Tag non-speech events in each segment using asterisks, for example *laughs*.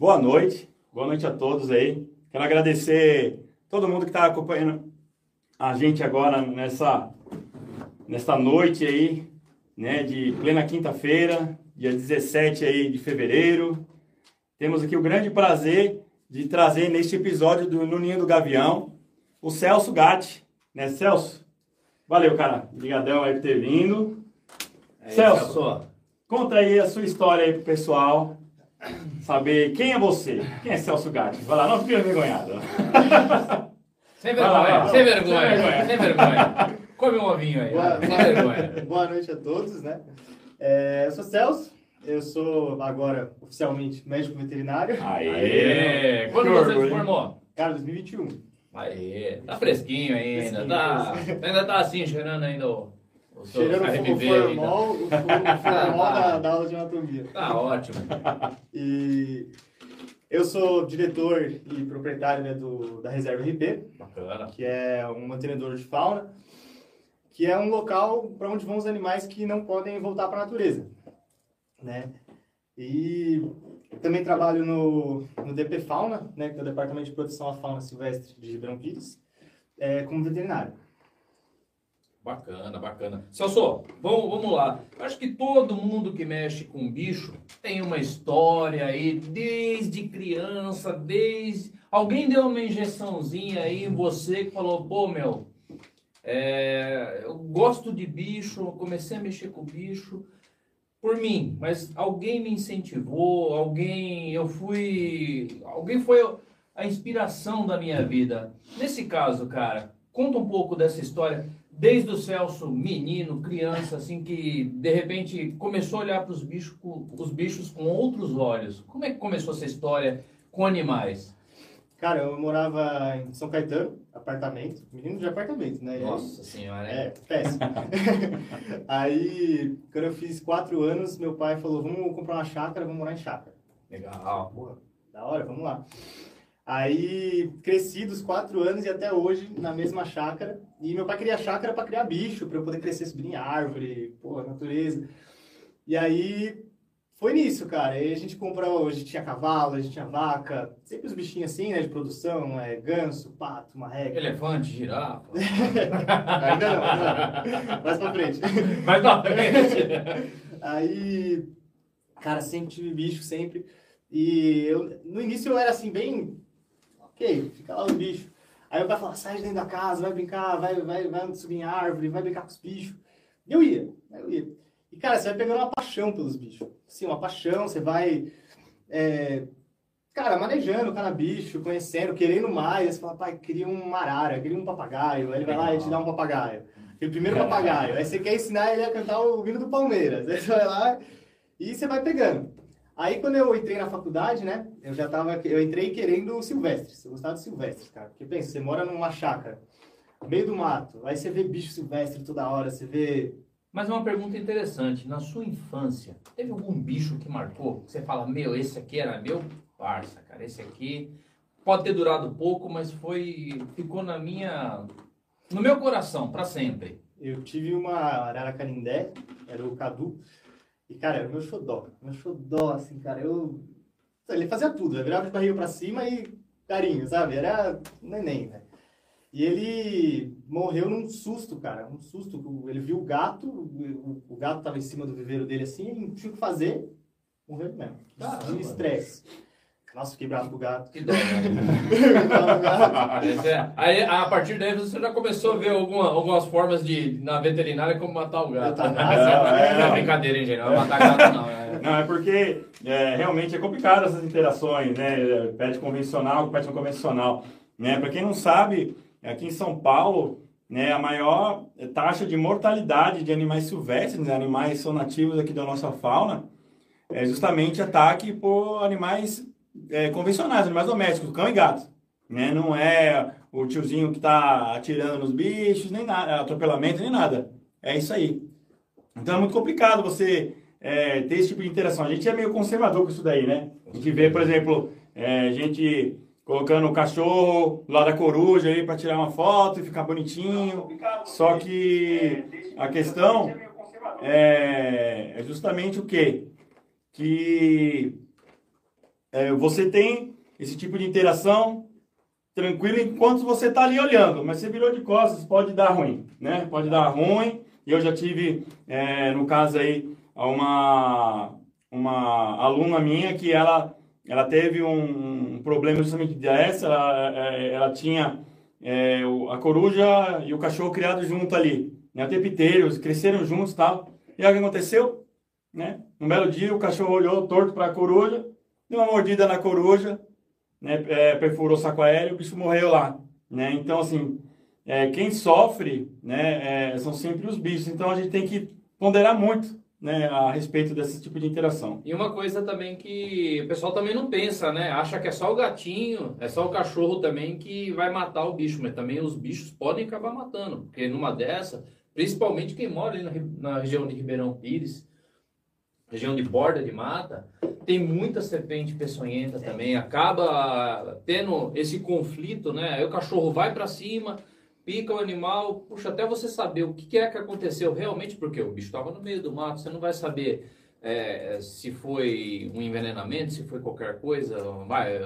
Boa noite, boa noite a todos aí. Quero agradecer todo mundo que está acompanhando a gente agora nessa, nessa noite aí, né, de plena quinta-feira, dia 17 aí de fevereiro. Temos aqui o grande prazer de trazer neste episódio do No Ninho do Gavião o Celso Gatti, né, Celso? Valeu, cara. Obrigadão aí por ter vindo. Aí, Celso, Celso. conta aí a sua história aí pro pessoal *coughs* saber quem é você. Quem é Celso Gatti? Vai lá, não fique envergonhado. *laughs* Sem Vai lá, vai vergonha, lá. sem vergonha, Sem vergonha. sem vergonha. Come um ovinho aí, Boa, sem vergonha. *laughs* boa noite a todos, né? É, eu sou Celso, eu sou agora oficialmente médico veterinário. Aê! Quando Que você se formou? Cara, 2021. Aê, tá fresquinho ainda, Fresquinho, tá, fresquinho. ainda tá assim, cheirando ainda o, Cheirando o formol, o fo- o *laughs* formol da, da aula de anatomia. Tá ótimo. E eu sou diretor e proprietário né, do, da Reserva RP, Bacana. que é um mantenedor de fauna, que é um local para onde vão os animais que não podem voltar para a natureza, né? E também trabalho no, no DP Fauna, né, que é o Departamento de Proteção à Fauna Silvestre de Ribeirão Pires, é, como veterinário. Bacana, bacana. Celso, vamos, vamos lá. Acho que todo mundo que mexe com bicho tem uma história aí, desde criança, desde. Alguém deu uma injeçãozinha aí em você que falou, pô, meu, é, eu gosto de bicho, comecei a mexer com bicho por mim, mas alguém me incentivou, alguém, eu fui. Alguém foi a inspiração da minha vida. Nesse caso, cara, conta um pouco dessa história. Desde o Celso, menino, criança, assim, que de repente começou a olhar para os bichos, os bichos com outros olhos. Como é que começou essa história com animais? Cara, eu morava em São Caetano, apartamento, menino de apartamento, né? E aí- Nossa senhora, É, é. péssimo. *laughs* Aí, quando eu fiz quatro anos, meu pai falou, vamos comprar uma chácara, vamos morar em chácara. Legal. Porra, da hora, vamos lá. Aí, cresci dos quatro anos e até hoje na mesma chácara. E meu pai queria chácara para criar bicho, para eu poder crescer, subir em árvore, porra, natureza. E aí, foi nisso, cara. Aí a gente comprou, a gente tinha cavalo, a gente tinha vaca, sempre os bichinhos assim, né, de produção, é, ganso, pato, marreca. Elefante, girafa. *laughs* Ainda não, não. Mais pra frente. Mas não, frente. Aí, cara, sempre tive bicho, sempre. E eu, no início eu era assim, bem. Ok, fica lá os bichos. Aí o pai falava, sai de dentro da casa, vai brincar, vai, vai, vai subir em árvore, vai brincar com os bichos. E eu ia, eu ia. E, cara, você vai pegando uma paixão pelos bichos. Assim, uma paixão, você vai. é, cara, manejando cada bicho, conhecendo, querendo mais. Você fala, pai, queria um arara, queria um papagaio. Aí ele vai lá e te dá um papagaio. Aquele primeiro papagaio. Aí você quer ensinar ele a cantar o hino do Palmeiras. Aí você vai lá e você vai pegando. Aí quando eu entrei na faculdade, né? Eu já tava. Eu entrei querendo silvestres. Eu gostava de silvestres, cara. Porque pensa, você mora numa chácara, meio do mato, aí você vê bicho silvestre toda hora, você vê. Mas uma pergunta interessante. Na sua infância, teve algum bicho que marcou? Que você fala, meu, esse aqui era meu parça, cara. Esse aqui pode ter durado pouco, mas foi. ficou na minha. no meu coração, pra sempre. Eu tive uma arara canindé, era o Cadu. E, cara, era o meu xodó. Meu xodó, assim, cara, eu. Ele fazia tudo, eu virava de barriga pra cima e carinho, sabe? Era neném, né? E ele morreu num susto, cara. Um susto. Ele viu o gato, o, o gato tava em cima do viveiro dele assim, ele não tinha o que fazer. Morreu mesmo. Caramba. De estresse. Nossa, fiquei bravo com o gato. Que dó, né? É- *laughs* Aí, a partir daí, você já começou a ver alguma- algumas formas de, na veterinária, como matar o gato. Eutanásia. Não, é, não é brincadeira, hein, gente? Não é matar gato, não. *laughs* É. Não, é porque é, realmente é complicado essas interações, né? Pet convencional com pet não convencional. Né? Para quem não sabe, aqui em São Paulo, né, a maior taxa de mortalidade de animais silvestres, né, animais que são nativos aqui da nossa fauna, é justamente ataque por animais é, convencionais, animais domésticos, cão e gato. Né? Não é o tiozinho que está atirando nos bichos, nem nada, atropelamento, nem nada. É isso aí. Então é muito complicado você é, ter esse tipo de interação. A gente é meio conservador com isso daí, né? A gente vê, por exemplo, é, gente colocando o cachorro lá da coruja aí para tirar uma foto e ficar bonitinho. Só que a questão é, é justamente o quê? Que é, você tem esse tipo de interação tranquilo enquanto você está ali olhando, mas você virou de costas, pode dar ruim, né? Pode dar ruim. Eu já tive, é, no caso aí, uma, uma aluna minha que ela, ela teve um, um problema justamente dessa, ela, é, ela tinha é, a coruja e o cachorro criados junto ali, né? Inteiro, eles cresceram juntos e tal. E aí o que aconteceu? Né? Um belo dia o cachorro olhou torto para a coruja, deu uma mordida na coruja, né, é, perfurou o saco aéreo, o bicho morreu lá, né? Então, assim, é, quem sofre, né, é, são sempre os bichos. Então, a gente tem que ponderar muito, né, a respeito desse tipo de interação. E uma coisa também que o pessoal também não pensa, né? Acha que é só o gatinho, é só o cachorro também que vai matar o bicho, mas também os bichos podem acabar matando, porque numa dessa, principalmente quem mora ali na, na região de Ribeirão Pires, região de borda de mata, tem muita serpente peçonhenta é. também, acaba tendo esse conflito, né? Aí o cachorro vai para cima, pica o animal, puxa, até você saber o que é que aconteceu realmente, porque o bicho estava no meio do mato, você não vai saber é, se foi um envenenamento, se foi qualquer coisa, vai,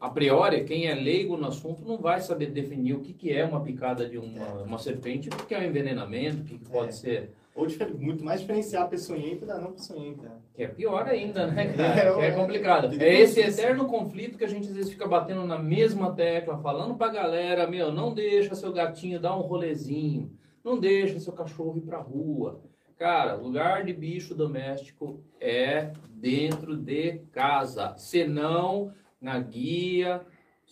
a priori, quem é leigo no assunto não vai saber definir o que, que é uma picada de uma, é. uma serpente, o que é um envenenamento, o que, que pode é. ser ou muito mais diferenciar a peçonhenta da não peçonhenta. Que é pior ainda, né, *laughs* cara? É, é complicado. É esse eterno conflito que a gente às vezes fica batendo na mesma tecla, falando pra galera, meu, não deixa seu gatinho dar um rolezinho, não deixa seu cachorro ir pra rua. Cara, lugar de bicho doméstico é dentro de casa, senão na guia,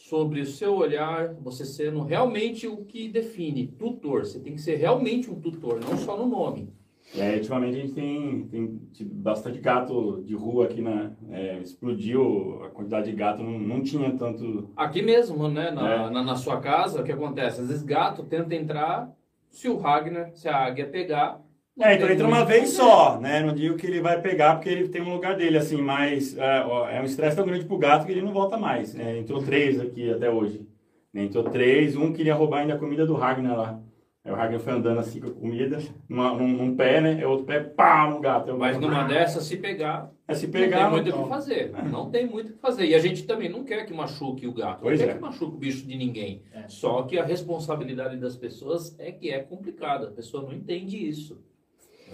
sobre o seu olhar, você sendo realmente o que define, tutor. Você tem que ser realmente um tutor, não só no nome. É, ultimamente a gente tem, tem tido bastante gato de rua aqui, né? É, explodiu a quantidade de gato, não, não tinha tanto. Aqui mesmo, né? Na, é. na, na, sua casa, o que acontece? Às vezes gato tenta entrar, se o Ragnar, se a águia pegar, é, então entra uma vez só, né? Não digo que ele vai pegar porque ele tem um lugar dele, assim, mas é, é um estresse tão grande pro gato que ele não volta mais. Né? Entrou três aqui até hoje. Né? Entrou três, um queria roubar ainda a comida do Ragnar lá. Aí o Ragnar foi andando assim com a comida, numa, num, num pé, né? E outro pé, pá, no gato. Eu, mas numa dessas, se pegar, é, se pegar, não tem muito o então. que fazer. É. Não tem muito o que fazer. E a gente também não quer que machuque o gato, pois não quer é. que machuque o bicho de ninguém. É. Só que a responsabilidade das pessoas é que é complicada. A pessoa não entende isso.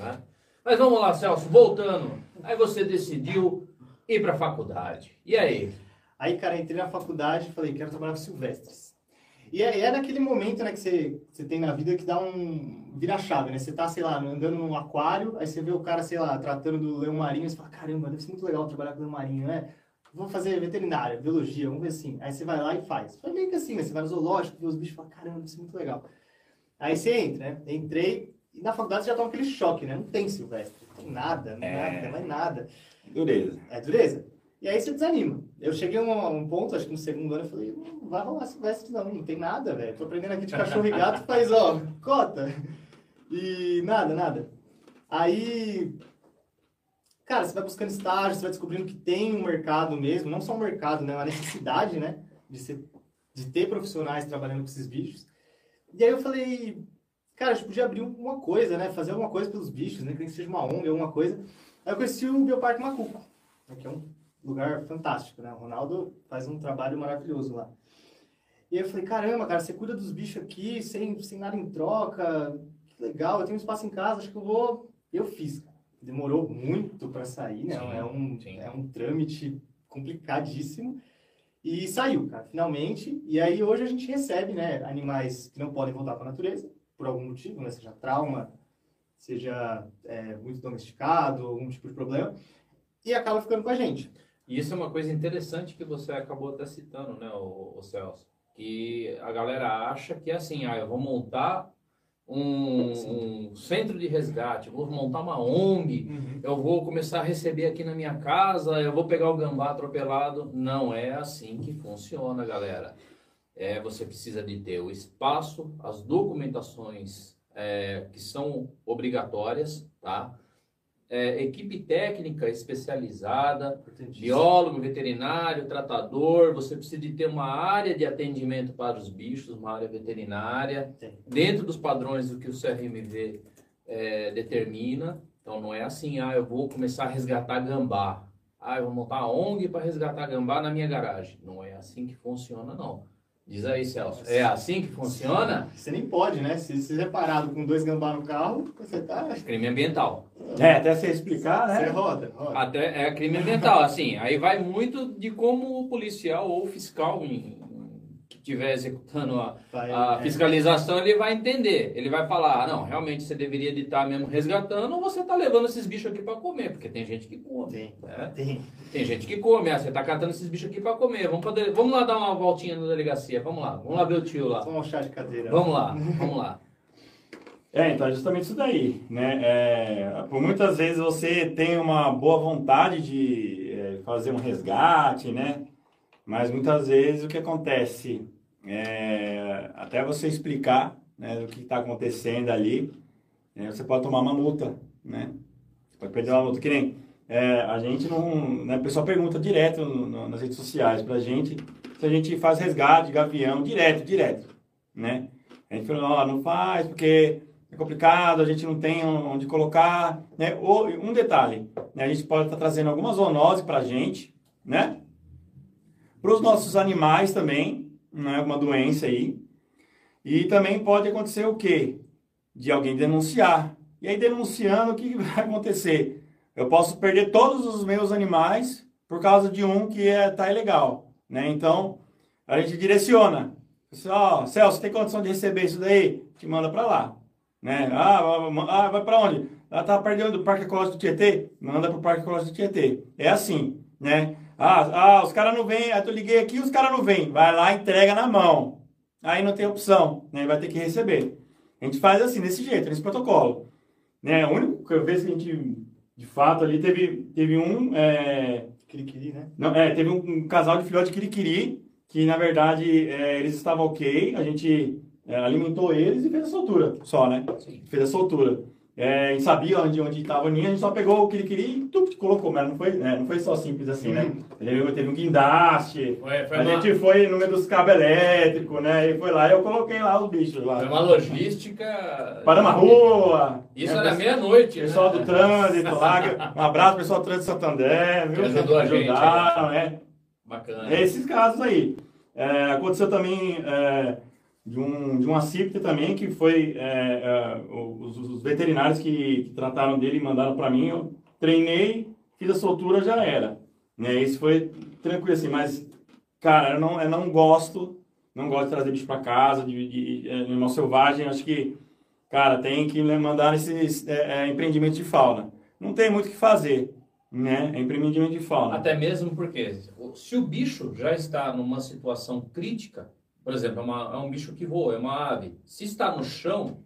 Né? Mas vamos lá, Celso, voltando. Aí você decidiu ir para a faculdade. E aí? Aí, cara, entrei na faculdade e falei, quero trabalhar com silvestres. E é, é naquele momento né, que você, você tem na vida que dá um vira-chave, né? Você tá, sei lá, andando num aquário, aí você vê o cara, sei lá, tratando do leão marinho, você fala, caramba, deve ser muito legal trabalhar com leão marinho, né? Vou fazer veterinária, biologia, vamos ver assim. Aí você vai lá e faz. Foi meio que assim, né? Você vai no zoológico, vê os bichos e fala, caramba, deve ser muito legal. Aí você entra, né? Entrei, e na faculdade já toma aquele choque, né? Não tem Silvestre, não tem nada, não é... nada, mais nada. Dureza. É dureza. E aí você desanima. Eu cheguei a um, um, ponto, acho que no segundo ano, eu falei, não vai rolar Silvestre não, não tem nada, velho. Tô aprendendo aqui de cachorro e gato, faz, ó, cota. E nada, nada. Aí, cara, você vai buscando estágio, você vai descobrindo que tem um mercado mesmo, não só um mercado, né? Uma necessidade, né? De, ser, de ter profissionais trabalhando com esses bichos. E aí eu falei, cara, a gente podia abrir alguma coisa, né? Fazer alguma coisa pelos bichos, né? Que seja uma ONG, alguma coisa. Aí eu conheci o Bioparque Macuco, né? que é um lugar fantástico, né? O Ronaldo faz um trabalho maravilhoso lá. E aí eu falei, caramba, cara, você cuida dos bichos aqui, sem, sem nada em troca, que legal, eu tenho um espaço em casa, acho que eu vou... Eu fiz, Demorou muito para sair, né? Sim, é, um, sim. é um trâmite complicadíssimo. E saiu, cara, finalmente. E aí hoje a gente recebe, né, animais que não podem voltar para a natureza, por algum motivo, né? seja trauma, seja é, muito domesticado, algum tipo de problema, e acaba ficando com a gente. E isso é uma coisa interessante que você acabou até citando, né, o, o Celso, que a galera acha que é assim, ah, eu vou montar um, um, centro de resgate, vou montar uma ONG, uhum. eu vou começar a receber aqui na minha casa, eu vou pegar o gambá atropelado. Não é assim que funciona, galera é, você precisa de ter o espaço, as documentações é, que são obrigatórias, tá? É, equipe técnica especializada, biólogo, veterinário, tratador, você precisa de ter uma área de atendimento para os bichos, uma área veterinária, Sim. dentro dos padrões do que o CRMV é, determina. Então não é assim, ah, eu vou começar a resgatar gambá. Ah, eu vou montar uma ONG para resgatar gambá na minha garagem. Não é assim que funciona, não. Diz aí, Celso. É assim que funciona? Você nem pode, né? Se você é parado com dois gambá no carro, você tá. Crime ambiental. É, até você explicar, Você né? roda, roda. Até é crime ambiental, assim. Aí vai muito de como o policial ou o fiscal em- estiver executando a, Vai, a é. fiscalização, ele vai entender. Ele vai falar, ah, não, realmente você deveria estar mesmo resgatando ou você está levando esses bichos aqui para comer, porque tem gente que come. Tem, né? tem. Tem gente que come, ah, você está catando esses bichos aqui para comer. Vamos, poder, vamos lá dar uma voltinha na delegacia, vamos lá, vamos lá ver o tio lá. Um chá de cadeira. Vamos lá, *laughs* vamos lá. É, então é justamente isso daí, né? É, por muitas vezes você tem uma boa vontade de é, fazer um resgate, né? Mas muitas vezes o que acontece é, até você explicar né, o que está acontecendo ali, né, você pode tomar uma multa, né? Você pode perder uma multa, que nem é, a gente não, né, o pessoal pergunta direto no- no- nas redes sociais pra gente se a gente faz resgate gavião direto, direto, né? A gente falou, ó, não faz porque é complicado, a gente não tem onde colocar, né? Ou, um detalhe, né? a gente pode estar trazendo alguma zoonose para a gente, né? Para os nossos animais também, né? Alguma doença aí. E também pode acontecer o quê? De alguém denunciar. E aí denunciando, o que vai acontecer? Eu posso perder todos os meus animais por causa de um que é, tá ilegal, né? Então, a gente direciona. Ó, Celso, tem condição de receber isso daí? Te manda para lá. Né? Ah, vai- ah, vai para onde? Ah, tá perdendo do Parque Ecológico do Tietê? Manda pro Parque Ecológico do Tietê. É assim, né? Ah, ah os caras não vêm, aí eu liguei aqui, os caras não vêm. Vai lá, entrega na mão. Aí não tem opção, né? Vai ter que receber. A gente faz assim, desse jeito, nesse protocolo. Né? Que eu vejo que a gente, de fato, ali teve, teve um... é, Quiri-quiri, né? não, é, teve um, um casal de filhote de quiriquiri, que na verdade é, eles estavam ok, a gente é, alimentou eles e fez a soltura só, né? Sim. Fez a soltura. É, a gente sabia onde onde estava o ninho, a gente só pegou o quiriquiri e tup, colocou, mas não foi, é, não foi só simples assim, né? Teve, teve um guindaste, foi a uma, gente foi no meio dos cabos elétricos, né? E foi lá e eu coloquei lá os bichos lá. foi uma logística. Paramos a rua. Isso né, era meia-noite. Pessoal né? do trânsito lá, que- um abraço pessoal do trânsito de Santander, viu? Que ajudou a gente, Ajudaram, né? Bacana. É esses casos aí. É, aconteceu também é, de, um, de um acípite também, que foi é, é, os, os veterinários que, que trataram dele e mandaram para mim. Eu treinei, fiz a soltura, já era. Né? Isso foi tranquilo assim, mas, cara, eu não, eu não gosto, não gosto de trazer bicho para casa, de, de, de animal selvagem. Acho que, cara, tem que mandar nesses é, é, empreendimentos de fauna. Não tem muito o que fazer, né? É empreendimento de fauna. Até mesmo porque se o bicho já está numa situação crítica, por exemplo, é, uma- é um bicho que voa, é uma ave, se está no chão,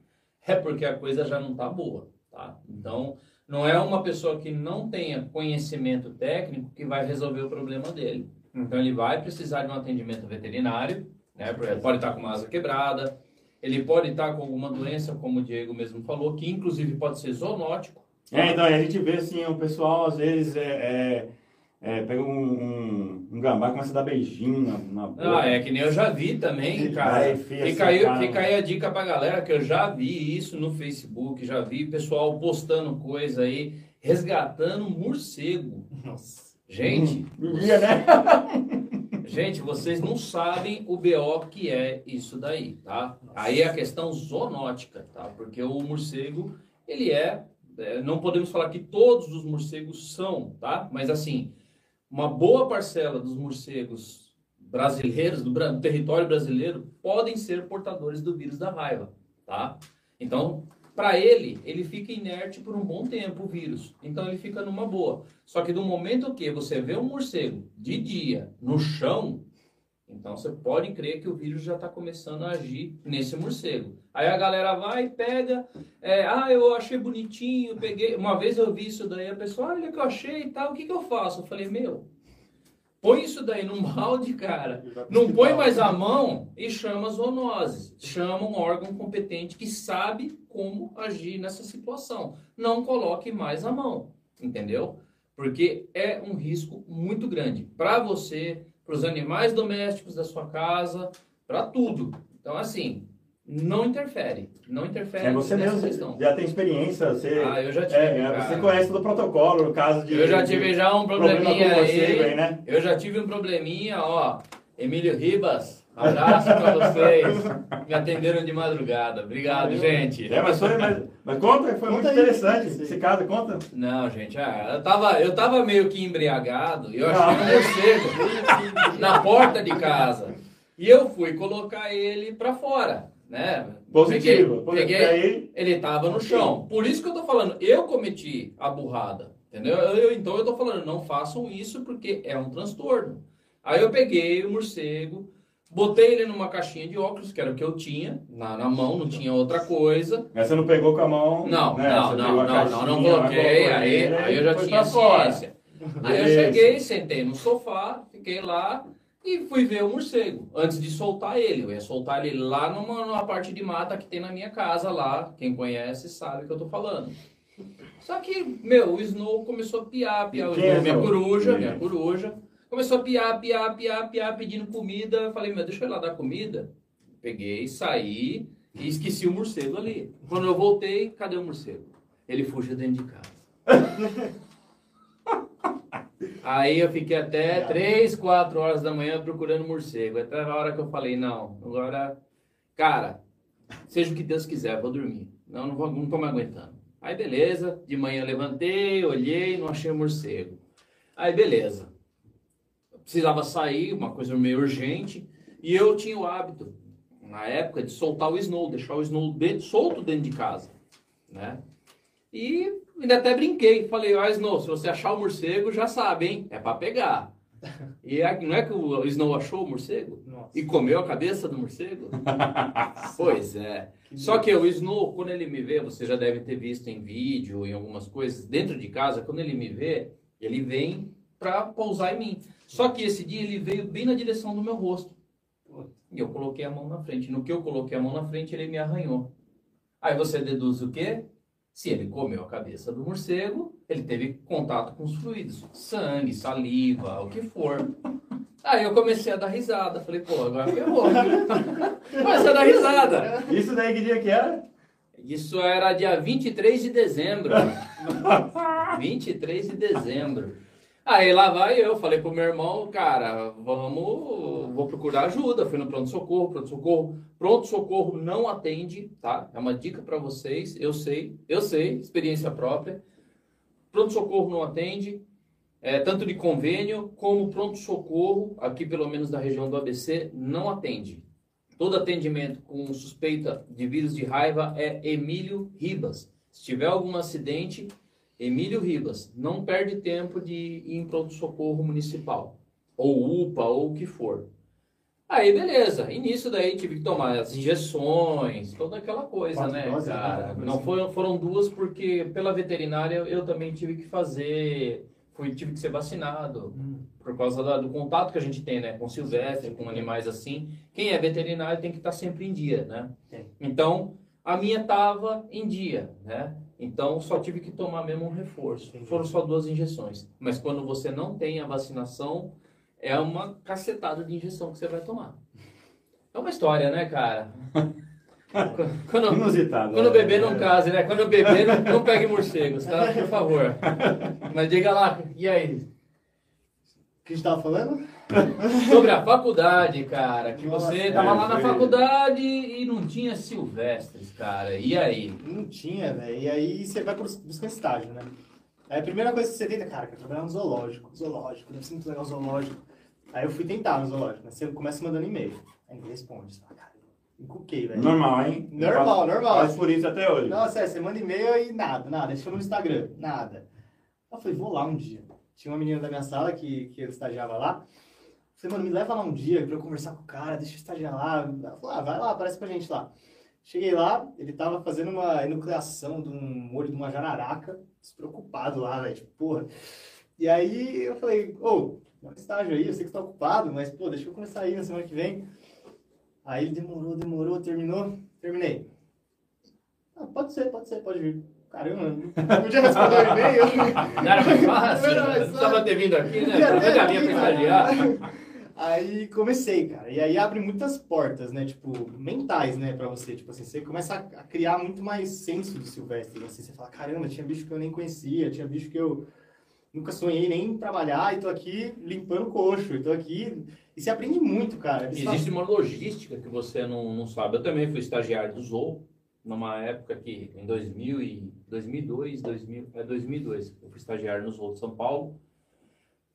é porque a coisa já não está boa, tá? Então, não é uma pessoa que não tenha conhecimento técnico que vai resolver o problema dele. Então, ele vai precisar de um atendimento veterinário, né? Porque ele Pode estar com uma asa quebrada, ele pode estar com alguma doença, como o Diego mesmo falou, que inclusive pode ser zoonótico. É, então, a gente vê assim, o pessoal às vezes é, é, é, pega um, um, um gambá e começa a dar beijinho na, na boca. Ah, é que nem eu já vi também, cara. Vai, filha, Fica aí, cara. fica aí a dica pra galera que eu já vi isso no Facebook, já vi pessoal postando coisa aí, resgatando um morcego. Nossa. Gente, Vivia, né? *laughs* gente, vocês não sabem o BO que é isso daí, tá? Aí é a questão zoonótica, tá? Porque o morcego, ele é, é, não podemos falar que todos os morcegos são, tá? Mas assim, uma boa parcela dos morcegos brasileiros, do, do território brasileiro, podem ser portadores do vírus da raiva, tá? Então, para ele, ele fica inerte por um bom tempo, o vírus. Então, ele fica numa boa. Só que do momento que você vê um morcego de dia no chão, então você pode crer que o vírus já está começando a agir nesse morcego. Aí a galera vai, pega, é, ah, eu achei bonitinho, peguei. Uma vez eu vi isso daí, a pessoa, olha o que eu achei e tal, o que, que eu faço? Eu falei, meu, põe isso daí num balde, cara. Não põe mais a mão e chama zoonoses. Chama um órgão competente que sabe como agir nessa situação. Não coloque mais a mão, entendeu? Porque é um risco muito grande para você, para os animais domésticos da sua casa, para tudo. Então, assim, não interfere. Não interfere É você mesmo, questão. já tem experiência, você, Ah, eu já tive, é, é, cara. você conhece do protocolo, no caso de... Eu já de tive já um problema probleminha com morcego aí. aí, né? Eu já tive um probleminha, ó. Emílio Ribas, abraço pra vocês. Me atenderam de madrugada. Obrigado, Valeu. gente. É, mas, foi, mas, mas conta, foi Conta muito aí. interessante Sim. esse caso, conta. Não, gente, ah, eu, tava, eu tava meio que embriagado e eu achei Ah. um morcego na porta de casa. E eu fui colocar ele pra fora, né? Positivo. Peguei, peguei, Aí, ele tava no chão. Por isso que eu tô falando, eu cometi a burrada. Entendeu? Eu- então eu tô falando, não façam isso porque é um transtorno. Aí eu peguei o morcego, botei ele numa caixinha de óculos, que era o que eu tinha, na, na mão, não tinha outra coisa. mas você não pegou com a mão, Não, né? não, não, não, não, não caixinha, coloquei. colocou Aí, ele, aí eu já tinha ciência. Aí eu cheguei, sentei no sofá, fiquei lá e fui ver o morcego. Antes de soltar ele, eu ia soltar ele lá numa, numa parte de mata que tem na minha casa lá. Quem conhece sabe o que eu tô falando. Só que, meu, o Snow começou a piar, piar. É Snow, minha Snow? coruja, minha coruja. Começou a piar, piar, piar, piar, pedindo comida. Falei, meu, deixa eu ir lá dar comida. Peguei, saí e esqueci o morcego ali. Quando eu voltei, cadê o morcego? Ele fugiu dentro de casa. *laughs* Aí eu fiquei até 3, 4 horas da manhã procurando morcego. Até a hora que eu falei, não, agora, cara, seja o que Deus quiser, vou dormir. Não, não, vou, não tô me aguentando. Aí beleza, de manhã eu levantei, olhei, não achei o morcego. Aí beleza. Precisava sair, uma coisa meio urgente, e eu tinha o hábito, na época, de soltar o snow, deixar o snow dentro, solto dentro de casa, né? E ainda até brinquei, falei, ó, Snow, se você achar o morcego, já sabe, hein? É pra pegar. *laughs* E aí, não é que o Snow achou o morcego? Nossa. E comeu a cabeça do morcego? *laughs* pois é. Que Só que o Snow, quando ele me vê, você já deve ter visto em vídeo, em algumas coisas, dentro de casa, quando ele me vê, ele vem pra pousar em mim. Só que esse dia ele veio bem na direção do meu rosto. E eu coloquei a mão na frente. No que eu coloquei a mão na frente, ele me arranhou. Aí você deduz o quê? Se ele comeu a cabeça do morcego, ele teve contato com os fluidos, sangue, saliva, o que for. Aí eu comecei a dar risada. Falei, pô, agora ferrou. *laughs* Comecei a dar risada. Isso daí que dia que era? Isso era dia 23 de dezembro. *laughs* 23 de dezembro. Aí lá vai eu, falei pro meu irmão, cara, vamos, vou procurar ajuda. Fui no pronto-socorro, pronto-socorro. Pronto-socorro não atende, tá? É uma dica para vocês, eu sei, eu sei, experiência própria. Pronto-socorro não atende, é, tanto de convênio como pronto-socorro, aqui pelo menos da região do ABC, não atende. Todo atendimento com suspeita de vírus de raiva é Emílio Ribas. Se tiver algum acidente, Emílio Ribas, não perde tempo de ir em pronto-socorro municipal, ou UPA, ou o que for. Aí, beleza. E nisso daí tive que tomar as injeções, toda aquela coisa, Quatro né, doses, cara? né? Não foram, foram duas porque pela veterinária eu também tive que fazer, fui, tive que ser vacinado Hum. por causa da- do contato que a gente tem, né, com silvestre, com animais assim. Quem é veterinário tem que estar sempre em dia, né? Tem. Então, a minha tava em dia, né? Então, só tive que tomar mesmo um reforço. Entendi. Foram só duas injeções. Mas quando você não tem a vacinação, é uma cacetada de injeção que você vai tomar. É uma história, né, cara? *laughs* Quando, Inusitado. quando o né? bebê não case, né? Quando o bebê não, não pegue morcegos, tá? Por favor. *laughs* Mas diga lá, e aí? O que a gente tava falando? *laughs* Sobre a faculdade, cara, que Nossa, você tava é, lá na foi- faculdade e não tinha silvestres, cara. E aí? Não tinha, velho. E aí você vai bus- buscando estágio, né? Aí a primeira coisa que você tenta, cara, quero trabalhar no zoológico. Zoológico, deve ser muito legal zoológico. Aí eu fui tentar no zoológico, né? Você começa mandando e-mail. Aí ninguém responde. Fala, cara, encuquei, velho. Normal, hein? Normal, normal. Faz por isso até hoje. Nossa, é, você manda e-mail e nada, nada. Aí chama no Instagram, nada. Eu falei, vou lá um dia. Tinha uma menina da minha sala que, que eu estagiava lá. Eu falei, mano, me leva lá um dia pra eu conversar com o cara, deixa eu estagiar lá. Ela falou, ah, vai lá, aparece pra gente lá. Cheguei lá, ele tava fazendo uma enucleação de um olho de uma jararaca, despreocupado lá, velho, tipo, porra. E aí eu falei, ô, dá um estágio aí, eu sei que você tá ocupado, mas, pô, deixa eu começar aí na semana que vem. Aí ele demorou, demorou, terminou, terminei. Ah, pode ser, pode ser, pode vir. Caramba, não podia responder o e-mail. Não era mais fácil? Não precisava ter vindo aqui, né? Pega a linha pra estagiar. Aí comecei, cara. E aí abre muitas portas, né? Tipo, mentais, né, pra você. Tipo assim, você começa a criar muito mais senso do silvestre. Né? Assim, você fala, caramba, tinha bicho que eu nem conhecia, tinha bicho que eu nunca sonhei nem em trabalhar e tô aqui limpando coxo, e tô aqui... E você aprende muito, cara. Você Existe uma logística que você não, não sabe. Eu também fui estagiário do Zou, numa época que, em 2000 e 2002, 2000, é 2002, eu fui estagiário no Zou de São Paulo.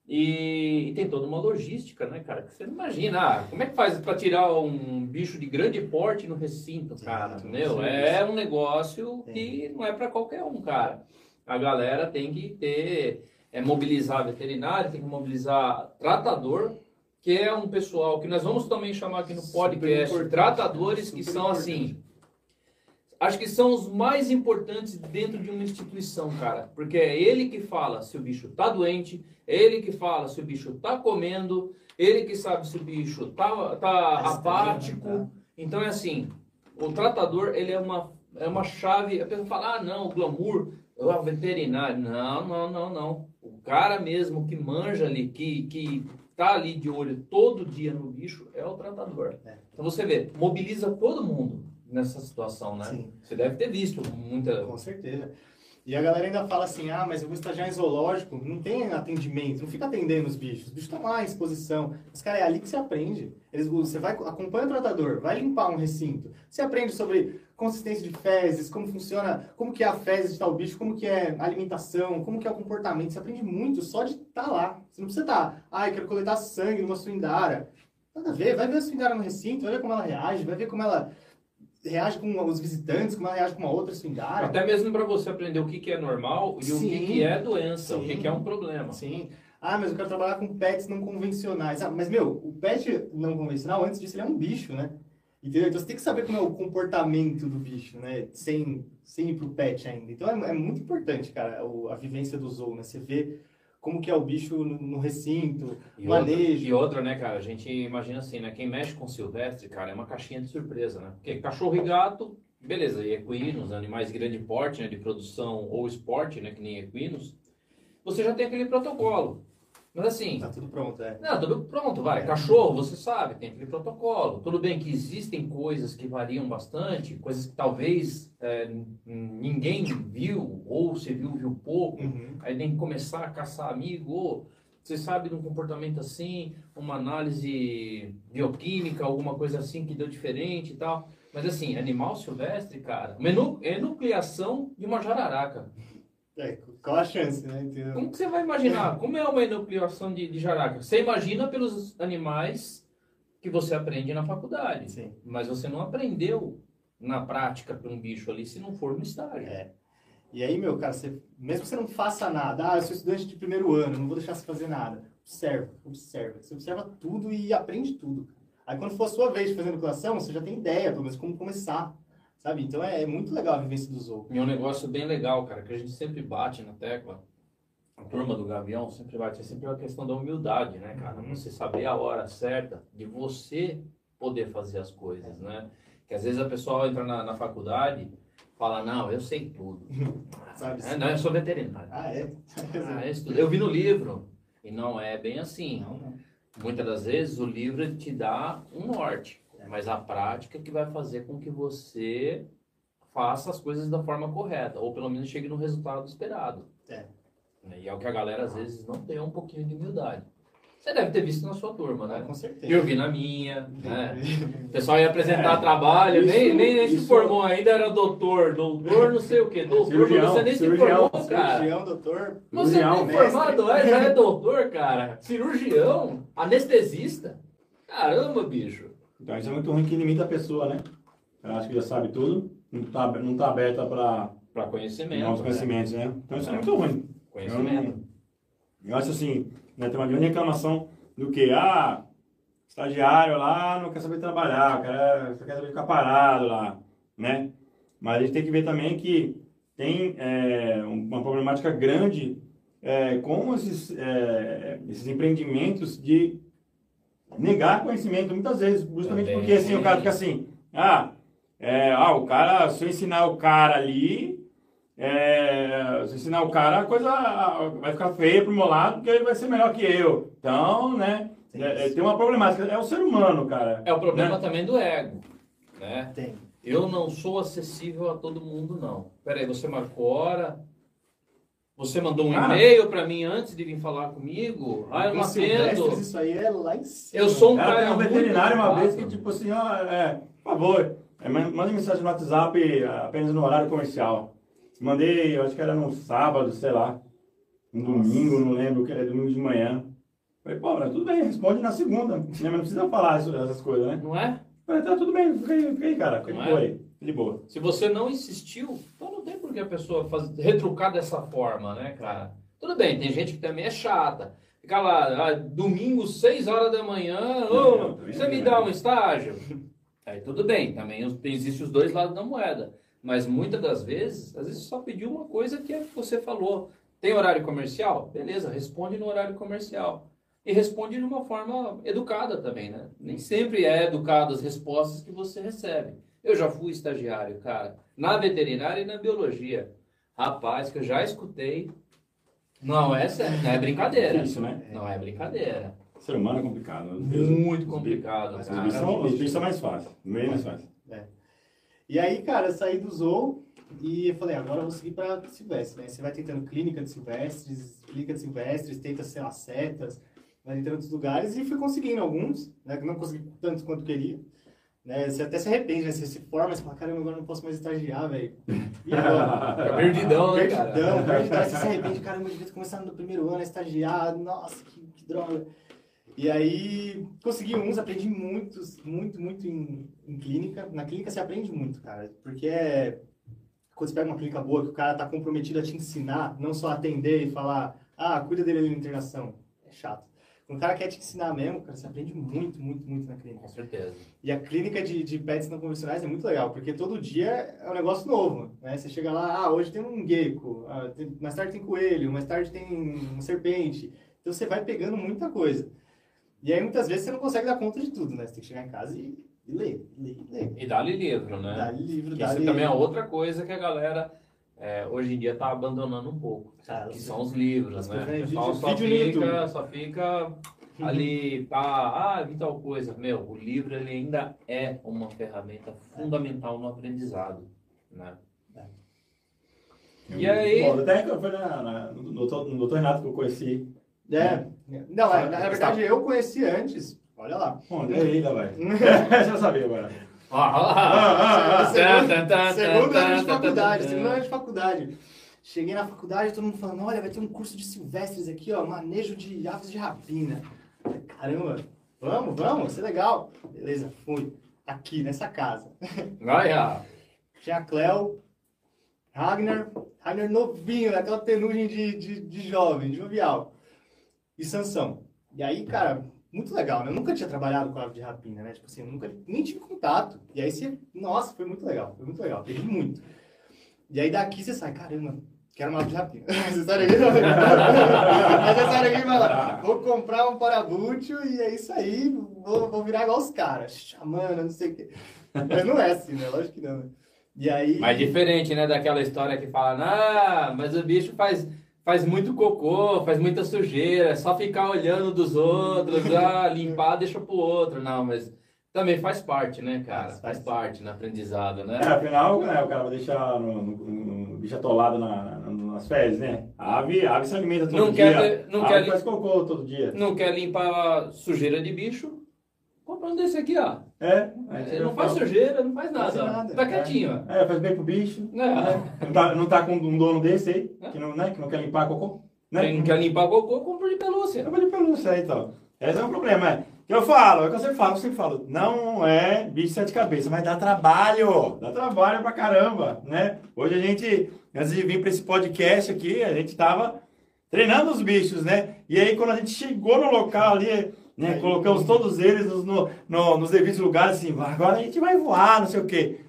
E, e, tem toda uma logística, né, cara? Que você não imagina, ah, como é que faz para tirar um bicho de grande porte no recinto, cara? Meu, é um negócio que não é para qualquer um, cara. A galera tem que ter, é mobilizar veterinário, tem que mobilizar tratador, que é um pessoal que nós vamos também chamar aqui no podcast, tratadores que são assim, acho que são os mais importantes dentro de uma instituição, cara. Porque é ele que fala se o bicho tá doente, é ele que fala se o bicho tá comendo, ele que sabe se o bicho tá, tá apático. Tá. Então é assim, o tratador, ele é uma, é uma chave. A pessoa fala, ah, não, o glamour, o veterinário. Não, não, não, não. O cara mesmo que manja ali, que, que tá ali de olho todo dia no bicho, é o tratador. É. Então você vê, mobiliza todo mundo nessa situação, né? Sim. Você deve ter visto muita. Com certeza. E a galera ainda fala assim, ah, mas eu vou estagiar em zoológico, não tem atendimento, não fica atendendo os bichos, os bichos estão lá em exposição. Mas, cara, é ali que você aprende. Eles, você vai, acompanha o tratador, vai limpar um recinto, você aprende sobre consistência de fezes, como funciona, como que é a fezes de tal bicho, como que é a alimentação, como que é o comportamento, você aprende muito só de estar tá lá. Você não precisa estar, tá, ah, eu quero coletar sangue numa suindara. Nada a ver, vai ver a suindara no recinto, vai ver como ela reage, vai ver como ela reage com os visitantes, como ela reage com uma outra swingara. Até mesmo para você aprender o que, que é normal e Sim. o que, que é doença, Sim. o que, que é um problema. Sim. Ah, mas eu quero trabalhar com pets não convencionais. Ah, mas, meu, o pet não convencional, antes disso, ele é um bicho, né? Entendeu? Então você tem que saber como é o comportamento do bicho, né? Sem, sem ir pro pet ainda. Então é, é muito importante, cara, a, a vivência do zoo, né? Você vê como que é o bicho no, recinto, e manejo. Outra, e outra, né, cara, a gente imagina assim, né, quem mexe com silvestre, cara, é uma caixinha de surpresa, né? Porque cachorro e gato, beleza, e equinos, animais de grande porte, né, de produção ou esporte, né, que nem equinos, você já tem aquele protocolo. Mas assim. Tá tudo pronto, é. Não, tudo pronto, vai. É. Cachorro, você sabe, tem aquele protocolo. Tudo bem que existem coisas que variam bastante, coisas que talvez é, ninguém viu, ou se viu, viu pouco. Uhum. Aí tem que começar a caçar amigo, ou você sabe de um comportamento assim, uma análise bioquímica, alguma coisa assim que deu diferente e tal. Mas assim, animal silvestre, cara, enucleação de uma jararaca. É, qual a chance, né? Entendeu? Como que você vai imaginar? Como é uma enucleação de, de jararaca? Você imagina pelos animais que você aprende na faculdade. Sim. Mas você não aprendeu na prática para um bicho ali se não for no estágio. É. E aí, meu, cara, você, mesmo que você não faça nada, ah, eu sou estudante de primeiro ano, não vou deixar você fazer nada. Observa, observa. Você observa tudo e aprende tudo. Aí quando for a sua vez de fazer enucleação, você já tem ideia, pelo menos, como começar. Sabe? Então é, é, muito legal a vivência do Zou. E é um negócio bem legal, cara, que a gente sempre bate na tecla. A turma do Gavião sempre bate. É sempre a questão da humildade, né, cara? Uhum. Você saber a hora certa de você poder fazer as coisas, né? Que às vezes a pessoa entra na, na faculdade fala, não, eu sei tudo. *laughs* Sabe? É, não, eu sou veterinário. Ah, é? ah, eu, eu vi no livro. E não é bem assim. Não, não. Muitas das vezes o livro te dá um norte mas a prática que vai fazer com que você faça as coisas da forma correta, ou pelo menos chegue no resultado esperado. É. E é o que a galera às vezes não tem um pouquinho de humildade. Você deve ter visto na sua turma, né? Com certeza. Eu vi na minha, né? *laughs* O pessoal ia apresentar é, trabalho, isso, nem, nem, nem se formou ainda, era doutor, doutor não sei o quê, doutor, cirurgião, você nem cirurgião, se formou, cara. Cirurgião, doutor. Você não é formado, é, já é *laughs* doutor, cara. Cirurgião, anestesista. Caramba, bicho. Então isso é muito ruim que limita a pessoa, né? Ela acha que já sabe tudo, não está não tá aberta para para conhecimento. Novos né? conhecimentos, né? Então isso é, é muito ruim. Conhecimento. Eu, eu acho assim, né, tem uma grande reclamação do que, ah, estagiário lá não quer saber trabalhar, quer, só quer saber ficar parado lá, né? Mas a gente tem que ver também que tem é, uma problemática grande é, com esses, é, esses empreendimentos de negar conhecimento muitas vezes, justamente Também. porque assim, o cara fica assim, ah, é, ah, o cara, se eu ensinar o cara ali, é, se eu ensinar o cara, a coisa vai ficar feia pro meu lado, porque ele vai ser melhor que eu. Então, né, Tem É, é, tem uma problemática, é o ser humano, cara. É o problema Né? também do ego, né? Tem. Eu não sou acessível a todo mundo, não. Peraí, você marcou hora? Você mandou um Cara. e-mail para mim antes de vir falar comigo? Ah, eu não atendo. Isso aí é lá em cima. Eu sou um Cara, cara tem um veterinário uma vez que, tipo assim, ó, é, por favor, é, man- mande mensagem no WhatsApp apenas no horário comercial. Mandei, eu acho que era no sábado, sei lá, um domingo, não lembro, que era domingo de manhã. Falei, pô, mas tudo bem, responde na segunda. né, Mas não precisa falar isso- essas coisas, né? Não é? Falei, tá tudo bem, fica aí, fica aí cara, fica de Não boa é? aí, de boa. Se você não insistiu, então não tem por que a pessoa faz, retrucar dessa forma, né, cara? Tudo bem, tem gente que também é chata. Fica lá, ah, domingo, 6 horas da manhã, você me né? dá um estágio? Aí tudo bem, também existem os dois lados da moeda. Mas muitas das vezes, às vezes só pediu uma coisa que é que você falou. Tem horário comercial? Beleza, responde no horário comercial. E responde de uma forma educada também, né? Nem sempre é educado as respostas que você recebe. Eu já fui estagiário, cara, na veterinária e na biologia. Rapaz, que eu já escutei. Não é sério, não é brincadeira. Difícil, né? Não é brincadeira. Ser humano é complicado. Muito os complicado, Os cara. bichos são, os bichos são mais fáceis, bem mais fácil. E aí, cara, eu saí do Zoo e eu falei, agora eu vou seguir pra Silvestre, né? Você vai tentando clínica de Silvestres, clínica de Silvestres, tenta, sei lá, setas, vai tentando outros lugares e fui conseguindo alguns, né? Não consegui tantos quanto queria. Né? Você até se arrepende, né? Você se forma e você fala, caramba, agora não posso mais estagiar, velho. *laughs* E agora? Fica perdidão, né, cara? Perdidão, perdidão. Você se arrepende, caramba, eu devia ter começado no primeiro ano a estagiar, nossa, que, que droga. E aí, consegui uns, aprendi muitos, muito, muito em, em clínica. Na clínica você aprende muito, cara, porque é... Quando você pega uma clínica boa, que o cara tá comprometido a te ensinar, não só atender e falar, ah, cuida dele ali na internação. É chato. Quando o cara quer te ensinar mesmo, cara, você aprende muito, muito, muito na clínica. Com certeza. E a clínica de, de pets não convencionais é muito legal, porque todo dia é um negócio novo, né? Você chega lá, ah, hoje tem um gecko, ah, tem- mais tarde tem coelho, mais tarde tem uma serpente. Então você vai pegando muita coisa. E aí muitas vezes você não consegue dar conta de tudo, né? Você tem que chegar em casa e, e ler, ler, ler. E dá-lhe livro, né? Dá livro, Que dá Isso também é outra coisa que a galera é, hoje em dia está abandonando um pouco. Cara, Que são os livros, né? O pessoal só, fica, só fica ali, tá, ah, vi tal coisa. Meu, o livro ele ainda é uma ferramenta fundamental no aprendizado, né? E aí? Bom, até foi na, na- no, doutor, no doutor Renato que eu conheci. É. Não, é, na verdade eu conheci antes. Olha lá. Bom, é ainda vai. *laughs* *laughs* Já sabia agora. Lá. Segundo- Tan, tan, tan, Segundo ano de faculdade, segundo ano de faculdade. Cheguei na faculdade, todo mundo falando, olha, vai ter um curso de silvestres aqui, ó, manejo de aves de rapina. Caramba, vamos, vamos, vai ser legal. Beleza, fui. Aqui, nessa casa. *laughs* Olha, Tinha a Cleo, Ragnar, Ragnar novinho, naquela penugem de, de, de jovem, de jovial. E Sansão. E aí, cara, muito legal, né? Eu nunca tinha trabalhado com ave de rapina, né? Tipo assim, eu nunca nem tive contato. E aí você, nossa, foi muito legal, foi muito legal, aprendi muito. E aí daqui você sai, caramba, quero uma ave de rapina. *laughs* Você sai não. Aí você sai fala, vou comprar um parabútil e é isso aí, vou, vou virar igual os caras, chamando, não sei o quê. Mas não é assim, né? Lógico que não. né? E aí. Mas diferente, né, daquela história que fala, ah, mas o bicho faz, faz muito cocô, faz muita sujeira, é só ficar olhando dos outros, ah, limpar, deixa pro outro. Não, mas também faz parte, né, cara? Faz, Faz parte no aprendizado, né? É, afinal, né, o cara vai deixar no, no, no bicho atolado na, na- nas fezes, né? A ave, a ave se alimenta todo Não dia. quer não a quer faz cocô todo dia. Não quer limpar sujeira de bicho? Compra um desse aqui, ó. É, Ele não faz sujeira, não faz nada. Faz ó. nada, Tá é. quietinho, ó. É, faz bem pro bicho. Né? Não tá, não tá com um dono desse aí, que não, né, que não quer limpar cocô. Né? Quem quer limpar cocô, compra de pelúcia. Vou de pelúcia aí, então. Esse é o problema, é. que Eu falo, é o que eu sempre falo, eu sempre falo, não é bicho de sete cabeças, mas dá trabalho, dá trabalho pra caramba, né? Hoje a gente, antes de vir pra esse podcast aqui, a gente tava treinando os bichos, né? E aí quando a gente chegou no local ali, né, colocamos todos eles nos, no, no- nos devidos lugares, assim, agora a gente vai voar, não sei o quê.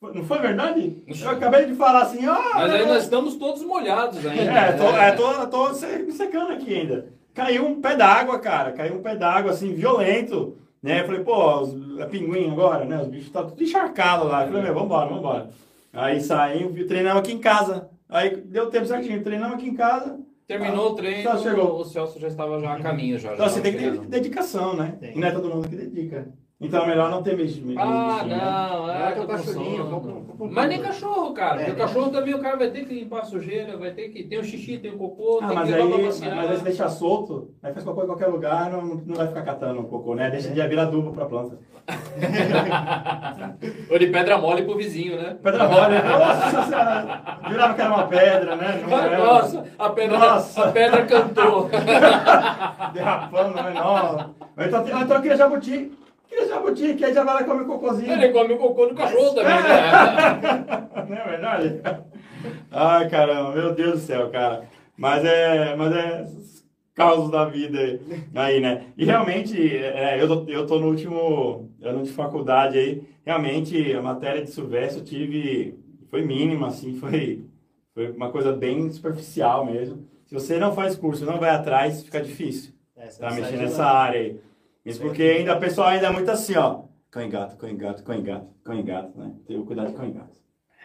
Não foi verdade? Eu acabei de falar assim, ó... Mas aí nós estamos todos molhados ainda. É, tô, né? é, tô, tô me secando aqui ainda. Caiu um pé d'água, cara. Caiu um pé d'água, assim, violento. Né? Eu falei, pô, os, é pinguim agora, né? Os bichos tá tudo encharcado lá. Eu falei, meu, vambora, vambora. Aí saímos, treinamos aqui em casa. Aí deu tempo certinho, treinamos aqui em casa. Terminou o treino, o Celso já estava já a caminho. Já, Então já você tem que ter dedicação, né? Tem. E não é todo mundo que dedica. Então é melhor não ter bicho. bicho, Ah, né? não, Não, é, é tô cachorrinho, Mas nem cachorro. cara. É, porque o né? cachorro também o cara vai ter que limpar a sujeira, vai ter que. Tem o xixi, tem o cocô, Ah, tem mas que aí, mas aí se deixar solto, aí faz cocô em qualquer lugar, não, não vai ficar catando o cocô, né? Deixa de virar adubo pra planta. *laughs* Ou de pedra mole pro vizinho, né? Pedra mole, nossa senhora, virava que era uma pedra, né? Não era, Nossa, a pedra, Nossa. A pedra cantou. *laughs* derrapando, né? Não. Então, então eu queria jabuti. Queria jabuti, que aí já vai lá comer cocôzinho. Ele come o cocô do cachorro também, né? *laughs* Não é verdade? Ai, caramba, meu Deus do céu, cara. Mas é, mas é causos da vida aí, né? E realmente, é, eu, tô, eu tô no último ano de faculdade aí, realmente a matéria de Silvestre eu tive, foi mínima, assim, foi, foi uma coisa bem superficial mesmo. Se você não faz curso, não vai atrás, fica difícil É, tá mexendo nessa área aí. Isso porque ainda o pessoal ainda é muito assim, ó. Cão e gato, cão e gato, cão e gato, cão e gato, né? Tem cão e gato.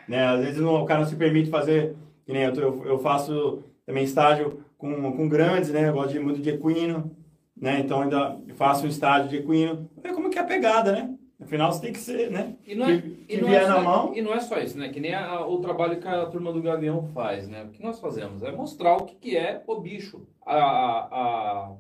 Né? Às vezes não- o cara não se permite fazer, que nem eu, eu, eu faço também estágio com, com grandes, né? Eu gosto de, muito de equino, né? Então ainda faço um estágio de equino. É como que é a pegada, né? Afinal, você tem que ser, né? E não é, Que- e não é na só, mão. E não é só isso, né? Que nem a- o trabalho que a turma do Gavião faz, né? O que nós fazemos é mostrar o que, que é o bicho. A, a,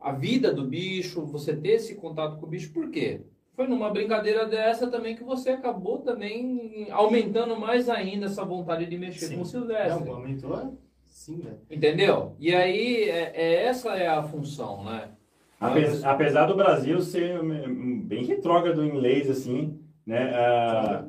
a vida do bicho, você ter esse contato com o bicho. Por quê? Foi numa brincadeira dessa também que você acabou também aumentando mais ainda essa vontade de mexer Sim. com o Silvestre. Não, aumentou sim, velho. Entendeu? E aí, é, é- essa é a função, né? Apes- apesar do Brasil ser um, bem retrógrado em leis, assim, né? Ah.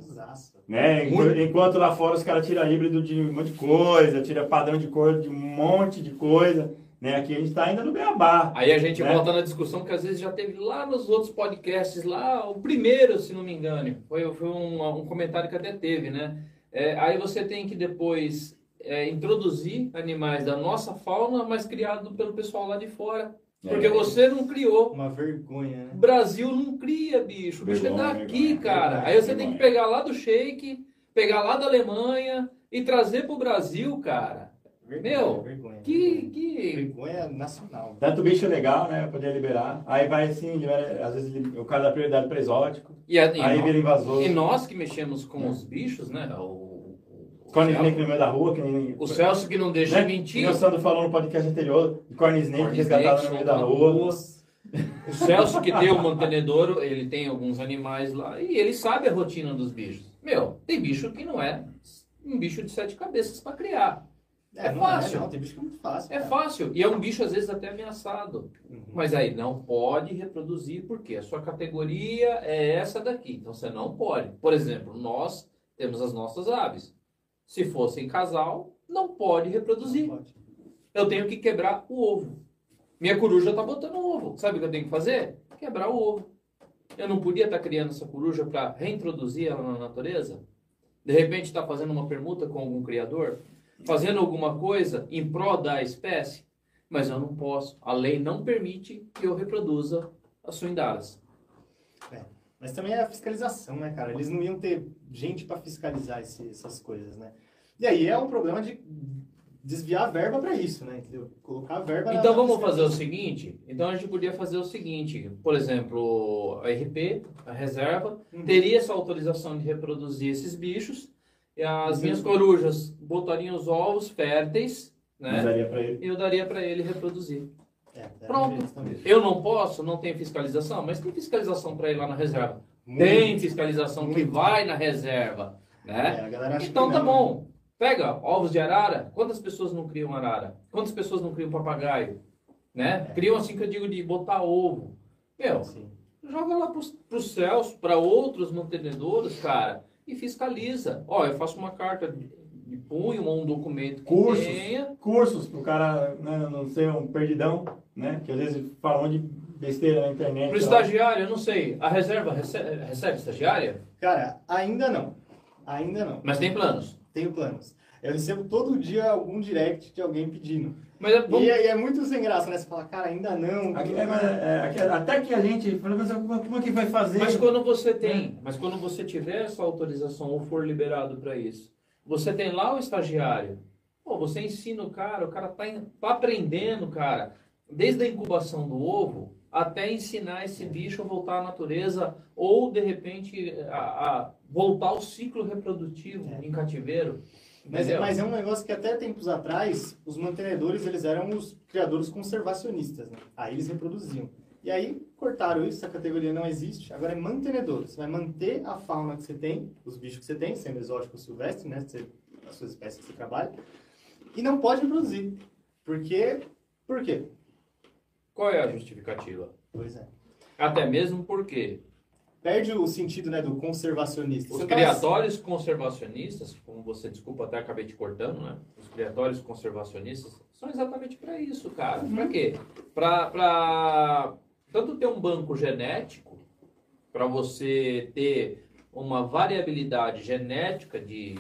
Né? Enqu- Muito. Enquanto lá fora os caras tiram híbrido de um monte de coisa, tira padrão de cor de um monte de coisa, né? Aqui a gente tá ainda no beabá. Aí a gente Né? volta na discussão que às vezes já teve lá nos outros podcasts, lá, o primeiro, se não me engano, foi, foi um, um comentário que até teve, né? É, aí você tem que depois é, introduzir animais da nossa fauna, mas criado pelo pessoal lá de fora. Porque É. você não criou. Uma vergonha, O né? Brasil não cria, bicho. O bicho é daqui, cara. Aí você tem que pegar lá do shake, pegar lá da Alemanha e trazer pro Brasil, cara. Vergonha, Meu, vergonha. Que, que Vergonha nacional. Tanto bicho legal, né? Poder liberar. Aí vai assim, libera, às vezes o cara dá prioridade para exótico. E, a, e, aí nó- vira invasor. e nós que mexemos com os bichos, né? O, o, Corn snake no meio da rua, que nem. o Celso que não deixa né? mentir. O Sandro falou no podcast anterior, corn snake Corn resgatado snake, no meio da rua. rua. O Celso que tem o mantenedouro, ele tem alguns animais lá e ele sabe a rotina dos bichos. Meu, tem bicho que não é um bicho de sete cabeças para criar. É não fácil. não, tem bicho que é muito fácil. É cara. fácil. E é um bicho, às vezes, até ameaçado. Uhum. Mas aí não pode reproduzir, porque a sua categoria é essa daqui. Então você não pode. Por exemplo, nós temos as nossas aves. Se fossem casal, não pode reproduzir. Não pode. Eu tenho que quebrar o ovo. Minha coruja está botando ovo. Sabe o que eu tenho que fazer? Quebrar o ovo. Eu não podia estar criando essa coruja para reintroduzir ela na natureza? De repente está fazendo uma permuta com algum criador? Fazendo alguma coisa em prol da espécie? Mas eu não posso. A lei não permite que eu reproduza as suindaras. Mas também é a fiscalização, né, cara? Eles não iam ter gente para fiscalizar esse- essas coisas, né? E aí é um problema de desviar a verba para isso, né? Entendeu? Colocar a verba Então na vamos fazer o seguinte? Então a gente podia fazer o seguinte, por exemplo, a RP, a reserva, Uhum. teria essa autorização de reproduzir esses bichos, as Uhum. minhas corujas botariam os ovos férteis, né? daria pra ele. E eu daria para ele reproduzir. É, Pronto. Eu não posso, não tem fiscalização, mas tem fiscalização para ir lá na reserva. Muito. Tem fiscalização que Muito. vai na reserva, né? É, Então que tá bom. Pega ovos de arara. Quantas pessoas não criam arara? Quantas pessoas não criam papagaio? Né? É. Criam assim que eu digo de botar ovo. Meu, Sim. joga lá pros, pros céus, para outros mantenedores, cara, e fiscaliza. Ó, eu faço uma carta de, punho ou um documento que Cursos. tenha. Cursos pro cara né, não ser um perdidão, né? Que às vezes fala monte de besteira na internet. Pro estagiário, eu não sei. A reserva recebe, recebe estagiária? Cara, ainda não. Ainda não. Mas tem planos. Tenho planos. Eu recebo todo dia algum direct de alguém pedindo. Mas é- vamos, E, é- e é muito sem graça, né? Você fala, cara, ainda não. Aqui- é, mas, é, aqui- até que a gente fala, mas como, como é que vai fazer? Mas quando você tem, mas quando você tiver essa autorização ou for liberado para isso, você tem lá o estagiário. Pô, você ensina o cara, o cara tá, tá aprendendo, cara, desde a incubação do ovo até ensinar esse bicho a voltar à natureza ou, de repente, a, a voltar ao ciclo reprodutivo É. em cativeiro. Mas, é- mas é um negócio que até tempos atrás, os mantenedores, eles eram os criadores conservacionistas, né? Aí eles reproduziam. E aí cortaram isso, essa categoria não existe, agora é mantenedor. Você vai manter a fauna que você tem, os bichos que você tem, sendo exótico ou silvestre, né? Você- as suas espécies que você trabalha, e não pode reproduzir. Porque, por quê? Qual é a justificativa? Pois é. Até mesmo porque Perde o sentido, né, do conservacionista. os Você tá- criatórios conservacionistas, como você, desculpa, até acabei te cortando, né? Os criatórios conservacionistas são exatamente para isso, cara. Para quê? Para tanto ter um banco genético, para você ter uma variabilidade genética de,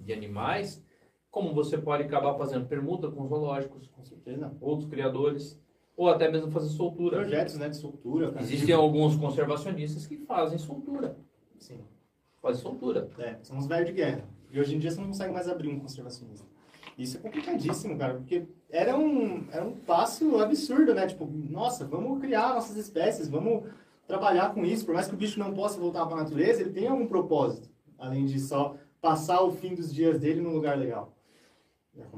de animais, como você pode acabar fazendo permuta com zoológicos, Com certeza. outros criadores, ou até mesmo fazer soltura. Projetos, né, de soltura. cara. Existem alguns conservacionistas que fazem soltura. Sim. Fazem soltura. É, são os velhos de guerra. E hoje em dia você não consegue mais abrir um conservacionista. Isso é complicadíssimo, cara, porque era um, era um passo absurdo, né? Tipo, nossa, vamos criar nossas espécies, vamos trabalhar com isso. Por mais que o bicho não possa voltar para a natureza, ele tem algum propósito, além de só passar o fim dos dias dele num lugar legal.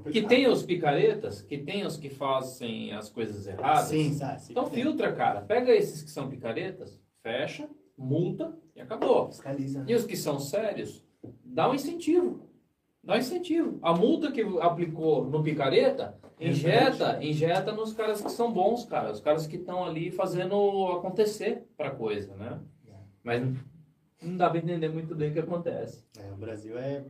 É. Que tem os picaretas, que tem os que fazem as coisas erradas. Sim, sim, Então filtra, cara. Pega esses que são picaretas, fecha, multa e acabou. Fiscaliza. né? E os que são sérios, dá um incentivo. Dá um incentivo. A multa que aplicou no picareta, injeta, injeta nos caras que são bons, cara. Os caras que estão ali fazendo acontecer pra coisa, né? Mas não dá pra entender muito bem o que acontece. É, o Brasil é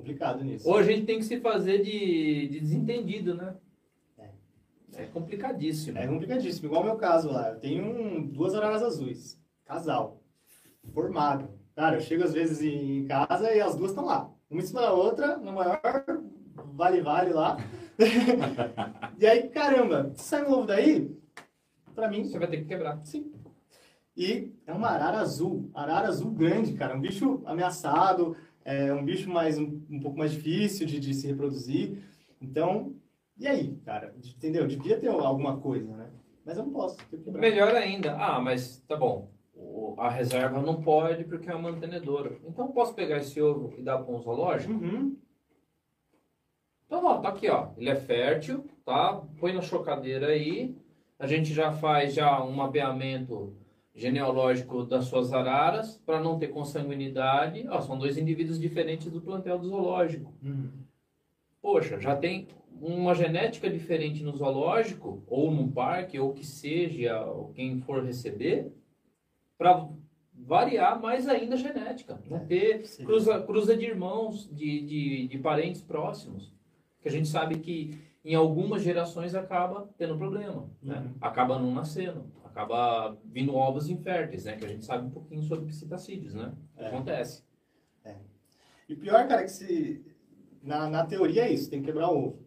complicado nisso. Hoje a gente tem que se fazer de, de desentendido, né? É complicadíssimo. É complicadíssimo, igual o meu caso lá. Eu tenho um- duas araras azuis, casal, formado. Cara, eu chego às vezes em casa e as duas estão lá. Uma em cima da outra, no maior vale-vale lá. *laughs* e aí, caramba, sai um ovo daí, pra mim, Você vai ter que quebrar. sim. E é uma arara azul, arara azul grande, cara. Um bicho ameaçado, é um bicho mais um, um pouco mais difícil de, de se reproduzir. Então, e aí, cara? Entendeu? Devia ter alguma coisa, né? Mas eu não posso. Melhor ainda. Ah, mas tá bom. O- A reserva não pode porque é uma mantenedora. Então eu posso pegar esse ovo e dar para um zoológico? Uhum. Então, ó, tá aqui, ó. Ele é fértil, tá? Põe na chocadeira aí. A gente já faz já um mapeamento genealógico das suas araras para não ter consanguinidade. Ó, são dois indivíduos diferentes do plantel do zoológico. Uhum. Poxa, já tem uma genética diferente no zoológico, ou num parque, ou que seja, ou quem for receber, para variar mais ainda a genética. Não É, ter sim. cruza, cruza de irmãos, de, de, de parentes próximos. Que a gente sabe que em algumas gerações acaba tendo problema. Né? Uhum. Acaba não nascendo, acaba vindo ovos inférteis, né? Que a gente sabe um pouquinho sobre psitacídeos, né? É. Acontece. E o pior, cara, é que se. Na, na teoria é isso, tem que quebrar o ovo.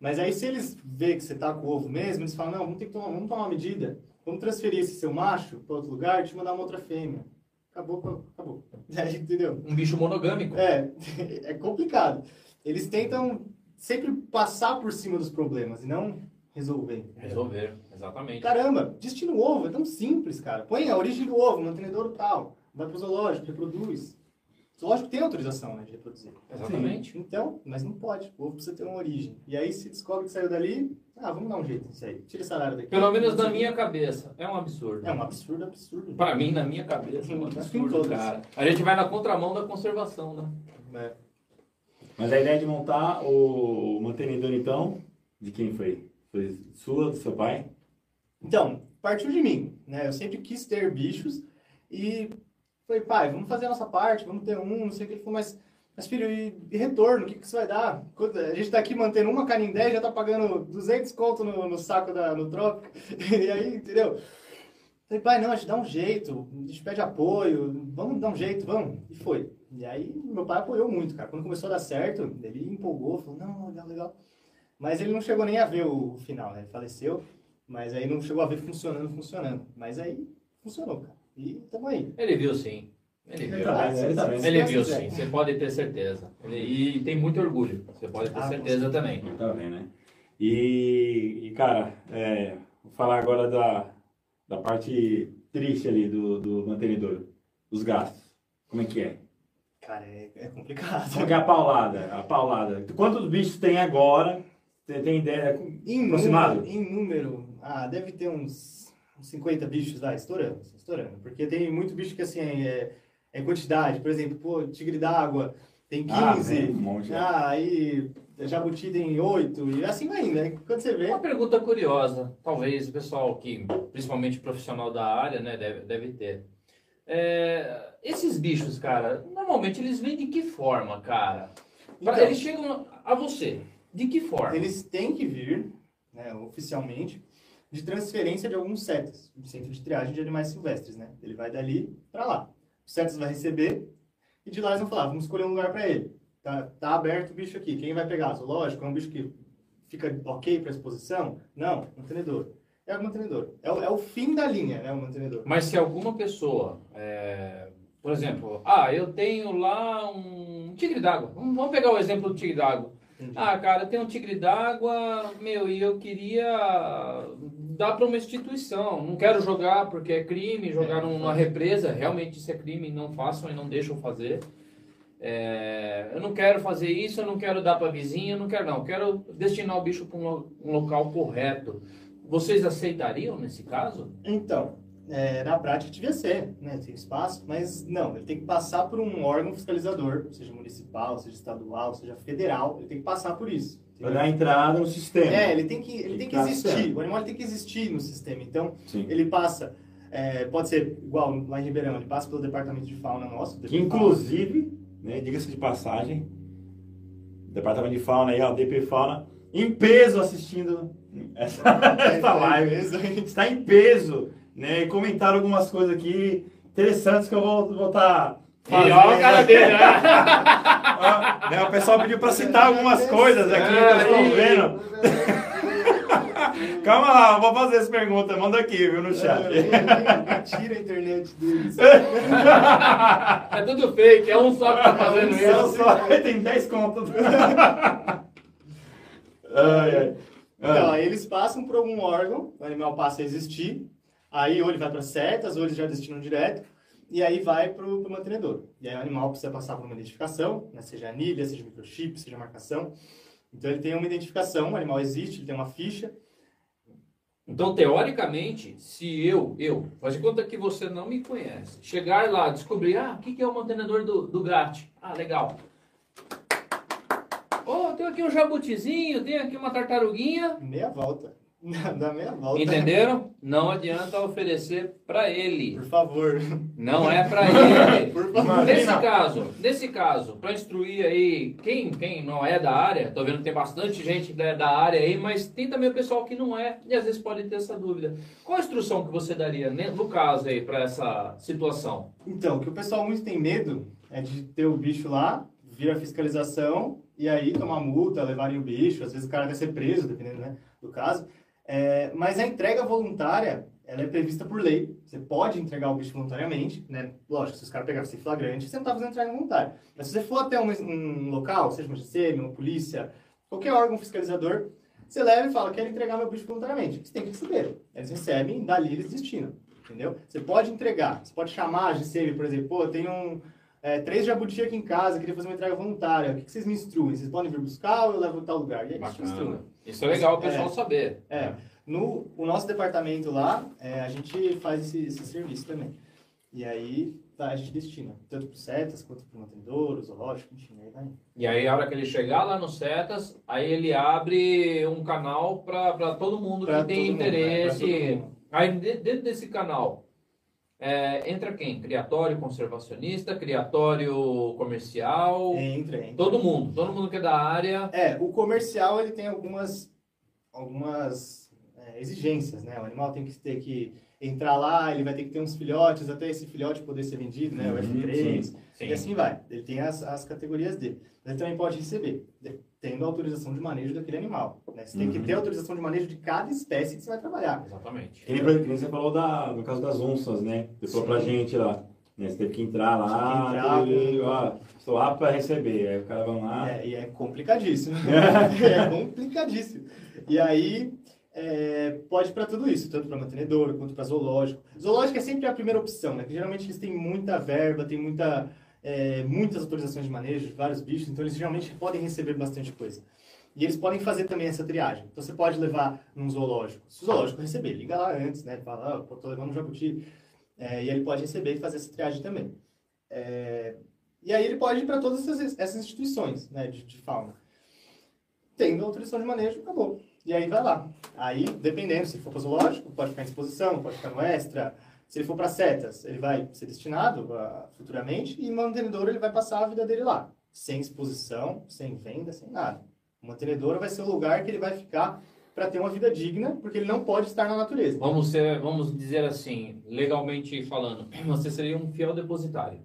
Mas aí se eles vê que você tá com o ovo mesmo, eles falam, não, vamos ter que tomar, vamos tomar uma medida. Vamos transferir esse seu macho para outro lugar e te mandar uma outra fêmea. Acabou, acabou. *laughs* Aí, entendeu? Um bicho monogâmico. É, *laughs* é complicado. Eles tentam sempre passar por cima dos problemas e não resolver. Resolver, exatamente. Caramba, destino ovo, é tão simples, cara. Põe a origem do ovo, mantenedor tal. Vai pro zoológico, reproduz. O zoológico tem autorização, né, de reproduzir. Exatamente. Então, mas não pode. O ovo precisa ter uma origem. E aí se descobre que saiu dali, ah, vamos dar um jeito nisso aí. Tira essa área daqui. Pelo menos na minha cabeça, é um absurdo. É um absurdo, absurdo. Pra mim, na minha cabeça, é um absurdo, cara. A gente vai na contramão da conservação, né? É. Mas a ideia de montar o mantenedor, então, de quem foi? Foi sua, do seu pai? Então, partiu de mim, né? Eu sempre quis ter bichos e falei, pai, vamos fazer a nossa parte, vamos ter um, não sei o que. Ele falou, mas, mas filho, e, e retorno, o que, que isso vai dar? A gente tá aqui mantendo uma canindé e já tá pagando 200 conto no, no saco da, no trópico. *laughs* E aí, entendeu? Falei, pai, não, a gente dá um jeito, a gente pede apoio, vamos dar um jeito, vamos. E foi. E aí, meu pai apoiou muito, cara. Quando começou a dar certo, ele empolgou, falou, não, legal, legal. Mas ele não chegou nem a ver o final, né? Ele faleceu, mas aí não chegou a ver funcionando, funcionando. Mas aí funcionou, cara. E tamo aí. Ele viu sim. Ele Ele viu. tá vendo, ele tá. Ele viu sim, você pode ter certeza. Ele- e tem muito orgulho, você pode ter Ah, certeza certeza. também. Tá bem, né? E, e, cara, é, vou falar agora da, da parte triste ali do, do mantenedor, os gastos. Como é que é? Cara, é, é complicado. Como que é a paulada? A paulada. Quantos bichos tem agora? Você tem ideia? Em Aproximado? número, em número, ah, deve ter uns, uns 50 bichos lá, estourando, estourando. Porque tem muito bicho que, assim, é, é quantidade. Por exemplo, pô, tigre d'água tem 15. Ah, tem um monte. Ah, aí jabuti tem 8. E assim vai indo, né? Quando você vê... Uma pergunta curiosa, talvez o pessoal que, principalmente profissional da área, né, deve, deve ter. É, esses bichos, cara, normalmente eles vêm de que forma, cara? Pra- Então, eles chegam a você. De que forma? Eles têm que vir, né, oficialmente, de transferência de alguns CETAS, do Centro de Triagem de Animais Silvestres, né? Ele vai dali para lá. O CETAS vai receber e de lá eles vão falar, vamos escolher um lugar para ele. Tá, tá aberto o bicho aqui, quem vai pegar? Zoológico? É um bicho que fica ok para exposição? Não, mantenedor. É o mantenedor. É o, é o fim da linha, né, o mantenedor. Mas se alguma pessoa, é, por exemplo, ah, eu tenho lá um tigre d'água. Vamos pegar o exemplo do tigre d'água. Entendi. Ah, cara, tem um tigre d'água, meu, e eu queria dar para uma instituição. Não quero jogar porque é crime, jogar É. numa represa, realmente isso é crime, não façam e não deixam fazer. É, eu não quero fazer isso, eu não quero dar para vizinha, eu não quero não, eu quero destinar o bicho para um, lo- um local correto. Vocês aceitariam nesse caso? Então, é, na prática devia ser, né? Tem espaço, mas não, ele tem que passar por um órgão fiscalizador, seja municipal, seja estadual, seja federal, ele tem que passar por isso. Entendeu? dar entrada no sistema. É, ele tem que, ele tem que existir, o animal tem que existir no sistema. Então, Sim. ele passa, é, pode ser igual lá em Ribeirão, ele passa pelo departamento de fauna nosso. Que inclusive, né, diga-se de passagem, Departamento de Fauna aí, ó, DP Fauna, em peso assistindo essa, *laughs* essa live. Exatamente. Está em peso, né? E comentaram algumas coisas aqui interessantes que eu vou tá estar E ó a cara dele, né? *laughs* Né, o pessoal pediu para citar algumas coisas aqui, É, vocês estão aí. vendo. *laughs* Calma lá, eu vou fazer essa pergunta, manda aqui, viu, no chat. É, Tira a internet deles. É tudo fake, é um só que tá fazendo isso. só- *laughs* tem 10 contas. ai, ai. Então, Ah, eles passam por algum órgão, o animal passa a existir, aí ou ele vai para setas, ou eles já destinam direto, e aí vai para o mantenedor. E aí o animal precisa passar por uma identificação, né, seja anilha, seja microchip, seja marcação. Então ele tem uma identificação, o animal existe, ele tem uma ficha. Então, teoricamente, se eu, eu, faz de conta que você não me conhece, chegar lá, descobrir, ah, o que, que é o mantenedor do, do GAT? Ah, legal. Oh, tem aqui um jabutizinho, tem aqui uma tartaruguinha. Meia volta. *laughs* Dá meia volta. Entenderam? Não adianta oferecer para ele. Por favor. Não é para *laughs* ele. Por favor. Nesse caso, nesse caso, para instruir aí quem, quem não é da área, tô vendo que tem bastante gente da, da área aí, mas tem também o pessoal que não é e às vezes pode ter essa dúvida. Qual a instrução que você daria né, no caso aí para essa situação? Então, o que o pessoal muito tem medo é de ter o bicho lá, vir a fiscalização e aí tomar multa, levarem o bicho, às vezes o cara vai ser preso, dependendo né, do caso. É, mas a entrega voluntária, ela é prevista por lei. Você pode entregar o bicho voluntariamente, né? Lógico, se os caras pegarem você flagrante, você não está fazendo entrega voluntária. Mas se você for até um, um local, seja uma GCM, uma polícia, qualquer órgão fiscalizador, você leva e fala, quero entregar meu bicho voluntariamente. Você tem que receber. Eles recebem, dali eles destinam. Entendeu? Você pode entregar, você pode chamar a GCM, por exemplo, pô, tenho um, é, três jabuti aqui em casa, queria fazer uma entrega voluntária. O que, que vocês me instruem? Vocês podem vir buscar ou eu levo em tal lugar? E aí te instruem. Isso é legal o É. pessoal saber. É, no o nosso departamento lá, é, a gente faz esse, esse serviço também. E aí tá, a gente destina, tanto para setas quanto para mantenedor, zoológico, enfim, aí vai. E aí, a hora que ele chegar lá no Setas, aí ele abre um canal para todo mundo Pra que tem mundo, né? Pra interesse. mundo. Aí, de- dentro desse canal, é, entra quem? Criatório conservacionista, criatório comercial, Entra, entra. todo mundo, todo mundo que é da área. É, o comercial ele tem algumas, algumas é, exigências, né? O animal tem que ter que entrar lá, ele vai ter que ter uns filhotes, até esse filhote poder ser vendido, né? O Uhum, F3, sim. e assim vai. Ele tem as, as categorias dele. Ele também pode receber, tendo autorização de manejo daquele animal. Né? Você tem que Uhum. ter autorização de manejo de cada espécie que você vai trabalhar. Exatamente. Que nem, que você falou da, no caso das onças, né? Você falou pra gente lá. Né? Você teve que entrar lá, que entrar, e, ó, estou apto para receber. Aí o cara vai lá. É, e é complicadíssimo. *laughs* é complicadíssimo. E aí, é, pode para tudo isso, tanto para mantenedor quanto para zoológico. Zoológico é sempre a primeira opção, né? Que geralmente eles têm muita verba, tem muita, é, muitas autorizações de manejo vários bichos, então eles geralmente podem receber bastante coisa. E eles podem fazer também essa triagem. Então você pode levar num zoológico. Se o zoológico receber, liga lá antes, né? Fala, ah, tô levando um jabuti. É, e ele pode receber e fazer essa triagem também. É, e aí ele pode ir para todas essas, essas instituições né, de, de fauna. Tendo autorização de manejo, acabou. E aí vai lá. Aí, dependendo, se for para zoológico, pode ficar em exposição, pode ficar no extra. Se ele for para setas, ele vai ser destinado a, futuramente e mantenedor ele vai passar a vida dele lá. Sem exposição, sem venda, sem nada. O mantenedor vai ser o lugar que ele vai ficar para ter uma vida digna, porque ele não pode estar na natureza. Vamos, ser, vamos dizer assim, legalmente falando, *clears throat* você seria um fiel depositário.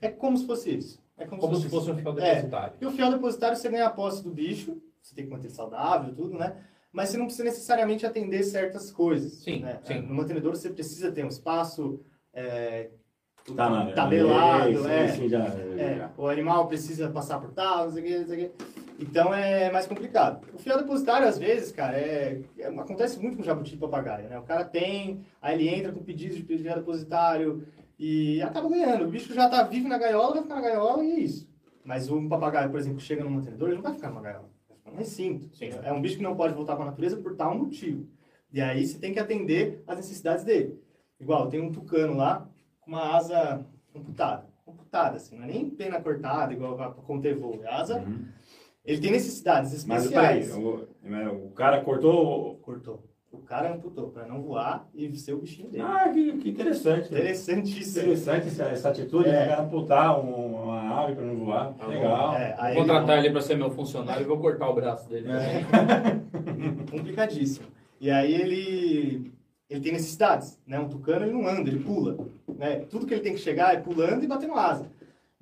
É como se fosse isso. É como, como se, fosse, um fiel é. depositário. É. E o fiel depositário, você ganha a posse do bicho, você tem que manter saudável, tudo, né? Mas você não precisa necessariamente atender certas coisas. Sim, né? sim. No mantenedor você precisa ter um espaço é, tá, na, tabelado, é, é, sim, já, é, já. o animal precisa passar por tal, não sei o que, não sei o que. Então é mais complicado. O fiel depositário, às vezes, cara, é, é, acontece muito com jabuti e papagaio, né? O cara tem, aí ele entra com pedido de fiel depositário e acaba ganhando. O bicho já tá vivo na gaiola, vai ficar na gaiola e é isso. Mas um papagaio, por exemplo, que chega no mantenedor, ele não vai ficar numa gaiola. Ficar num recinto. É um bicho que não pode voltar para a natureza por tal motivo. E aí você tem que atender às necessidades dele. Igual, tem um tucano lá com uma asa amputada. Amputada, assim, não é nem pena cortada, igual para conter voo. É asa... Uhum. Ele tem necessidades Mas peraí, especiais. o, o cara cortou. Cortou. O cara amputou para não voar e ser o bichinho dele. Ah, que, que interessante. Interessantíssimo. Interessante essa, essa atitude É. de cara amputar um- uma ave para não voar. Tá Legal. É, aí Vou contratar ele para ser meu funcionário e vou cortar o braço dele. É. *laughs* complicadíssimo. E aí ele ele tem necessidades, né? Um tucano ele não anda, ele pula, né? Tudo que ele tem que chegar é pulando e batendo asa.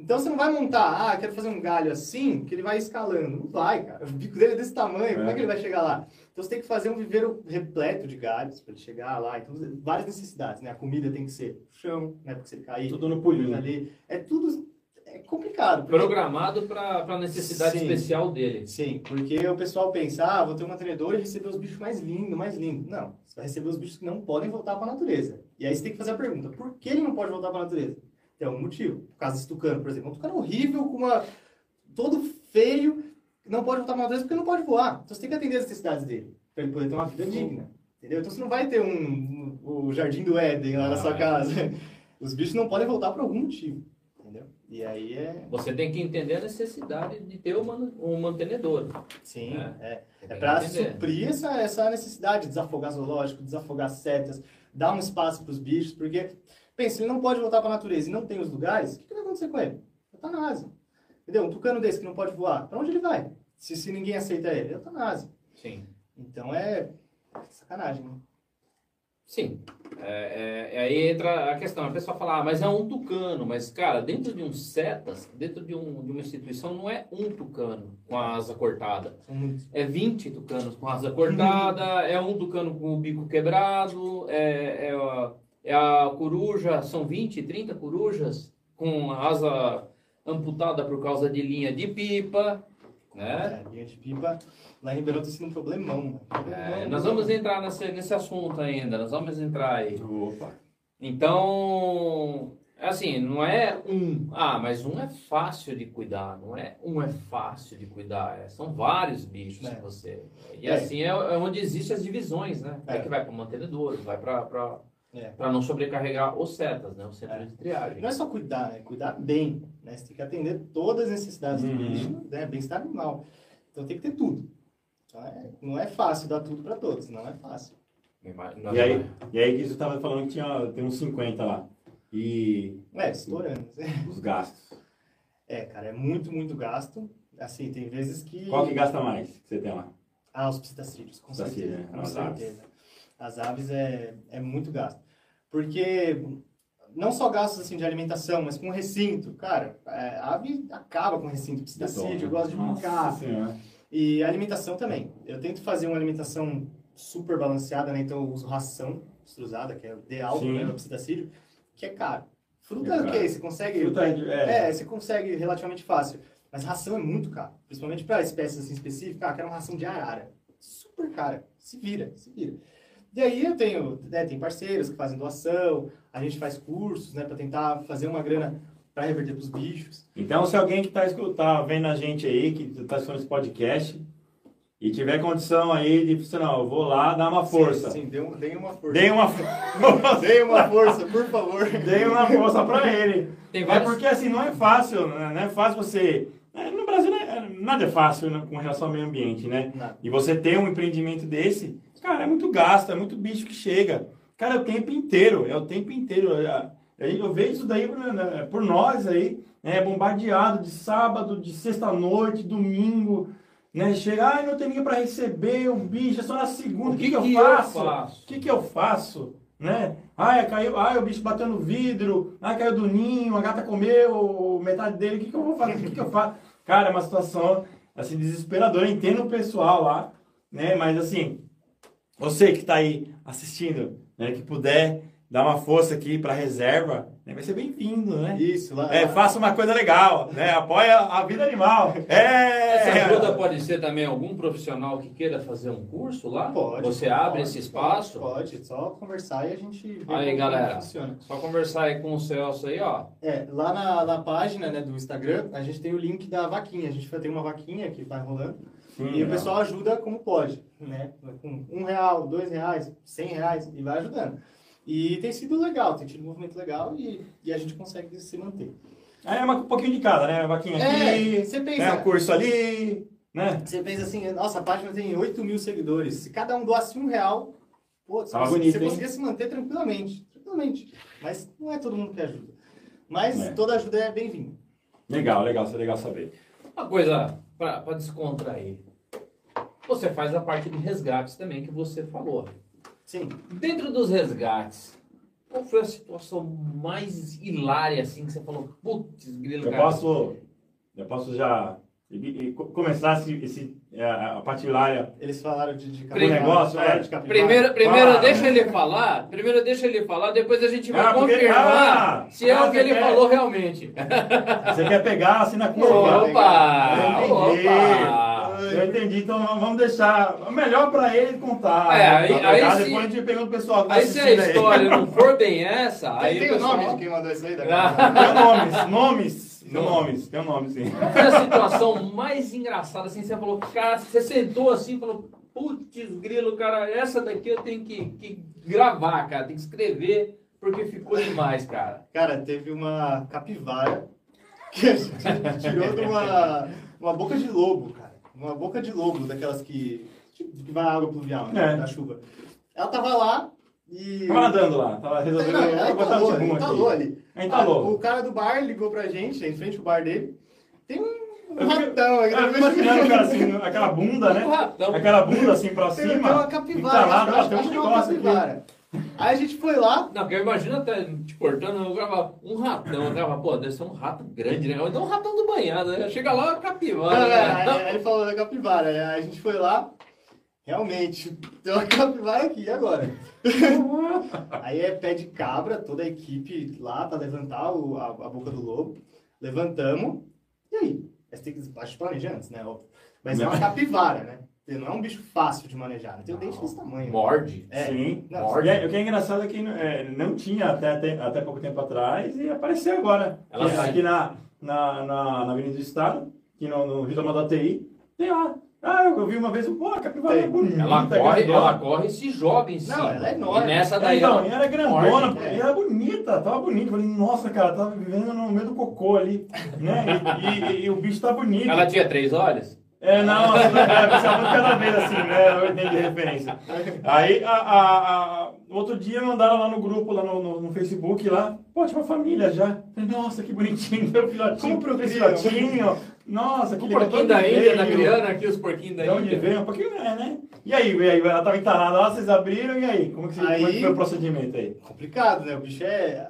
Então você não vai montar, ah, quero fazer um galho assim, que ele vai escalando. Não vai, cara. O bico dele é desse tamanho, como é que ele vai chegar lá? Então você tem que fazer um viveiro repleto de galhos para ele chegar lá. Então, várias necessidades, né? A comida tem que ser no chão, né? Porque se ele cair Tudo no pulinho. ali. É tudo é complicado. porque- Programado para a necessidade Sim. especial dele. Sim, porque o pessoal pensa, ah, vou ter um mantenedor e receber os bichos mais lindos, mais lindos. Não, você vai receber os bichos que não podem voltar para a natureza. E aí você tem que fazer a pergunta, por que ele não pode voltar para a natureza? Tem algum motivo. Por causa desse tucano, por exemplo. Um tucano horrível, com uma... todo feio, não pode voltar para a natureza porque não pode voar. Então você tem que atender as necessidades dele, para ele poder ter uma vida digna. Entendeu? Então você não vai ter um, um- o jardim do Éden lá na sua Ah, é. casa. *laughs* Os bichos não podem voltar por algum motivo. Entendeu? E aí é... Você tem que entender a necessidade de ter um, man- um mantenedor. Sim, É. é. É para suprir essa, essa necessidade de desafogar zoológico, desafogar setas, dar um espaço para os bichos, porque, pensa, ele não pode voltar para a natureza e não tem os lugares, o que, que vai acontecer com ele? Eutanásia. Entendeu? Um tucano desse que não pode voar, para onde ele vai? Se, se ninguém aceita ele, eutanásia. Sim. Então é sacanagem, né? Sim. É, é- aí entra a questão. A pessoa fala, ah, mas é um tucano. Mas, cara, dentro de um CETAS, dentro de, um, de uma instituição, não é um tucano com a asa cortada. É 20 tucanos com asa cortada, *laughs* é um tucano com o bico quebrado, é, é, a, é a coruja, são 20, 30 corujas com a asa amputada por causa de linha de pipa, né? É, linha de pipa, lá em Ribeirão está sendo um problemão. né? É, nós vamos entrar nesse, nesse assunto ainda, nós vamos entrar aí. Opa. Então, assim, não é um. Ah, mas um é fácil de cuidar. Não é um é fácil de cuidar. é- são vários bichos É. que você. E É. assim é, é onde existem as divisões, né? É, É. que vai para o mantenedor, vai para É. para não sobrecarregar os setas, né? O centro É. de triagem. Não é só cuidar, é cuidar bem. Né? Você tem que atender todas as necessidades Uhum. do bicho, né? bem-estar animal. Então tem que ter tudo. Então, é- não é fácil dar tudo para todos, não é fácil. Nós- E aí, e aí Gui, você estava falando que tinha, tem uns 50 lá. E É, estourando. os gastos. É, cara, é muito, muito gasto. Assim, tem vezes que... Qual que gasta mais que você tem lá? Ah, os psitacídeos, com certeza. né? Com aves. certeza. As aves é, é muito gasto. Porque não só gastos assim, de alimentação, mas com recinto. Cara, é, a ave acaba com recinto, psitacídeo, gosta de brincar. E alimentação também. Eu tento fazer uma alimentação super balanceada, né? Então eu uso ração extrusada, que é o ideal para o psitacídeo, que é caro. Fruta é ok, você consegue. Fruta é, é. É, você consegue relativamente fácil. Mas ração é muito caro. Principalmente para espécies assim específicas. Ah, quero uma ração de arara. Super cara. Se vira, se vira. E aí eu tenho, né, tem parceiros que fazem doação, a gente faz cursos, né, para tentar fazer uma grana para reverter para os bichos. Então, se alguém que está tá vendo a gente aí, que está assistindo esse podcast, e tiver condição aí de, assim, não, eu vou lá dar uma força. Sim, sim dê, dê uma força. Dê uma força. *laughs* dê uma força, por favor. Dê uma força para ele. Tem É vários- porque assim, não é fácil, né? não é fácil você... é, No Brasil, né, nada é fácil né, com relação ao meio ambiente, né? Nada. E você ter um empreendimento desse, cara, é muito gasto, é muito bicho que chega. Cara, é o tempo inteiro, é o tempo inteiro. Eu, eu vejo isso daí né, por nós aí, né, bombardeado de sábado, de sexta-noite, domingo, né? Chega, ai, não tem ninguém para receber o bicho, é só na segunda. O que, que, eu faço? faço? O que, que eu faço? Né? Ai, caiu, ai, o bicho bateu no vidro, ai, caiu do ninho, a gata comeu metade dele, o que, que eu vou fazer? O que, que eu faço? Cara, é uma situação assim, desesperadora. Eu entendo o pessoal lá, né? Mas assim, você que está aí assistindo, né, que puder dar uma força aqui para reserva, né, vai ser bem-vindo, né? Isso, lá. É, faça uma coisa legal, né? Apoia a vida animal. *laughs* É! Essa ajuda pode ser também algum profissional que queira fazer um curso lá? Pode. Você pode, abre esse espaço? Pode, pode, só conversar e a gente vê Aí, como galera. funciona. Só conversar aí com o Celso aí, ó. É, lá na, na página né, do Instagram, a gente tem o link da vaquinha. A gente vai ter uma vaquinha que vai rolando. Sim, e o pessoal ajuda como pode, né? Com um real, dois reais, cem reais, e vai ajudando. E tem sido legal, tem tido um movimento legal e, e a gente consegue se manter. Aí é uma- um pouquinho de cada, né? Vaquinha É, aqui, você pensa- né? um curso ali, né? Você pensa assim, nossa, a página tem 8 mil seguidores. Se cada um doasse um real, pô, você, você bonito, hein? conseguia se manter tranquilamente. Tranquilamente. Mas não é todo mundo que ajuda. Mas É. toda ajuda é bem-vinda. Legal, legal, isso é legal saber. Uma coisa para descontrair. Você faz a parte de resgates também que você falou. Sim. Dentro dos resgates, qual foi a situação mais hilária assim que você falou? Putz, grilo, Eu cara. posso, eu posso já e- e co- começar esse, esse, é, a parte hilária. Eles falaram de, de Primeiro- capivara, falaram é. de capivara. Primeiro, primeiro Ah. deixa ele falar, primeiro deixa ele falar, depois a gente vai Ah, porque- confirmar ah, se é o que ele quer- falou realmente. Você quer pegar assim na curva? Opa! Opa! Eu entendi, então vamos deixar melhor para ele contar. É, aí- aí se- Depois a gente pergunta o pessoal tá Aí se a assistindo aí. história não for bem essa, aí Tem o o pessoal... nome de quem mandou isso aí? Da Ah. capivara? Tem nomes, nomes, tem Nomes. nomes, tem um nome sim. Qual foi a situação mais engraçada, assim, você falou, cara, você sentou assim e falou, putz, grilo, cara, essa daqui eu tenho que, que gravar, cara, tem que escrever, porque ficou demais, cara. Cara, teve uma capivara que a gente tirou de uma, uma boca de lobo, cara. Uma boca de lobo, daquelas que, que vai água pluvial, né? É. Da chuva. Ela tava lá e... Tava nadando lá, tava resolvendo Não, ela entalou, o tibum entalou ali. É, entalou. Ah, O cara do bar ligou pra gente, em frente ao bar dele. Tem um fico- ratão. Eu fico imaginando, cara, *laughs* assim, aquela bunda, né? Um ratão. Aquela bunda assim pra Tem, tem cima. uma capivara. entalada, acho, acho, tem um acho que é uma negócio aqui. Aí a gente foi lá, Não, porque eu imagino até te cortando, eu grava um ratão, eu grava, pô, deve ser um rato grande, né? Então um ratão do banhado, né? Chega lá, Não, capivara. não, né? aí ele falou da capivara. aí A gente foi lá, realmente, tem uma capivara aqui, e agora? *laughs* aí é pé de cabra, toda a equipe lá pra levantar o- a, a boca do lobo. Levantamos, e aí? Mas tem que antes, né? óbvio. Mas é uma capivara, né? Não é um bicho fácil de manejar, não tem o dente desse tamanho. Morde. É. Sim. Não, E é- o que é engraçado é que é, não tinha até, até, até pouco tempo atrás e apareceu agora. Ela aqui sai. aqui na, na, na, na Avenida do Estado, aqui no, no Rio da TI, tem lá. Ah, eu vi uma vez, pô, a capivara é bonita. Ela corre, grandona. ela corre e se joga em cima. Não, ela é enorme. E nessa É, daí então, ela e era grandona, morde. pô, é. e era bonita, tava bonita. Eu Falei, nossa, cara, tava vivendo no meio do cocô ali, né? E, e- e o bicho tá bonito. Ela tinha três olhos? É, não, assim, é, pensava muito cada vez assim, né? Eu entendi a referência. Aí, a, a, a- outro dia mandaram lá no grupo, lá no, no, no Facebook, lá, pô, tinha uma família já. Nossa, que bonitinho, meu filhotinho, Como meu criam? filhotinho. Nossa, que O legal. porquinho de onde da Índia, veio? Criana, aqui os porquinhos da De onde Índia. veio? Um pouquinho, é, né? E aí, e aí, ela tava entalada lá, vocês abriram, e aí? Como que, você, como é que Aí- foi o procedimento aí? Complicado, né? O bicho é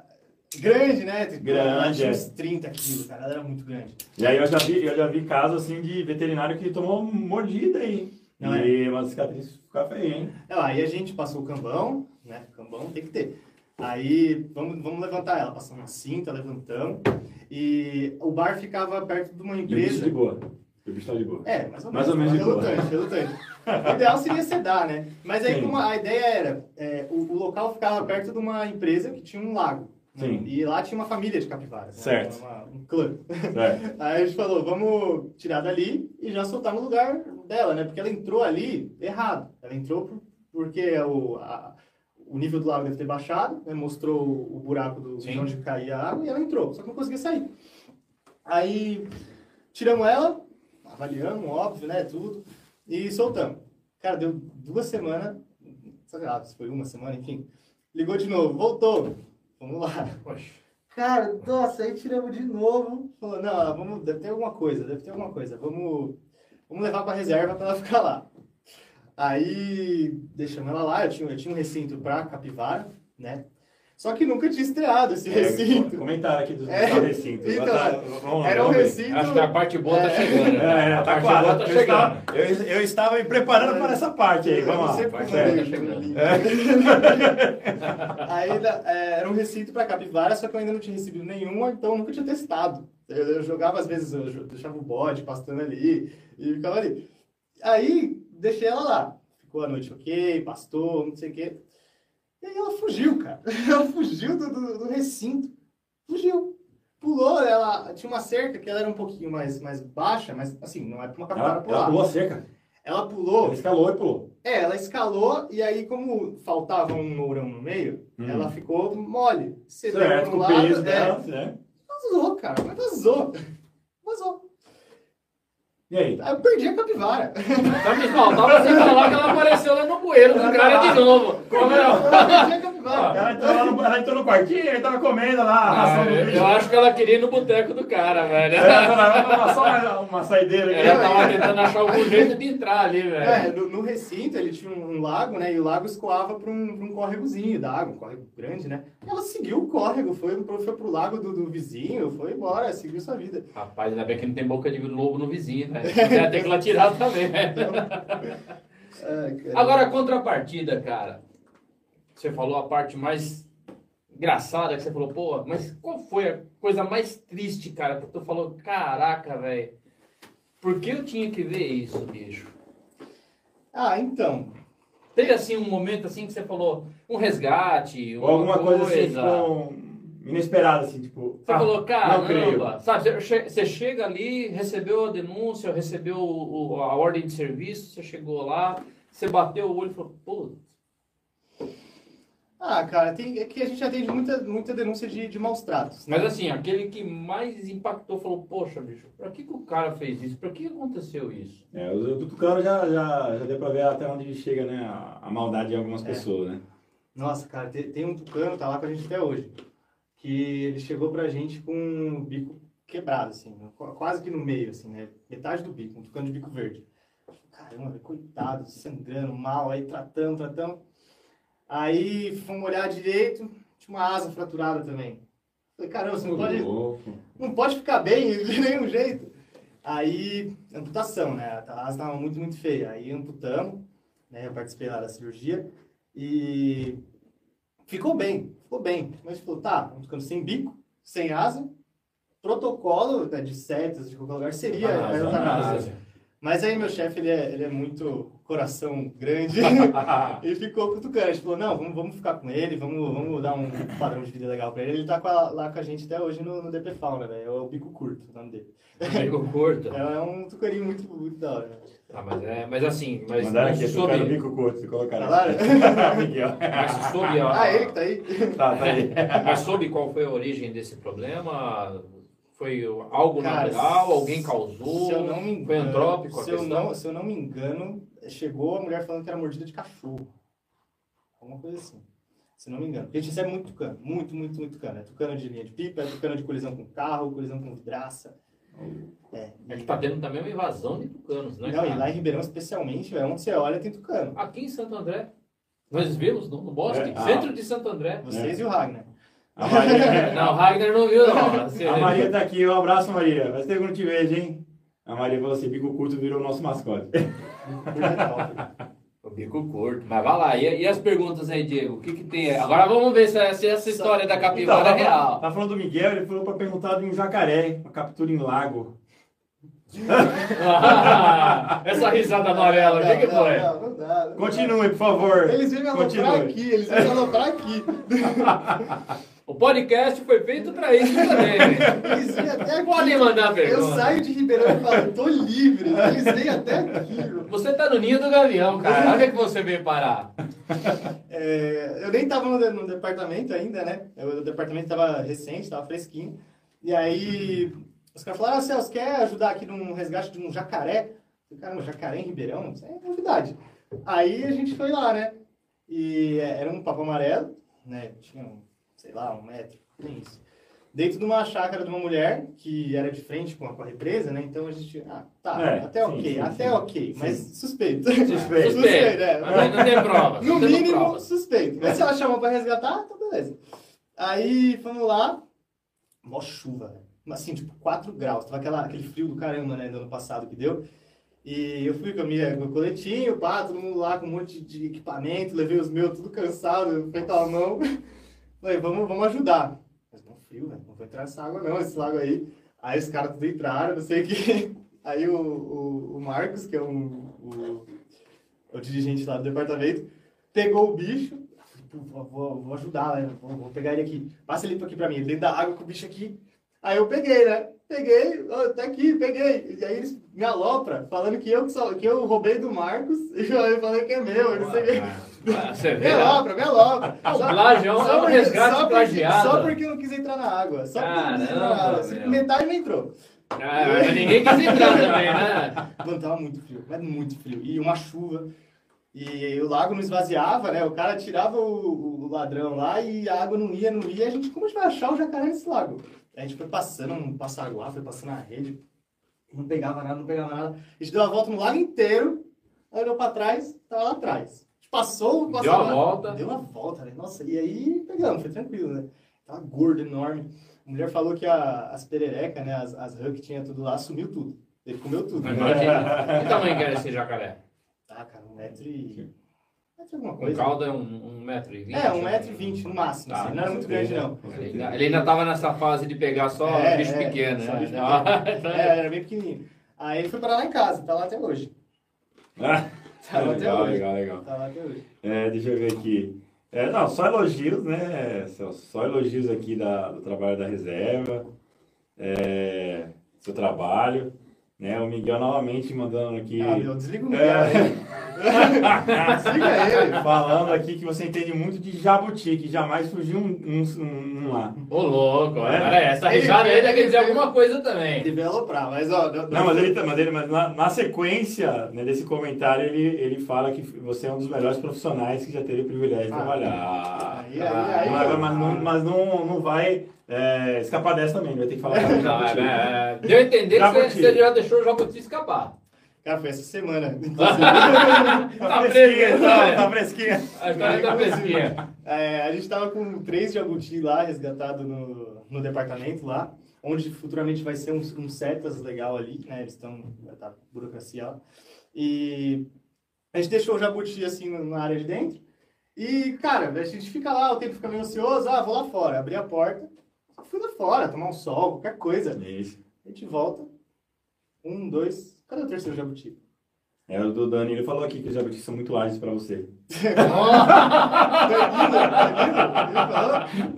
grande, né? Grande, é. uns 30 quilos, cara. Ela era muito grande. E aí eu já vi, eu já vi casos assim de veterinário que tomou mordida aí. Não e uma cicatriz fica feia, hein? Não, aí a gente passou o cambão, né? Cambão tem que ter. Aí, vamos, vamos levantar ela. Passamos uma cinta, levantamos. E o bar ficava perto de uma E o bicho empresa. de boa. E o bicho tá de boa. É, mais ou Mais menos. ou menos de boa. relutante, relutante. O ideal seria sedar, né? Mas aí, Sim. como a ideia era, é, o, o local ficava perto de uma empresa que tinha um lago. Né? Sim. E lá tinha uma família de capivaras. né? Certo. Uma- um clã. Certo. *laughs* Aí a gente falou, vamos tirar dali e já soltar no lugar dela, né? Porque ela entrou ali errado. Ela entrou por- porque o, a- o nível do lago deve ter baixado, né? mostrou o, buraco do, de onde caía a água e ela entrou, só que não conseguia sair. Aí tiramos ela, avaliamos, óbvio, né? Tudo, e soltamos. Cara, deu duas semanas, sei lá, se foi uma semana, enfim. Ligou de novo, voltou. Vamos lá. Poxa. Cara, nossa, aí tiramos de novo. Falou, não, vamos, deve ter alguma coisa, deve ter alguma coisa. Vamos, vamos levar pra reserva pra ela *laughs* ficar lá. Aí deixamos ela lá, eu tinha, eu tinha um recinto pra capivara, né? Só que nunca tinha estreado esse recinto. É, comentário aqui do, do É, recinto. então, Tá- vamos lá, Era um recinto. Acho que a parte boa tá É. chegando. né? É, *laughs* é, a tá parte quase. boa tá *laughs* eu, chegando. estava, eu, eu estava me preparando para essa parte aí. Vamos lá. como chegar, é, tá chegando. link. *laughs* Aí da- é, era um recinto para capivara, só que eu ainda não tinha recebido nenhum, então eu nunca tinha testado. Eu, eu jogava, às vezes, eu deixava o bode pastando ali e ficava ali. Aí deixei ela lá. Ficou a noite ok, pastou, não sei o quê. E aí ela fugiu, cara. *laughs* Ela fugiu do, do, do recinto. Fugiu. Pulou, ela tinha uma cerca que ela era um pouquinho mais, mais baixa, mas assim, não é para uma capivara Ela, pular. ela pulou a cerca. Ela pulou, Ela escalou e pulou. é, ela escalou e aí, como faltava um mourão no meio, Hum. ela ficou mole. Cedeu Certo, no com o lado, peso é, dela. né? Vazou, cara, mas vazou. Vazou. E aí? Eu perdi a capivara. Tá me faltava você falar que ela apareceu lá no bueiro do cara de novo. Como é? Eu perdi a capivara. Ela entrou, lá no, ela entrou no quartinho e tava comendo lá a Ah, ração do eu, bicho. eu acho que ela queria ir no boteco do cara, velho. Ela tava só uma, uma saideira aqui. Ela tava tentando achar algum jeito de entrar ali, É, velho. no, no recinto ele tinha um, lago, né? E o lago escoava para um, pra um córregozinho da água, um córrego grande, né? E ela seguiu o córrego, foi, pro- foi pro lago do, do vizinho, foi embora, seguiu sua vida. Rapaz, ainda bem que não tem boca de lobo no vizinho. Ia ter que lá tirar também, velho. *laughs* Cara. Agora, a contrapartida, cara. Você falou a parte mais engraçada que você falou, pô, mas qual foi a coisa mais triste, cara? Que tu falou, caraca, velho. Por que eu tinha que ver isso, bicho? Ah, então. Teve assim um momento assim que você falou, um resgate, Ou alguma coisa, assim, coisa. tipo, inesperada, assim, tipo... Você ah, falou, não caramba, creio. sabe, você che- você chega ali, recebeu a denúncia, recebeu a ordem de serviço, você chegou lá, você bateu o olho e falou, pô, Ah, cara, tem, é que a gente atende muita, muita denúncia de, de maus tratos. né? Mas assim, aquele que mais impactou falou, poxa, bicho, pra que, que o cara fez isso? Pra que aconteceu isso? É, o do Tucano já, já, já deu pra ver até onde chega, né, a, a maldade de algumas É. pessoas, né? Nossa, cara, tem, tem um tucano, tá lá com a gente até hoje, que ele chegou pra gente com o bico quebrado, assim, qu- quase que no meio, assim, né? Metade do bico, um tucano de bico verde. Caramba, coitado, sangrando mal, aí tratando, tratando. Aí fomos olhar direito, tinha uma asa fraturada também. Falei, caramba, você não pode, não pode ficar bem *laughs* de nenhum jeito. Aí, amputação, né? A asa estava muito, muito feia. Aí amputamos, né? Eu participei lá da cirurgia e ficou bem, ficou bem. Mas falou, tá, vamos ficando sem bico, sem asa, protocolo né, de setas de qualquer lugar seria a eutanásia. Mas aí meu chefe, ele é, ele é muito coração grande *laughs* e ficou cutucando. A gente falou, não, vamos, vamos ficar com ele, vamos, vamos dar um padrão de vida legal pra ele. Ele tá com a- lá com a gente até hoje no, no DP Fauna, velho. É o Bico Curto, o nome dele. Amigo curto. *laughs* É, é um tucaninho muito, muito da hora. Ah, mas, é, mas assim, mas, Mandaram aqui, soube, bico curto, se colocaram *laughs* ó. mas soube, a- Ah, ele que tá aí? Tá, tá aí. mas soube qual foi a origem desse problema? Foi algo Cara, natural? Alguém causou? Se eu não me engano, Foi antrópico se eu, não, se eu não me engano, chegou a mulher falando que era mordida de cachorro. Alguma coisa assim. Se eu não me engano. Porque a gente recebe muito tucano. Muito, muito, muito tucano. É tucano de linha de pipa, é tucano de colisão com carro, colisão com vidraça. É. É que e- tá tendo também uma invasão de tucanos, né? Não, e cara? lá em Ribeirão, especialmente, é onde você olha, tem tucano. Aqui em Santo André, nós vimos no, no bosque, É, ah. centro de Santo André. Vocês e o Ragnar. A Maria, Não, o Ragnar não viu, não. Assim, a Maria tá aqui, um abraço, Maria. Faz tempo que eu não te vejo, hein? A Maria falou assim, bico curto virou nosso mascote. *laughs* O Bico curto. Mas vai lá. E, e as perguntas aí, Diego? O que, que tem? Agora vamos ver se, é- se essa história da capivara Então, é real. Tá falando do Miguel, ele falou pra perguntar de um jacaré, uma captura em lago. *laughs* essa risada amarela, o que, que foi? Não, não dá. não. Continue, por favor. Eles vêm me aloprar aqui, eles vêm me aloprar aqui. *laughs* O podcast foi feito pra isso também. *laughs* Eles até aqui. Podem mandar Eu pergunta. saio de Ribeirão e falo, tô livre. Eles vêm até aqui. Você tá no ninho do gavião, cara. É que você veio parar? *laughs* É, eu nem tava no, no departamento ainda, né? Eu- o departamento tava recente, tava fresquinho. E aí, os caras falaram, ah, Celso, quer ajudar aqui num resgate de um jacaré? Eu falei, Caramba, jacaré em Ribeirão? Isso é novidade. Aí a gente foi lá, né? E é, era um papo amarelo, né? Tinha, um, sei lá, um metro, nem isso. Dentro de uma chácara de uma mulher, que era de frente com a, com a represa, né? Então a gente, ah, tá, É, até sim, ok, sim, até sim. ok, mas suspeito. Suspeito. Suspeito. é. Mas não tem prova. No mínimo, provas. suspeito. Mas se ela chamou pra resgatar, então beleza. Aí, fomos lá. Mó chuva, velho. Assim, tipo, 4 graus. Tava aquela, aquele frio do caramba, né, do ano passado que deu. E eu fui com a minha, com o coletinho, pá, todo mundo lá com um monte de equipamento. Levei os meus tudo cansado, feito à mão. Falei, vamos, vamos ajudar. Mas não frio, velho. Não vou entrar nessa água não, esse lago aí. Aí os caras tudo entraram, não sei o que. *laughs* Aí o, o, o Marcos, que é um, o, o dirigente lá do departamento, pegou o bicho. Falei, "Pô, Vou, vou ajudar, né? Vou, vou pegar ele aqui. Passa ele aqui pra mim, dentro da água com o bicho aqui. Aí eu peguei, né? Peguei, tá aqui, peguei. E aí eles me alopram, falando que eu, que que eu roubei do Marcos. *laughs* E eu falei que é meu, eu não sei o quê. Ah, Você vê? alopra, me alopra. Ah, o plágio é um- resgate só porque. Só porque eu não quis entrar na água. Só porque não quis entrar na água. meu. Metade não entrou. Ah, mas ninguém quis entrar também, né? *laughs* Mano, tava muito frio, mas muito frio. E uma chuva. E o lago não esvaziava, né? O cara tirava o, o ladrão lá e a água não ia, não ia. A gente, como a gente vai achar o jacaré nesse lago? A gente foi passando um passaguá, foi passando a rede. Não pegava nada, não pegava nada. A gente deu uma volta no lago inteiro. Olhou pra trás, tava lá atrás. Passou o Deu a passaguá, volta. Deu uma volta, né? Nossa, e aí pegamos, foi tranquilo, né? Tava gordo, enorme. A mulher falou que a- as pererecas, né? As, as que tinha tudo lá, sumiu tudo. Ele comeu tudo. Imagina. *laughs* Que tamanho que era esse jacaré? Tá, cara, um metro e... Um metro e alguma coisa. calda é um, um metro e vinte? É, um metro e vinte no máximo. Tá, assim, não era muito grande, não. Ele ainda, ele ainda tava nessa fase de pegar só É, bicho é, pequeno, né? bicho *laughs* Não, É, era bem pequenininho. Aí ele foi parar lá em casa, tá lá até hoje. Ah, *laughs* Tá lá até legal, hoje. legal, legal. Tá lá até hoje. É, deixa eu ver aqui. É, não, só elogios, né? Celso? Só elogios aqui da, do trabalho da reserva, é, seu trabalho. Né? O Miguel novamente mandando aqui. Ah, meu, desliga o Miguel É. *laughs* Desliga ele. Falando aqui que você entende muito de jabuti, que jamais surgiu um, um, um- um lá. Ô, louco, É. olha, essa risada aí deve dizer alguma coisa também. Ele veio aloprar, mas ó... Não, Não, mas ele, tá- mas ele mas na, na sequência né, desse comentário, ele, ele fala que você é um dos melhores profissionais que já teve o privilégio de Ah. trabalhar. Aí, aí, aí, mas, mas não, mas não, não vai é, escapar dessa também, vai ter que falar o Não, jabuti. é, é, deu a entender que Jabuti. você, você já deixou o jabuti escapar. Cara, foi essa semana. *laughs* Tá Tá fresquinha, tá, tá fresquinha. A história tá fresquinha. É, a gente tava com três jabuti lá, resgatado no, no departamento lá, onde futuramente vai ser um, um CETAS legal ali, né? Eles estão, tá burocracia lá. E a gente deixou o jabuti assim na área de dentro. E, cara, a gente fica lá, o tempo fica meio ansioso, ah, vou lá fora. Abri a porta, fui lá fora, tomar um sol, qualquer coisa. Isso. A gente volta. Um, dois. Cadê o terceiro jabuti? É, o do Dani, ele falou aqui que os jabutis são muito ágeis pra você. *laughs*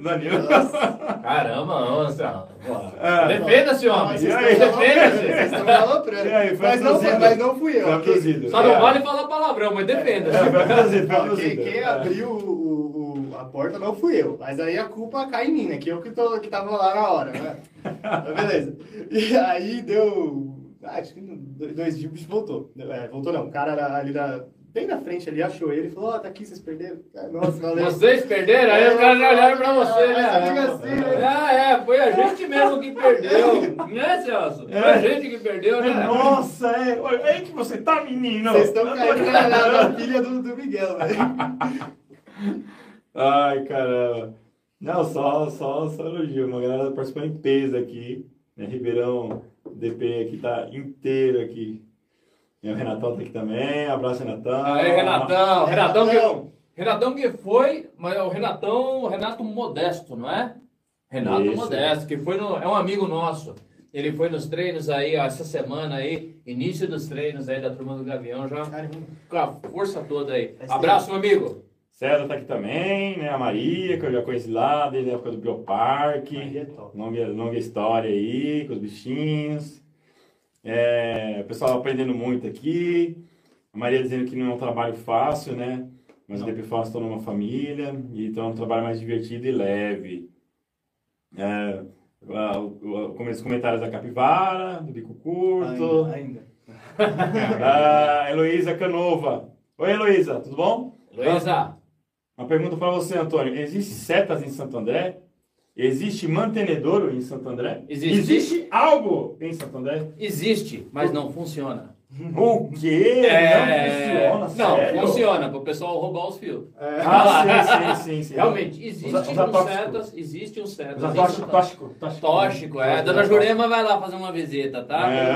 Danilo. Caramba, nossa. É. Defenda-se, homem. Defenda-se. Mas não, mas não fui eu. Só não É. vale falar palavrão, mas É, defenda-se. abduzido. quem, quem É. abriu porta não fui eu. Mas aí a culpa cai em mim, né? Que eu que, tô, que tava lá na hora, né? Mas beleza. E aí deu. ah, Acho que dois dias o bicho voltou. É, voltou não. O cara era ali da, bem na frente ali, achou ele e falou: Ó, tá aqui, vocês perderam. Ah, Nossa, valeu. Vocês perderam, aí os caras já olharam pra você, eu digo né? Ah, é, foi a gente mesmo que perdeu. Né, Celso? Foi a gente que perdeu, né? Nossa, é. É que você tá, menino. Vocês estão caindo na, na, na pilha do, do Miguel, velho. *laughs* Ai, caramba. Não, só, só, só elogio. Uma galera participando em peso aqui. Né? Ribeirão DP aqui tá inteiro aqui. E o Renatão tá aqui também. Abraço, Renatão. Aí, Renatão. Renatão que, Renatão. Renatão que foi, mas é o Renatão, o Renato Modesto, não é? Renato Isso. Modesto, que foi no, é um amigo nosso. Ele foi nos treinos aí, ó, essa semana aí, início dos treinos aí da turma do Gavião, já Caramba. com a força toda aí. Abraço, meu amigo. César tá aqui também, né? A Maria, que eu já conheci lá desde a época do Bioparque. Aí é top. Longa, longa história aí, com os bichinhos. É, o pessoal aprendendo muito aqui. A Maria dizendo que não é um trabalho fácil, né? Mas o Não. DP Fácil tornou uma família. Então é um trabalho mais divertido e leve. É, a- o- o- os comentários da Capivara, do Bico Curto. Ainda. ainda. *laughs* Da Heloísa Canova. Oi, Heloísa, tudo bom? Luísa, Uma pergunta para você, Antônio. Existe setas em Santo André? Existe mantenedouro em Santo André? Existe. Existe algo em Santo André? existe, mas não funciona. O quê? não funciona, não, sério? funciona, para o pessoal roubar os fios. É. Ah, sim, sim, sim, sim. *laughs* Realmente, existe Usa- usa um tóxico. setas, existe um setas. Usa tóxico, tóxico, tóxico. Tóxico, é. A dona Jurema vai lá fazer uma visita, tá? É.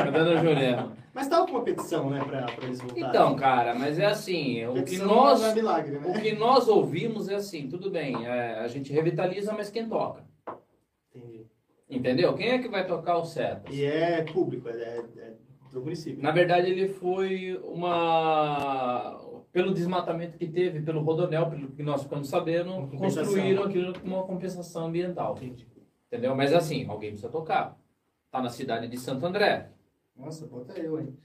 A *laughs* dona Jurema. Mas tava com uma petição, né, pra, pra eles voltarem. Então, cara, mas é assim, o que nós, não é milagre, o né? que nós ouvimos é assim, tudo bem, é, a gente revitaliza, mas quem toca? Entendi. Entendeu? Quem é que vai tocar o setas? E é público, é, é, é do município. Na verdade, ele foi uma. Pelo desmatamento que teve, pelo Rodonel, pelo que nós ficamos sabendo, construíram aquilo como uma compensação ambiental. Entendi. Entendeu? Mas assim, alguém precisa tocar. Tá na cidade de Santo André. Nossa, bota eu, hein?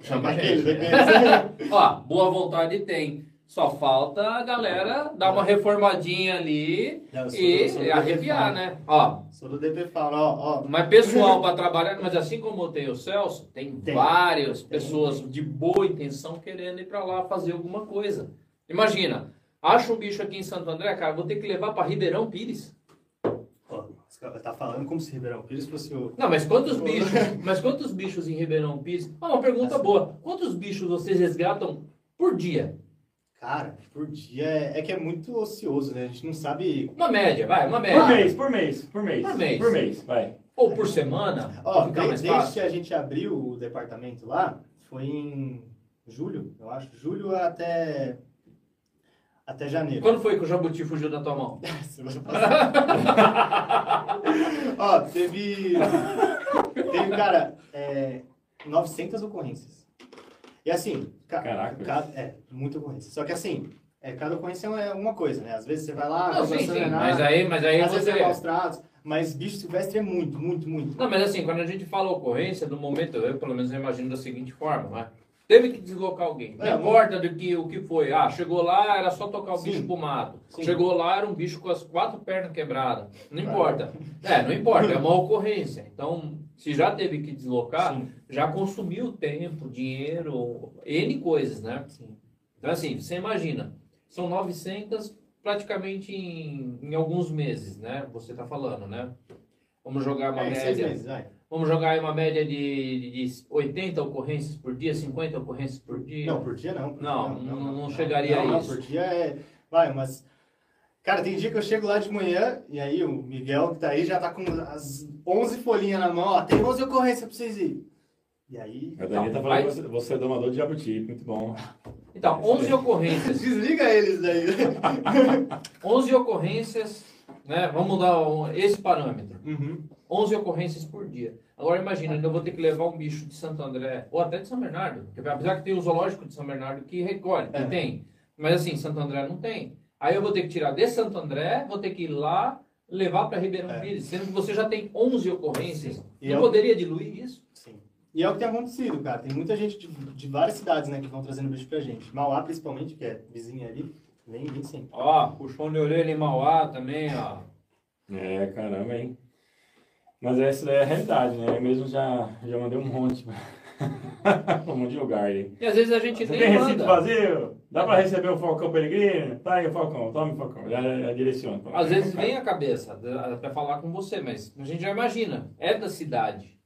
Chama Aquele, daquele. *laughs* Ó, boa vontade tem. Só falta a galera dar uma reformadinha ali Não, eu sou- e DPFAL. né? Ó, Sou do DPFAL, ó, ó. mas pessoal para trabalhar, mas assim como tem o Celso, tem, Tem. várias Tem. pessoas de boa intenção querendo ir para lá fazer alguma coisa. Imagina, acha um bicho aqui em Santo André, cara, vou ter que levar para Ribeirão Pires. tá falando como se Ribeirão Pires fosse o... Não, mas quantos bichos, *laughs* mas quantos bichos em Ribeirão Pires? Ah, uma pergunta boa. Quantos bichos vocês resgatam por dia? Cara, por dia é, é que é muito ocioso, né? A gente não sabe... Uma média, vai, uma Por média. mês, por mês, por mês. Por mês. Por mês, vai. Ou por semana, Ó, de- desde fácil. que a gente abriu o departamento lá, foi em julho, eu acho. Julho até... Até janeiro. Quando foi que o jabuti fugiu da tua mão? *laughs* Semana passada. *laughs* Ó, teve. Teve, cara, é, 900 ocorrências. E assim. ca- Caraca. ca- é, muita ocorrência. Só que assim, é, cada ocorrência é uma coisa, né? Às vezes você vai lá, Não, sim, sim, sanar, mas aí, mas aí às vezes é você... maus tratos, mas bicho silvestre é muito, muito, muito. Não, mas assim, quando a gente fala ocorrência, no momento, eu pelo menos eu imagino da seguinte forma, né? Teve que deslocar alguém. Não É, importa do que, o que foi. Ah, chegou lá, era só tocar o Sim. bicho pro mato. Sim. Chegou lá, era um bicho com as quatro pernas quebradas. Não importa. É, não importa, é uma ocorrência. Então, se já teve que deslocar, Sim. já consumiu tempo, dinheiro, N coisas, né? Sim. Então, assim, você imagina, são 900 praticamente em, em alguns meses, né? Você tá falando, né? Vamos jogar uma É, média. meses. Vamos jogar aí uma média de, de 80 ocorrências por dia, 50 ocorrências por dia. Não, por dia não. por Não, dia não- não chegaria não, a não, isso. por dia é. Vai, mas. Cara, tem dia que eu chego lá de manhã e aí o Miguel que tá aí já tá com as 11 folhinhas na mão. Ó, tem 11 ocorrências pra vocês irem. E aí. A Dani tá falando vai- que você, é domador de jabuti, muito bom. Então, 11 ocorrências. Desliga eles daí. *laughs* 11 ocorrências, né? Vamos dar um- esse parâmetro. Uhum. 11 ocorrências por dia. Agora imagina, eu vou ter que levar um bicho de Santo André, ou até de São Bernardo, porque apesar que tem o zoológico de São Bernardo que recolhe, que É. tem. Mas assim, Santo André não tem. Aí eu vou ter que tirar de Santo André, vou ter que ir lá, levar para Ribeirão É. Pires, sendo que você já tem 11 ocorrências. E não eu- poderia diluir isso? Sim. E é o que tem acontecido, cara. Tem muita gente de, de várias cidades, né, que vão trazendo bicho pra gente. Mauá, principalmente, que é vizinha ali, vem, vem sempre. Ó, puxão de orelha em Mauá também, ó. É, caramba, hein? Mas essa daí é a realidade, né? Eu mesmo já, já mandei um monte. *laughs* um monte de lugar aí. E às vezes a gente Você nem tem manda. vazio? Dá pra receber o Falcão Peregrino? Tá aí o Falcão, tome o Falcão. Já, já direciona. Às vezes vem a cabeça para falar com você, mas a gente já imagina. É da cidade.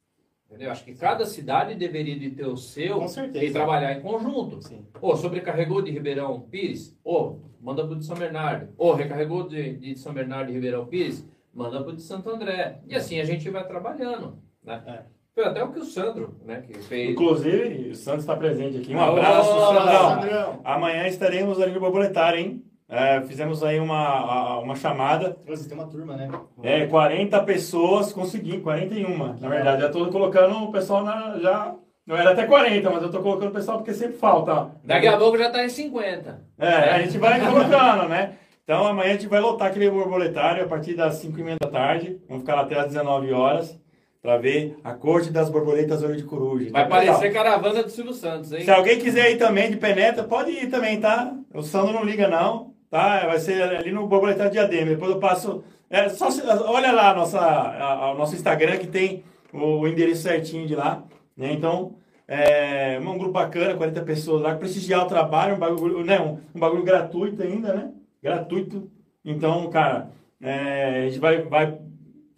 Entendeu? Acho que cada cidade deveria de ter o seu e trabalhar em conjunto. Sim. Ô, sobrecarregou de Ribeirão Pires? Ô, manda pro de São Bernardo. Ô, recarregou de, de São Bernardo e Ribeirão Pires? Manda pro de Santo André. E assim a gente vai trabalhando, né? É. Foi até o que o Sandro, né, que fez. Inclusive, o Santos está presente aqui. Um abraço, Sandrão. Sandrão. Amanhã estaremos ali no Borboletário, hein? É, fizemos aí uma, uma chamada. Você tem uma turma, né? É, 40 pessoas, consegui, 41. Na verdade, já tô colocando o pessoal na. Já, não era até 40, mas eu tô colocando o pessoal porque sempre falta. Daqui a pouco já tá em 50. É, a gente vai colocando, né? Então amanhã a gente vai lotar aquele borboletário a partir das 5 e meia da tarde. Vamos ficar lá até às 19 horas para ver a corte das borboletas olho de coruja. Vai Tá legal. parecer caravana do Silvio Santos, hein? Se alguém quiser ir também de penetra, pode ir também, tá? O Sandro não liga não, tá? Vai ser ali no borboletário Diadema. Depois eu passo... É, só se- olha lá a nossa, a- a- o nosso Instagram que tem o endereço certinho de lá, né? Então, é um grupo bacana, 40 pessoas lá, prestigiar o trabalho, um bagulho, né? um, um bagulho gratuito ainda, né? Gratuito. Então, cara, é, a gente vai, vai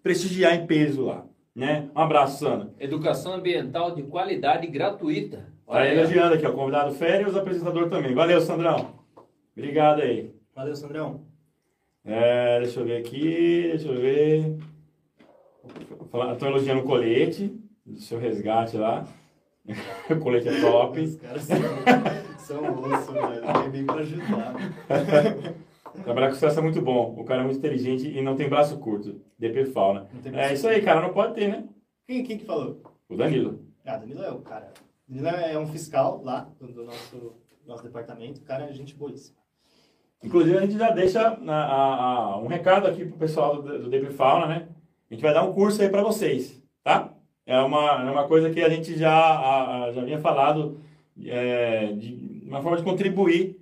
prestigiar em peso lá, né? Um abraço, Sandra. Educação ambiental de qualidade gratuita. Tá aí, ó. elogiando aqui, ó, convidado férias, o apresentador também. Valeu, Sandrão. Obrigado aí. Valeu, Sandrão. É, deixa eu ver aqui, deixa eu ver. Estou elogiando o colete, do seu resgate lá. *laughs* o colete é top. Os caras são, *laughs* são osso, velho. Eu vim pra ajudar. *laughs* Trabalhar com sucesso é muito bom. O cara é muito inteligente e não tem braço curto. DP Fauna. É isso aí, cara. Não pode ter, né? Quem, quem que falou? O Danilo. Ah, Danilo é o cara. Danilo é um fiscal lá do, nosso, nosso departamento. O cara é gente boíssima. Inclusive, a gente já deixa a- a- a- um recado aqui pro pessoal do, do DP Fauna, né? A gente vai dar um curso aí para vocês, tá? É uma, é uma coisa que a gente já, já havia falado é, de uma forma de contribuir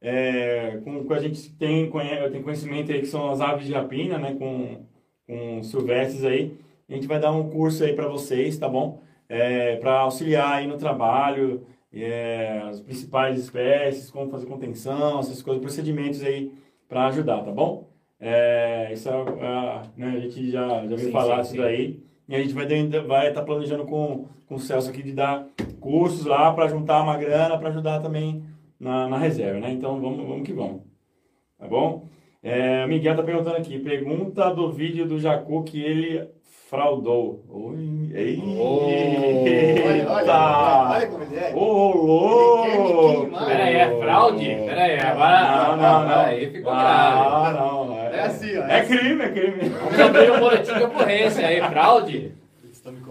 é, com o que a gente tem, conhe- tem conhecimento aí, que são as aves de rapina, né? Com, com silvestres aí. A gente vai dar um curso aí para vocês, tá bom? para auxiliar aí no trabalho, é, as principais espécies, como fazer contenção, essas coisas, procedimentos aí para ajudar, tá bom? É, isso é, é, né, a gente já, já veio Sim, falar sim, isso sim. daí. E a gente vai estar vai tá planejando com, com o Celso aqui de dar cursos lá para juntar uma grana para ajudar também na, na reserva, né? Então vamos, vamos que vamos. Tá bom? É, o Miguel tá perguntando aqui, pergunta do vídeo do Jacu que ele fraudou. Oi, ei, Oh. Olha, olha, olha, olha como ele é. Ô, louco! queimar. Pera aí, é fraude? Pera aí, agora. Não, não, não. Aí, ficou grave. Ah, não. É assim, ó. É crime, é crime. Vamos abrir um boletim de ocorrência aí, fraude.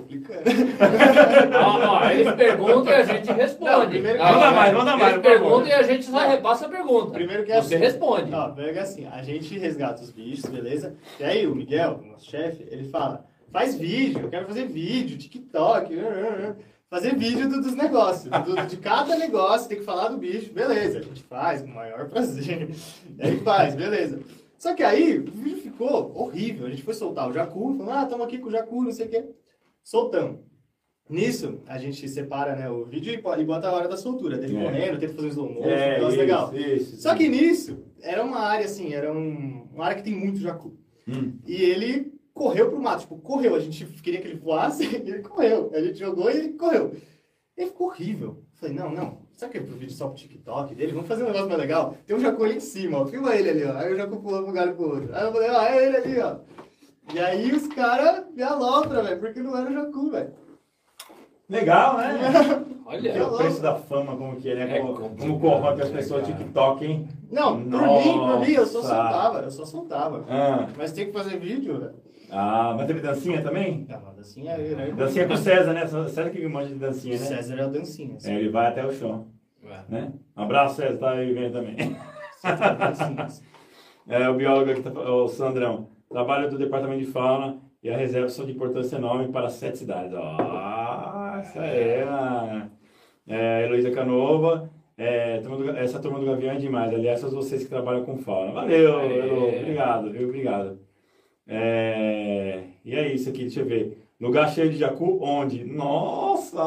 Complicando. *laughs* Eles perguntam e a gente responde. Não, primeiro- Ah, Manda mais, manda mais, Eles perguntam e a gente só repassa a pergunta. Primeiro que é Você assim. responde. Ó, primeiro que é assim, a gente resgata os bichos, beleza? E aí o Miguel, nosso chefe, ele fala, faz vídeo, eu quero fazer vídeo, TikTok, fazer vídeo do- dos negócios, do- de cada negócio, tem que falar do bicho, beleza, a gente faz com o maior prazer. *laughs* E aí faz, beleza. Só que aí o vídeo ficou horrível, a gente foi soltar o Jacu, falou, ah, estamos aqui com o Jacu, não sei o quê. Soltamos. Nisso, a gente separa né, o vídeo e e bota a hora da soltura, dele É. correndo, tenta fazer um slow motion, um É, negócio isso, legal. isso. Só que nisso, era uma área assim, era um, uma área que tem muito jacu. Hum. E ele correu pro mato, tipo, correu. A gente queria que ele voasse, *laughs* e ele correu. A gente jogou e ele correu. E ficou horrível. Falei, não, não. Sabe que é pro vídeo só pro TikTok dele? Vamos fazer um negócio mais legal. Tem um jacu ali em cima, ó. Filma ele ali, ó. Aí o jacu pulou de um lugar pro outro. Aí eu falei, ó, é ele ali, ó. E aí os caras me alopram, velho, porque não era o jacu, velho. Legal, né? *laughs* Olha. o preço da fama, como que é, né? É Como, corrompe as né, pessoas? TikTok, hein? Não, por mim, por mim, eu só soltava, eu só soltava. Ah, Mas tem que fazer vídeo, velho. ah, mas teve dancinha também? Não, mas assim é ele, né? Dancinha com o César, né? César que manja de dancinha, né? César é o dancinha. É, ele vai até o chão, Ué. né? Um abraço, César, tá aí vendo também. César é o dancinha. *laughs* É, o biólogo aqui, tá, o Sandrão. Trabalho do Departamento de Fauna e a reserva são de importância enorme para sete cidades. Ó, isso aí, mano. É, Heloísa Canova. É, turma do- essa turma do Gavião é demais. Aliás, são vocês que trabalham com fauna. Valeu. Elo. Obrigado, viu? Obrigado. É, e é isso aqui, deixa eu ver. Lugar cheio de jacu, onde? Nossa!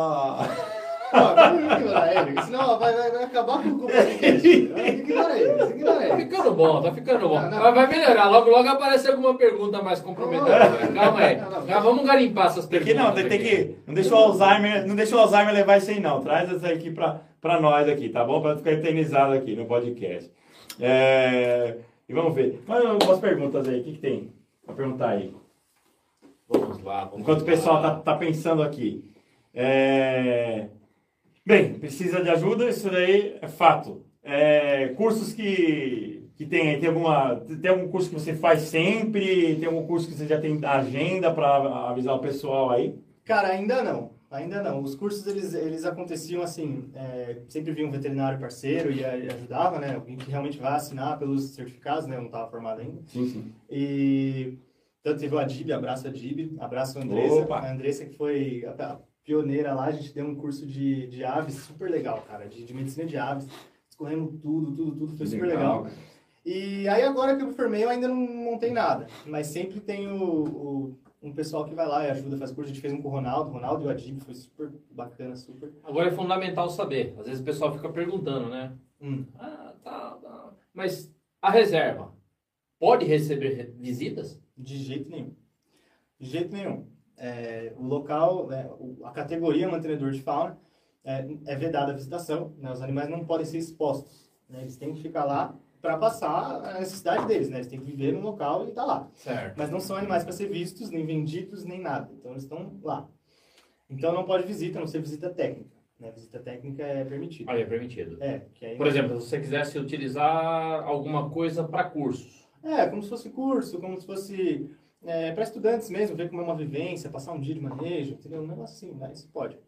Ele, senão vai, vai, vai acabar com o podcast. Ignora ignora Tá ficando bom, tá ficando bom. Não, não. Mas vai melhorar, logo logo aparece alguma pergunta mais comprometedora. Calma aí. Não, não. Já vamos garimpar essas Tem perguntas. que, não, tem, tem que. Não deixa o Alzheimer, não deixa o Alzheimer levar isso aí, não. Traz isso aqui pra, pra nós aqui, tá bom? Pra ficar eternizado aqui no podcast. É, e vamos ver. Mas umas perguntas aí, o que, que tem pra perguntar aí? Vamos lá, vamos Enquanto o lá. pessoal tá, tá pensando aqui. É, Bem, precisa de ajuda, isso daí é fato. É, cursos que, que tem, tem alguma. Tem algum curso que você faz sempre? Tem algum curso que você já tem agenda para avisar o pessoal aí? Cara, ainda não. Ainda não. Os cursos, eles, eles aconteciam assim, é, sempre vinha um veterinário parceiro e, ajudava, né? Alguém que realmente vai assinar pelos certificados, né? Eu não estava formado ainda. Sim, sim. E tanto teve o Adib, abraço Adib, abraço a Andressa. Opa! A Andressa que foi a pioneira lá, a gente deu um curso de, de aves super legal, cara, de, de medicina de aves. Escorremos tudo, tudo, tudo, foi super legal. cara. E aí agora que eu me formei, eu ainda não, tem nada. Mas sempre tem o, o- um pessoal que vai lá e ajuda, faz curso. A gente fez um com o Ronaldo, o Ronaldo e o Adib, foi super bacana, super. Agora é fundamental saber. Às vezes o pessoal fica perguntando, né? Hum. Ah, tá, tá. Mas a reserva pode receber re- visitas? De jeito nenhum. De jeito nenhum. É, o local, né, a categoria mantenedor de fauna é, é vedada a visitação. Né, os animais não podem ser expostos. né, eles têm que ficar lá para passar a necessidade deles. Né, eles têm que viver no local e estar lá. Certo. Mas não são animais para ser vistos, nem vendidos, nem nada. Então eles estão lá. Então não pode visita, não ser visita técnica. Né, visita técnica é permitida. Aí é permitido. É, aí, Por exemplo, se você quisesse utilizar alguma coisa para cursos. É, como se fosse curso, como se fosse é, para estudantes mesmo, ver como é uma vivência, passar um dia de manejo, entendeu? Um negócio assim, né? Isso pode.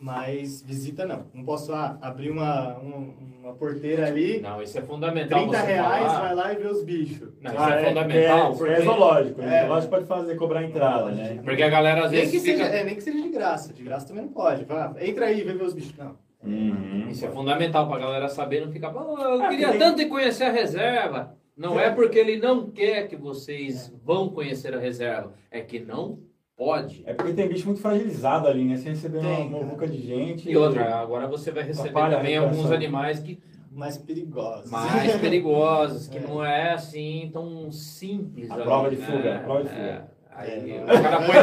Mas visita não. Não posso ah, abrir uma, um- uma porteira ali, Não, isso é fundamental 30 você reais, falar. vai lá e vê os bichos. Não, isso Ah, é, é, fundamental. é, porque, é zoológico. né? É. Zoológico pode fazer, cobrar entrada, né? porque a galera às Nem vezes que, fica... seja, é, nem que seja de graça. De graça também não pode. Vá, entra aí, vê ver os bichos. Não. Uhum. Isso é fundamental pra galera saber, não ficar, "Pô, eu Ah, queria tem- tanto conhecer a reserva. Não é porque ele não quer que vocês vão conhecer a reserva, é que não pode. É porque tem bicho muito fragilizado ali, né? Você receber uma muvuca de gente. E outra, agora você vai receber Atrapalha também alguns animais que Mais perigosos. mais *laughs* perigosos, que É. não é assim tão simples. A ali, prova de né? fuga, a prova de É, fuga. Aí É, o cara põe.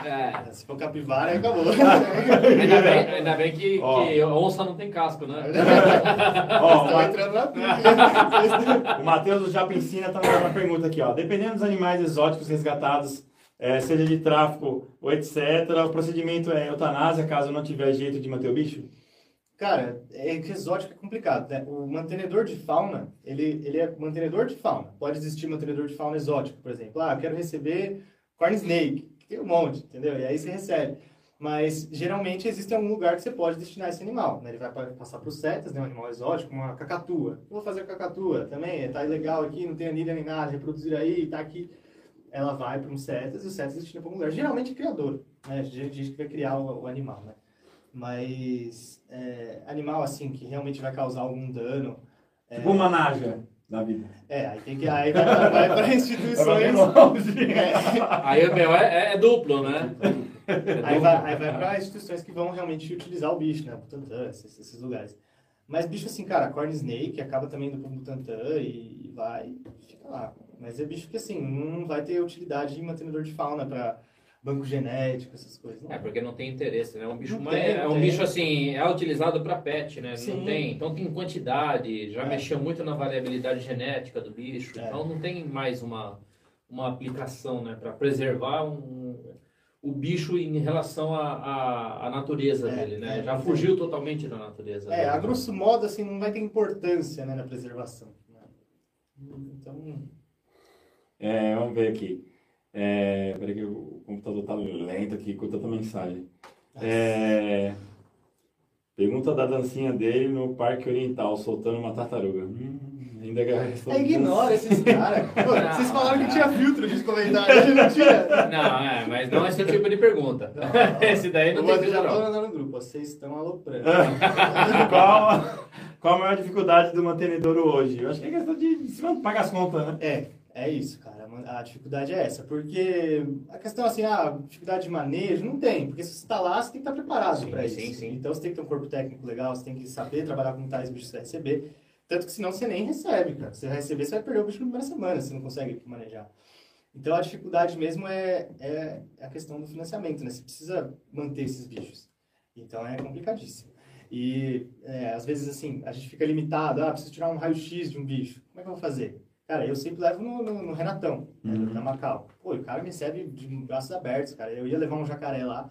*laughs* É. Se for capivara, aí acabou. Ainda bem, ainda bem que, Ó. que onça não tem casco, né? *laughs* Ó, o Estão Ma- entrando na pilha. o Matheus do Japensina tá mandando uma pergunta aqui, ó. Dependendo dos animais exóticos resgatados, eh, seja de tráfico ou etc., o procedimento é eutanásia caso não tiver jeito de manter o bicho? Cara, é exótico é complicado, né? O mantenedor de fauna, ele, ele é mantenedor de fauna. Pode existir mantenedor de fauna exótico, por exemplo. Ah, eu quero receber corn snake, que tem um monte, entendeu? E aí você recebe. Mas, geralmente, existe algum lugar que você pode destinar esse animal, né? Ele vai pa- passar para os setas, né? Um animal exótico, uma cacatua. Eu vou fazer cacatua também, tá ilegal aqui, não tem anilha nem nada, reproduzir aí, tá aqui. Ela vai para um setas e o setas destina para algum lugar. Geralmente, criador, né? Gente que vai criar o, o animal, né? Mas é, animal assim que realmente vai causar algum dano. É, Tipo uma naja da vida. é, aí tem que aí vai, para *laughs* instituições. É, Aí meu, é, é duplo, né? É *laughs* aí vai, aí vai para instituições que vão realmente utilizar o bicho, né? Butantã, esses, esses lugares. Mas bicho assim, cara, corn snake acaba também indo pro Butantã e, e vai e fica lá. Mas é bicho que assim, não vai ter utilidade em mantenedor de fauna para banco genético, essas coisas. Não. É, porque não tem interesse, né? É um bicho, Não tem, é não um bicho assim, é utilizado para pet, né? Não Sim. tem, então tem quantidade, já É. mexeu muito na variabilidade genética do bicho, É. então não tem mais uma, uma aplicação, né? Para preservar um, o bicho em relação à, à, natureza É, dele, né? é, já é. fugiu totalmente da natureza. É, dele. a grosso modo, assim, não vai ter importância né, na preservação. né? Então, É, vamos ver aqui. É, peraí que o computador tá lento aqui com tanta mensagem. É, pergunta da dancinha dele no Parque Oriental, soltando uma tartaruga. Hum, ainda é, ignora *laughs* esses caras. *laughs* Vocês falaram que tinha filtro de comentário, a gente não tinha. Não, é, mas não esse tipo de pergunta. *laughs* esse daí não Eu tem já não. mandar no grupo, vocês estão aloprando. qual, qual a maior dificuldade do mantenedouro hoje? Eu acho que é questão de, de se pagar as contas, né? É, é isso, cara. A dificuldade é essa. Porque a questão assim, a dificuldade de manejo, não tem. Porque se você está lá, você tem que estar preparado Sim, para isso. sim, sim. Então você tem que ter um corpo técnico legal, você tem que saber trabalhar com tais bichos que você vai receber. Tanto que senão você nem recebe, cara. Você vai receber, você vai perder o bicho na primeira semana, você não consegue manejar. Então a dificuldade mesmo é, é a questão do financiamento, né? Você precisa manter esses bichos. Então é complicadíssimo. E é, às vezes assim, a gente fica limitado, ah, preciso tirar um raio-x de um bicho. Como é que eu vou fazer? Cara, eu sempre levo no, no, no Renatão, né, Uhum. da Macau. Pô, o cara me recebe de braços abertos, cara. Eu ia levar um jacaré lá,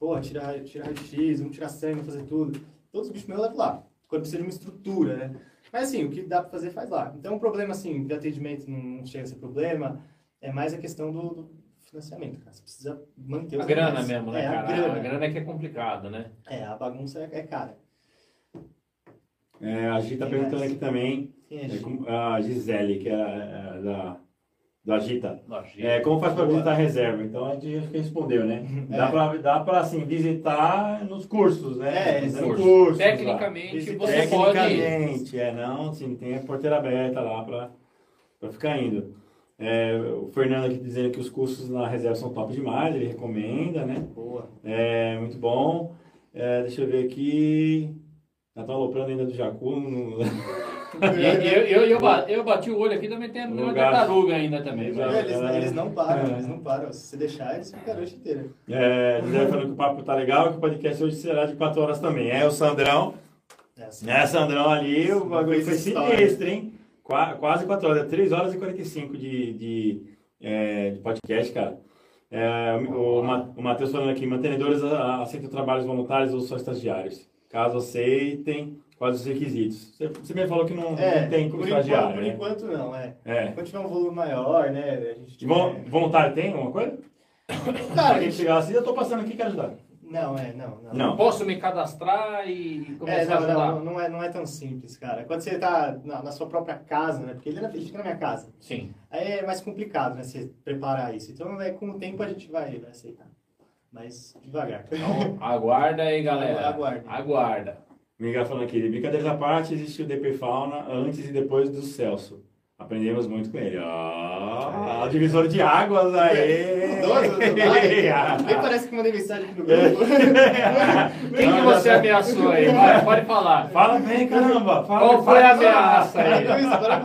pô, tirar, tirar raio-x, vamos tirar sangue, vamos fazer tudo. Todos os bichos meus eu levo lá, quando precisa de uma estrutura, né? Mas assim, o que dá pra fazer, faz lá. Então o problema, assim, de atendimento não, chega a ser problema, é mais a questão do, do financiamento, cara. Você precisa manter os A grana mesmo, né, é, cara? A grana. A grana é que é complicado, né? É, a bagunça é, é cara. É, a Gi tá Quem perguntando aqui também, Quem é é, a Gisele, que é, é da, do Agita. Lógico. É, como faz para visitar a reserva? Então a gente respondeu, né? *laughs* É. Dá para dá pra, assim, visitar nos cursos, né? É, curso. cursos lá. Tecnicamente, Visita- você pode. Tecnicamente, é, não, sim, tem a porteira aberta lá para ficar indo. É, o Fernando aqui dizendo que os cursos na reserva são top demais, ele recomenda, né? Boa. É, muito bom. É, deixa eu ver aqui. Já tô aloprando ainda do Jacu. no- E eu, eu, eu, ba- eu bati o olho aqui, também tem uma Lugar. tartaruga ainda também. Mas- Eles, eles não param, É. eles não param. Se você deixar, eles ficam a noite inteira. É, José falando que o papo tá legal, que o podcast hoje será de 4 horas também. É, o Sandrão. É assim. Né, Sandrão ali, o bagulho foi História. sinistro, hein? Qua- Quase 4 horas, 3 horas e 45 de, de, é, de podcast, cara. É, o, o Matheus falando aqui, mantenedores a- aceitam trabalhos voluntários ou só estagiários? Caso aceitem, quais os requisitos? Você, você mesmo falou que não, É, não tem como estagiário, por né? enquanto não, é. É. Quando tiver um volume maior, né, a gente tiver... voluntário tem alguma coisa? Cara, a Quem gente... chegar assim, eu tô passando aqui, quero ajudar. Não, é, não, não. Não. Posso me cadastrar e É, começar a não, ajudar? não, não, é, não é tão simples, cara. Quando você tá na, na sua própria casa, né, porque ele, ele fica na minha casa, Sim. aí é mais complicado, né, você preparar isso. Então, é, com o tempo a gente vai, vai aceitar. Mas devagar. Então, aguarda aí, galera. Aguarde. Aguarda. Miguel falando aqui, brincadeiras à parte, existiu o DP Fauna antes e depois do Celso. Aprendemos muito com ele. Ah, divisor de águas aí. *laughs* *laughs* Nem parece que mandei mensagem aqui no grupo. *laughs* Quem que você ameaçou aí? Vai, pode falar. Fala bem, caramba. Fala, Qual foi a ameaça Para aí? com isso, para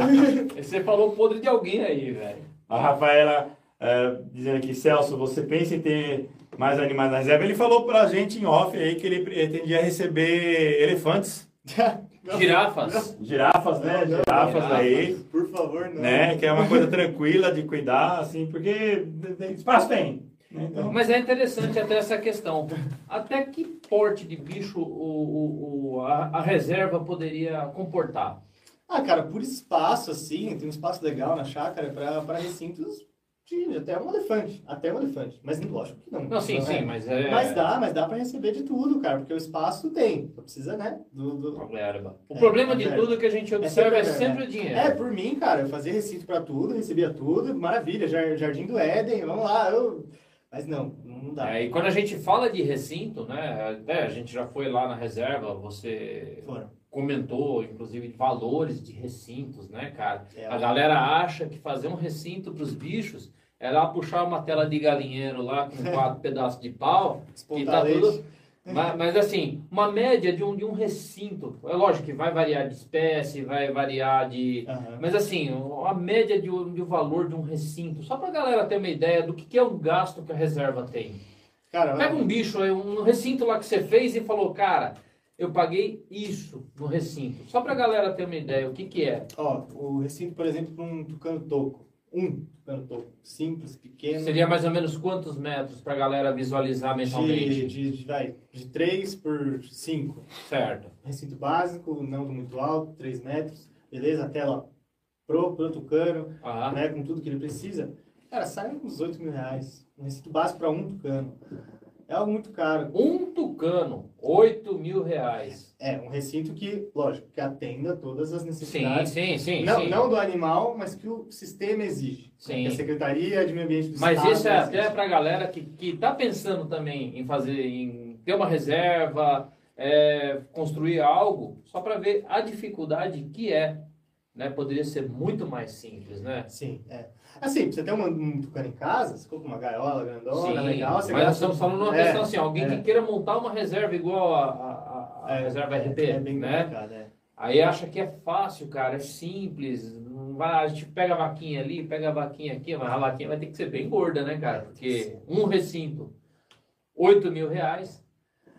com isso. Você falou podre de alguém aí, velho. A Rafaela é, dizendo aqui, Celso, você pensa em ter mais animais na reserva? Ele falou pra gente em off aí que ele pretendia receber elefantes, *laughs* Girafas. girafas, né? Não, não, girafas girafas. aí. Por favor, não. né? Que é uma coisa tranquila de cuidar, assim, porque tem- espaço tem. né? Então, Mas é interessante até essa questão. Até que porte de bicho o, o- o- a, a reserva poderia comportar? Ah, cara, por espaço, assim, tem um espaço legal na chácara para recintos de até um elefante. Até um elefante. Mas lógico que não. Não, sim, é. sim, mas é. Mas dá, mas dá para receber de tudo, cara, porque o espaço tem. Só precisa, né? Do, do- Verba. O É, problema a de tudo que a gente observa é sempre sempre o dinheiro. É, por mim, cara, eu fazia recinto para tudo, recebia tudo, maravilha, Jar- Jardim do Éden, vamos lá. Eu... Mas não, não dá. É, e quando a gente fala de recinto, né? Até a gente já foi lá na reserva, você Foram. Comentou, inclusive, de valores de recintos, né, cara? É, A galera acha que fazer um recinto para os bichos é lá puxar uma tela de galinheiro lá com *laughs* quatro pedaços de pau e tá tudo. *laughs* Mas, mas, assim, uma média de um, de um recinto, é lógico que vai variar de espécie, vai variar de. Aham. Mas assim, a média de, um- de um valor de um recinto, só pra galera ter uma ideia do que, que é o gasto que a reserva tem. Cara, Pega um bicho, um recinto lá que você fez e falou, cara, eu paguei isso no recinto. Só pra galera ter uma ideia, o que que é? ó, o recinto, por exemplo, para um tucano toco. Um tucano toco. Simples, pequeno. Seria mais ou menos quantos metros pra galera visualizar mentalmente? de, de, de, vai, de 3 por 5. Certo. Recinto básico, não muito alto, 3 metros. Beleza? A tela pro, pro tucano, né? Com tudo que ele precisa. Cara, sai uns 8 mil reais. Um recinto básico para um tucano. É algo muito caro. Um tucano, 8 mil reais. É, um recinto que, lógico, que atenda todas as Sim, necessidades. sim, sim. não, sim. não do animal, mas que o sistema exige. Sim. Que a Secretaria de Meio Ambiente do Mas Estado isso é até exige. pra galera que, que tá pensando também em fazer, em ter uma reserva, é, construir algo, só para ver a dificuldade que é. Né? Poderia ser muito mais simples, né? Sim, é. Assim, você ter um, um tucano em casa, você coloca uma gaiola grandona, Sim, legal, mas nós estamos falando uma é, questão assim, alguém é. que queira montar uma reserva igual a, a- a- é, reserva RP, é bem né? complicado, é. Aí acha que é fácil, cara, é simples. Não vai, a gente pega a vaquinha ali, pega a vaquinha aqui, mas a vaquinha vai ter que ser bem gorda, né, cara? Porque um recinto, 8 mil reais.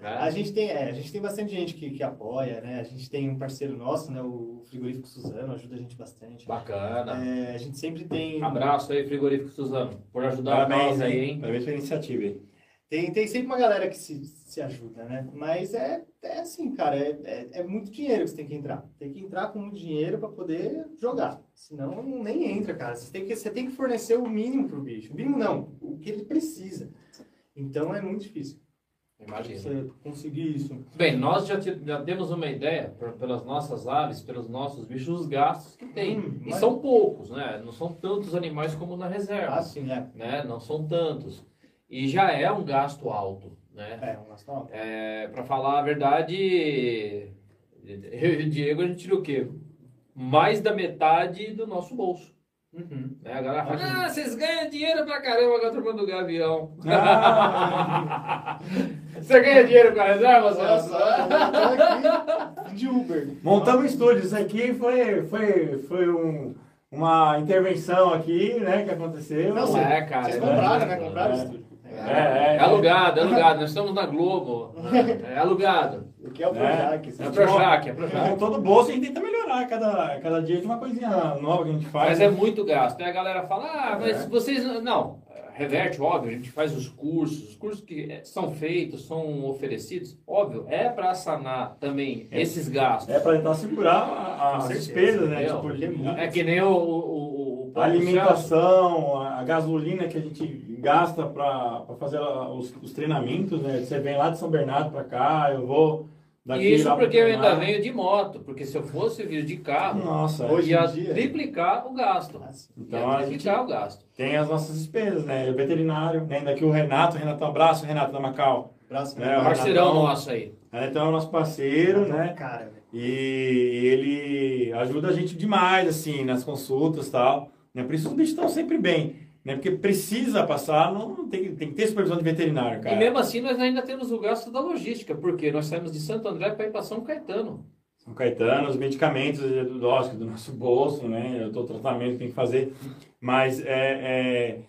Né? A gente tem, é, a gente tem bastante gente que, que apoia, né? A gente tem um parceiro nosso, né? O Frigorífico Suzano, ajuda a gente bastante. Bacana. É, a gente sempre tem. Abraço aí, Frigorífico Suzano, por ajudar Parabéns nós aí, hein? Parabéns pela iniciativa aí. Tem, tem sempre uma galera que se, se ajuda, né? Mas é, é assim, cara, é, é, é muito dinheiro que você tem que entrar. Tem que entrar com muito dinheiro para poder jogar. Senão nem entra, cara. Você tem, que, você tem que fornecer o mínimo pro bicho. O mínimo não, o que ele precisa. Então é muito difícil Imagina. você conseguir isso. Bem, nós já, ti- já temos uma ideia, por- pelas nossas aves, pelos nossos bichos, os gastos que tem. Hum, e mas- são poucos, né? Não são tantos animais como na reserva, Ah, sim, é. né? Não são tantos. E já é um gasto alto, né? É, um gasto alto. É, para falar a verdade, eu e o Diego, a gente tira o quê? Mais da metade do nosso bolso. Uhum. Né? A galera fala, ah, vocês ganham dinheiro pra caramba com a turma do Gavião. Ah, *laughs* Você ganha dinheiro com a reserva, tô aqui de Uber. montamos um estúdio. Isso aqui foi, foi, foi um, uma intervenção aqui, né, que aconteceu. Não, é, cara. Vocês é compraram, né? Compraram o É. estúdio. É, é, É alugado, é alugado. Nós estamos na Globo. *laughs* É alugado. O que é o É. Projac? É vocês- Projac, é Projac. Com todo bolso a gente tenta melhorar cada, cada dia de uma coisinha nova que a gente faz. Mas é muito gasto. Aí a galera fala, ah, mas É. vocês. Não, reverte, óbvio, a gente faz os cursos, os cursos que são feitos, são oferecidos, óbvio, é para sanar também É. esses gastos. É para tentar segurar a- as despesas, né? Tipo, de- É que nem o, o, o, a alimentação, a gasolina que a gente gasta para fazer os, os treinamentos, né? Você vem lá de São Bernardo para cá, eu vou daqui Isso porque eu ainda venho de moto, porque se eu fosse vir de carro, Nossa, Hoje ia dia- triplicar o gasto. Então ia triplicar o gasto. tem as nossas despesas, né? O veterinário, né? Daqui o Renato, Renato, um abraço, Renato da Macau. Braço É, o Parceirão Renatão. nosso aí. É, Então é o nosso parceiro, né? Cara, velho. E ele ajuda a gente demais, assim, nas consultas e tal. Né? Por isso os bichos estão sempre bem. Né? Porque precisa passar, não tem, tem que ter supervisão de veterinário, cara. E mesmo assim nós ainda temos o gasto da logística, porque nós saímos de Santo André para ir para São Caetano. São Caetano, os medicamentos, é, lógico, do nosso bolso, né? Eu tô tratamento que tem que fazer. Mas é, é,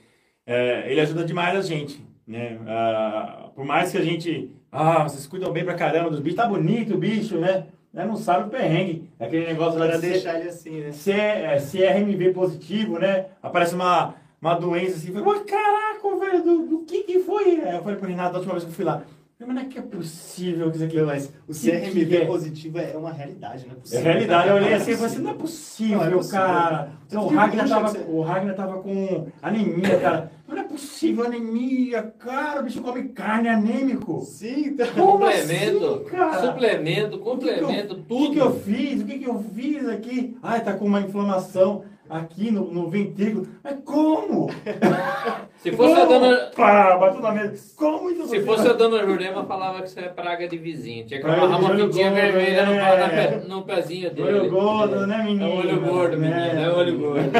é, ele ajuda demais a gente, né? Ah, por mais que a gente... Ah, vocês cuidam bem pra caramba dos bichos. Tá bonito o bicho, né? né? Não sabe o perrengue. É aquele negócio lá de deixar ele assim, né? se é, se é RMV positivo, né? Aparece uma, uma doença assim, eu falei, "Ué, caraca, velho, do, do que que foi? Aí eu falei pro Renato, da última vez que eu fui lá, eu mas não é que é possível que isso aqui... Mas o Que- CRMV que é? positivo é uma realidade, não é É possível. realidade, eu olhei assim e falei assim, não é possível, Não é possível. cara. Então, o, Ragnar tava, que você- o Ragnar tava com anemia, cara. Não é possível, anemia, cara, o bicho come carne, é anêmico. Sim, então. Como Complemento, assim, cara? suplemento, complemento, O que, tudo. que eu fiz? O que, que eu fiz aqui? Ai, tá com uma inflamação aqui no, no ventrículo. Mas como? *laughs* Se fosse a dona, Pá, bateu na mesa. Como então? se fosse a dona Jurema, falava que isso é praga de vizinho. Tinha que amarrar uma gordo, vermelha no, é. pe- no pezinho dele. Olho gordo, né, menino? É olho gordo, menino. É olho gordo.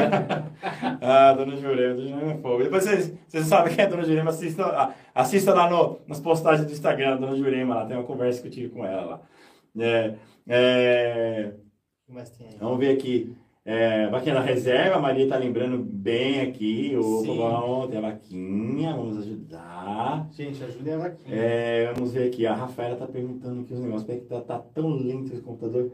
Ah, Dona Jurema, Dona Jurema é fogo. Depois vocês, vocês sabem quem é Dona Jurema, assista, assista lá no, nas postagens do Instagram, Dona Jurema, lá tem uma conversa que eu tive com ela lá. É, é, vamos ver aqui. É, vaquinha da reserva, a Maria tá lembrando bem aqui. O Sim. vovó tem a vaquinha, vamos ajudar. Gente, ajudem a vaquinha. É, vamos ver aqui, a Rafaela tá perguntando aqui os negócios, porque tá, tá tão lento esse computador.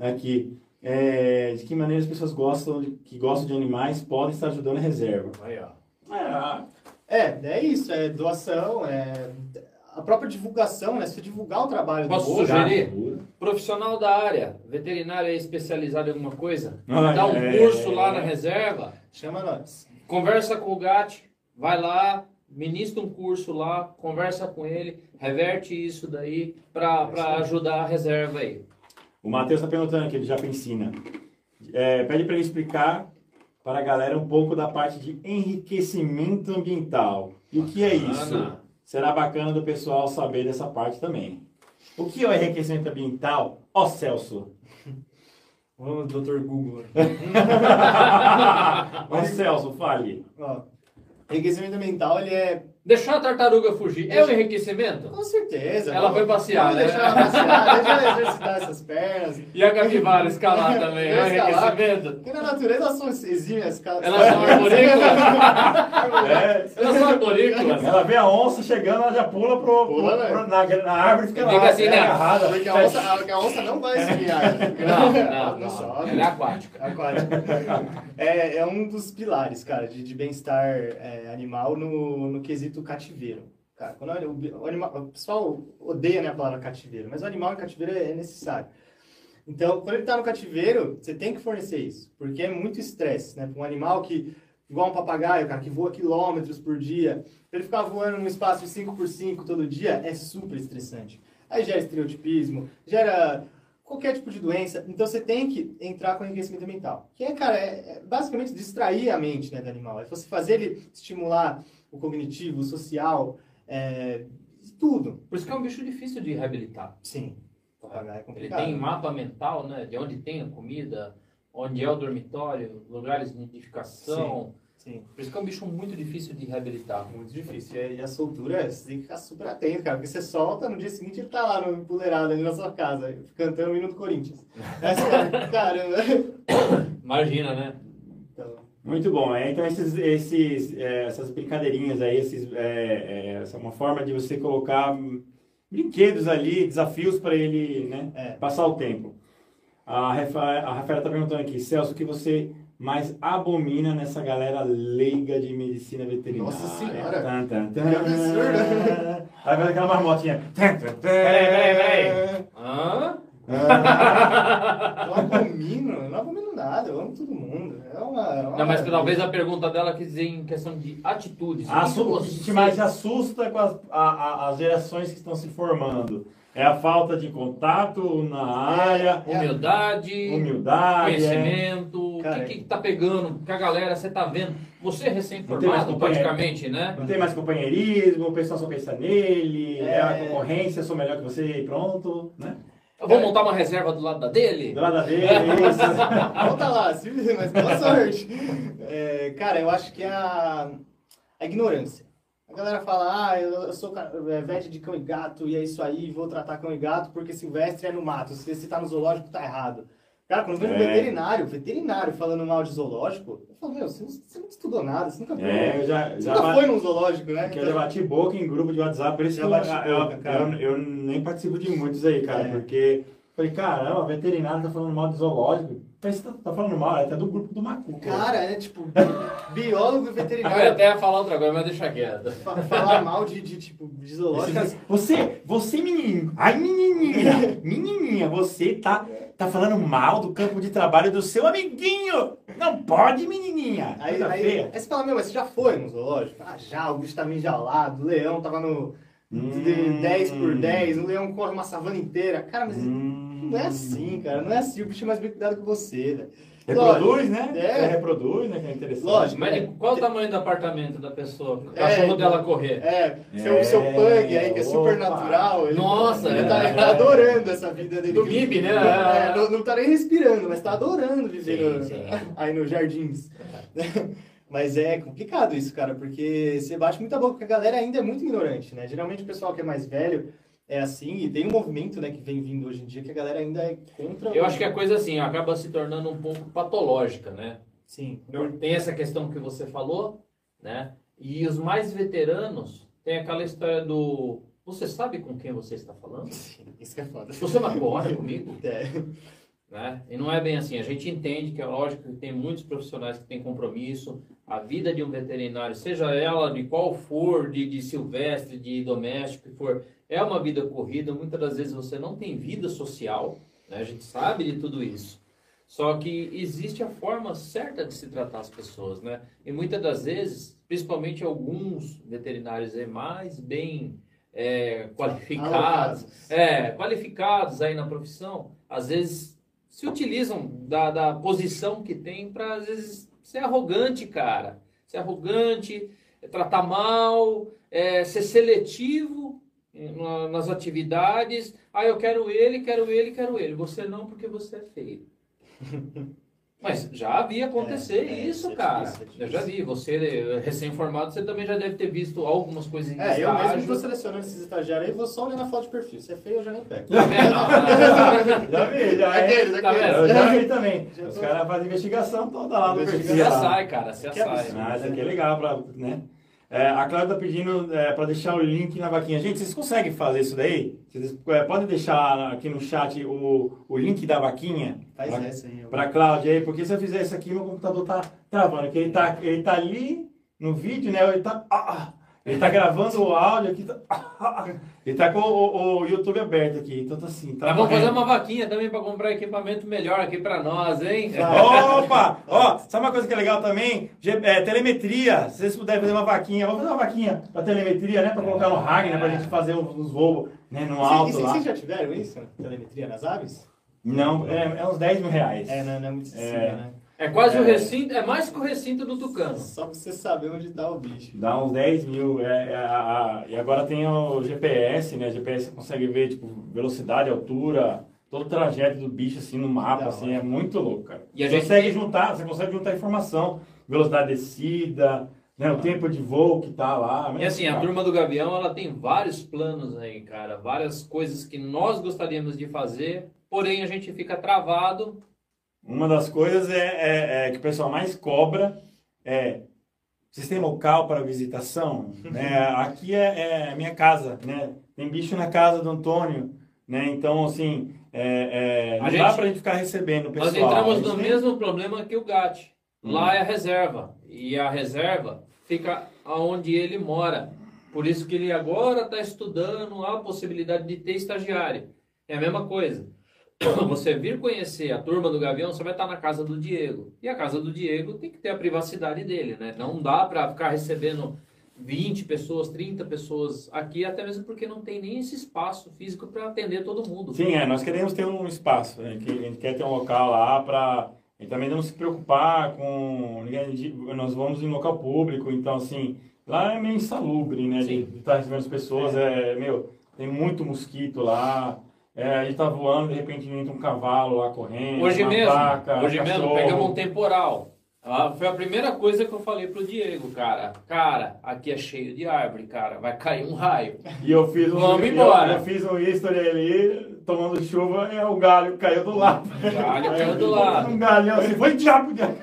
Aqui, é, de que maneira as pessoas gostam, de, que gostam de animais podem estar ajudando a reserva? Aí, ó. É, É, é isso, é doação, é a própria divulgação, né? Se você divulgar o trabalho Posso do Boga, sugerir? Profissional da área, veterinário é especializado em alguma coisa? Ah, Dá um é. curso lá na reserva, chama nós. conversa com o GAT, vai lá, ministra um curso lá, conversa com ele, reverte isso daí para ajudar a reserva aí. o Matheus tá perguntando aqui, ele já ensina. É, pede para ele explicar para a galera um pouco da parte de enriquecimento ambiental. E o que é isso? Será bacana do pessoal saber dessa parte também. O que é o enriquecimento ambiental? Ó Celso! *laughs* Vamos, Dr. Google. *laughs* Ó Celso, fale. Ó, enriquecimento ambiental, ele é Deixar a tartaruga fugir é um enriquecimento? Com certeza. Ela Vamos- foi passear, né? deixar ela passear, deixa ela exercitar essas pernas. *laughs* E a capivara escalar também é um enriquecimento? Porque na natureza elas são exímias. Elas Elas são arborícolas? É, Elas são arborícolas? ela vê a onça chegando, ela já pula, pro, pro- Pula, né? pro- na, na árvore e fica Fica lá, assim, né? agarrada. Porque a onça, a, a onça não vai esfriar. Não, não, Ela não. sobe. Ela é aquática. Aquática. É, é um dos pilares, cara, de, de bem-estar é, animal no, no quesito cativeiro. Cara, quando o, o animal, o pessoal odeia né, a palavra cativeiro, mas o animal em cativeiro é, é necessário. Então, quando ele está no cativeiro, você tem que fornecer isso, porque é muito estresse, né? Para um animal que, igual um papagaio, cara, que voa quilômetros por dia, ele ficar voando num espaço de 5x5 todo dia é super estressante. Aí gera estereotipismo, gera qualquer tipo de doença. Então você tem que entrar com enriquecimento mental. Que é, cara, é, é basicamente distrair a mente né, do animal. É você fazer ele estimular o cognitivo, o social, é, tudo. Por isso que é um bicho difícil de reabilitar. Sim. Papagaio é Ele tem mapa mental, né? De onde tem a comida, onde é o dormitório, lugares de nidificação. Sim, Por isso que é um bicho muito difícil de reabilitar. muito difícil. E a, soltura, você tem que ficar super atento, cara. Porque você solta, no dia seguinte ele tá lá no empoleirado ali na sua casa, cantando o hino do Corinthians. Essa, *laughs* caramba. Imagina, né? Muito bom. É, então, esses, esses, é, essas brincadeirinhas aí, esses, é, é, essa é uma forma de você colocar hum, brinquedos ali, desafios para ele né, É. passar o tempo. A, Rafa, a Rafaela está perguntando aqui, Celso, o que você mais abomina nessa galera leiga de medicina veterinária? Nossa Senhora! Tan, tan, tan. Que absurdo! Aí vai aquela marmotinha. Peraí, peraí, peraí. Hã? Eu abomino, eu não abomino nada, eu amo todo mundo. É uma. é uma Não, mas talvez a pergunta dela quis dizer em questão de atitudes. Assu- O que mais assusta com as, a- a- as gerações que estão se formando? É a falta de contato na área, Humildade, humildade. é. conhecimento, o Cara, que que tá pegando? Que a galera, você tá vendo? Você é recém-formado, praticamente, né? Não tem mais companheirismo, o pessoal só pensa nele, é, a É. concorrência, sou melhor que você e pronto, né? Eu vou montar uma reserva do lado da dele? Do lado dele, isso. Volta *laughs* lá, se- mas boa sorte. É, cara, eu acho que é a, a ignorância. A galera fala, ah, eu, eu sou é, vet de cão e gato e é isso aí, vou tratar cão e gato porque silvestre é no mato. Se você tá no zoológico, tá errado. Cara, quando vem um É. veterinário, veterinário falando mal de zoológico, eu falo, meu, você não, você não estudou nada, você nunca, É, eu já, já, nunca ba- foi num zoológico, né? que eu já bati boca em grupo de WhatsApp, por isso eu, bate eu, eu- eu nem participo de muitos aí, cara, É. porque falei, caramba, veterinário tá falando mal de zoológico. Mas você tá, tá falando mal, é até do grupo do Macu. Cara, é tipo, biólogo e Eu veterinário até ia falar outra coisa, mas deixa quieto. fa- falar mal de, de, tipo, de zoológico. Você, você, você, menininho, ai menininha, *laughs* menininha, você tá, tá falando mal do campo de trabalho do seu amiguinho. Não pode, menininha. Aí, aí, feia. aí você fala, meu, mas você já foi no zoológico? Ah, já, o bicho tava enjaulado, o leão tava no Hum. 10 por 10, o leão corre uma savana inteira. Cara, mas Hum. não é assim, cara, não é assim, o bicho é mais bem cuidado que você, velho. Reproduz, né? É. Você reproduz, né? Que é interessante. Lógico. Mas É. de- qual o tamanho do apartamento da pessoa? O É, cachorro então. dela correr? É, seu, É, seu pug aí, que é super opa. natural. Ele, Nossa, ele é. tá, ele tá adorando essa vida dele. Do MIB, né? É, não, não tá nem respirando, mas tá adorando viver Sim, no- sim. aí nos jardins. *laughs* Mas é complicado isso, cara, porque você bate muita boca, porque a galera ainda é muito ignorante, né? Geralmente o pessoal que é mais velho é assim, e tem um movimento, né, que vem vindo hoje em dia que a galera ainda é contra. Eu acho que a coisa assim acaba se tornando um pouco patológica, né? Sim. Tem essa questão que você falou, né? E os mais veteranos tem aquela história do você sabe com quem você está falando? *laughs* Sim, isso que é foda. Você marcou hora comigo? *laughs* É. né? E não é bem assim. A gente entende que é lógico que tem muitos profissionais que têm compromisso. A vida de um veterinário, seja ela de qual for, de, de silvestre, de doméstico, que for, é uma vida corrida. Muitas das vezes você não tem vida social, né? A gente sabe de tudo isso. Só que existe a forma certa de se tratar as pessoas, né? E muitas das vezes, principalmente alguns veterinários é mais bem é, qualificados, é, qualificados aí na profissão, às vezes se utilizam da, da posição que tem para, às vezes, ser arrogante, cara. Ser arrogante, é, tratar mal, é, ser seletivo eh, na- nas atividades. Ah, eu quero ele, quero ele, quero ele. Você não, porque você é feio. *laughs* Mas já havia acontecer É, é, isso, é cara. difícil, é difícil. Eu já vi. Você, recém-formado, você também já deve ter visto algumas coisas em É, eu mesmo estágio. estou selecionando esses estagiários aí, vou só olhando a foto de perfil. Se é feio, eu já nem pego. Tá vendo? *laughs* Já vi, já é. Aqueles, aqueles. Eu já vi também. Já Os caras fazem investigação toda lá no Investigação. perfil. Você lá. sai, cara. Você Que sai. absurdo. Ah, isso aqui é legal, pra, né? É, a Cláudia tá pedindo é, para deixar o link na vaquinha. Gente, vocês conseguem fazer isso daí? Vocês é, podem deixar aqui no chat o, o link da vaquinha? Faz pra, essa aí. eu- Pra Cláudia aí, porque se eu fizer isso aqui, meu computador tá travando. Que ele tá, ele tá ali no vídeo, né? Ele tá, ah, ele tá gravando o áudio aqui. Tá, *laughs* ele tá com o, o YouTube aberto aqui. Então tá assim. Tá vamos fazer correndo. uma vaquinha também para comprar equipamento melhor aqui para nós, hein? Opa! Ó, sabe uma coisa que é legal também? É, telemetria. Se vocês puderem fazer uma vaquinha, vamos fazer uma vaquinha pra telemetria, né? Pra colocar no RAG, né? Pra gente fazer uns, uns voos né? no alto vocês, lá. vocês já tiveram isso? Telemetria nas aves? Não, é, é uns 10 mil reais. É, não, não é muito acessível, É. né? É quase o É. recinto, é mais que o recinto do Tucano. Só pra você saber onde tá o bicho. Dá uns 10 mil. É, é, a- a- e agora tem o GPS, né? GPS você consegue ver, tipo, velocidade, altura, todo o trajeto do bicho, assim, no mapa, assim, é muito louco, cara. E a você gente consegue tem- juntar, você consegue juntar informação, velocidade de descida, né? O tempo de voo que tá lá. E assim, a Cara, turma do Gavião, ela tem vários planos aí, cara. Várias coisas que nós gostaríamos de fazer, porém a gente fica travado. Uma das coisas é, é- é que o pessoal mais cobra é sistema local para visitação. né? *laughs* Aqui é, é minha casa, né? Tem bicho na casa do Antônio, né? Então, assim, é, é, A não gente- dá pra gente ficar recebendo o pessoal. Nós entramos A gente no tem- mesmo problema que o GAT. Hum. Lá é a reserva. E a reserva fica onde ele mora. Por isso que ele agora está estudando a possibilidade de ter estagiário. É a mesma coisa. *coughs* Você vir conhecer a turma do Gavião, você vai estar na casa do Diego. E a casa do Diego tem que ter a privacidade dele, né? Não dá para ficar recebendo 20 pessoas, 30 pessoas aqui, até mesmo porque não tem nem esse espaço físico para atender todo mundo. Sim, é, nós queremos ter um espaço, né? que a gente quer ter um local lá para e também não se preocupar com ninguém. de- Nós vamos em local público, então assim, lá é meio insalubre, né? De Sim. estar recebendo as pessoas, é. meu, tem muito mosquito lá. É, a gente tá voando, de repente entra um cavalo lá correndo, Hoje uma mesmo, vaca, hoje mesmo, cachorro. pegamos um temporal. Ah, foi a primeira coisa que eu falei pro Diego, cara. Cara, aqui é cheio de árvore, cara. Vai cair um raio. E eu fiz um, Vamos eu- embora. Eu, fiz um history ali, tomando chuva, e o galho caiu do lado. Galho *laughs* caiu do Um lado. galhão assim, foi diabo, diabo.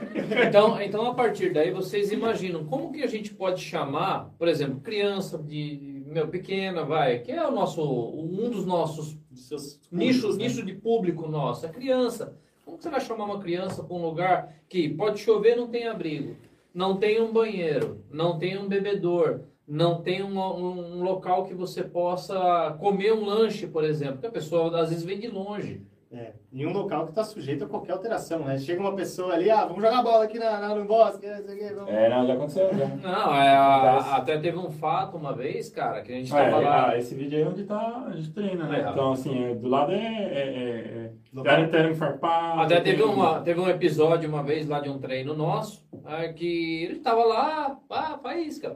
Então, então, a partir daí, vocês imaginam como que a gente pode chamar, por exemplo, criança de meu pequena, vai, que é o nosso, um dos nossos seus nicho, públicos, né? nicho de público nosso, é criança. Como que você vai chamar uma criança para um lugar que pode chover, não tem abrigo, não tem um banheiro, não tem um bebedor, não tem um, um local que você possa comer um lanche, por exemplo, porque a pessoa às vezes vem de longe. É, em um local que está sujeito a qualquer alteração, né? Chega uma pessoa ali, ah, vamos jogar bola aqui na, na, no bosque, não sei o quê, vamos... É, não, já aconteceu, já. Não, é, a- Acontece. até teve um fato uma vez, cara, que a gente Ah, estava é, lá. ah, esse vídeo aí é onde tá, a gente treina, né? É. Então, assim, é, do lado é... é, é, é terem farpado. Até teve, tem- uma, teve um episódio uma vez lá de um treino nosso, é, que ele tava lá, ah, faísca,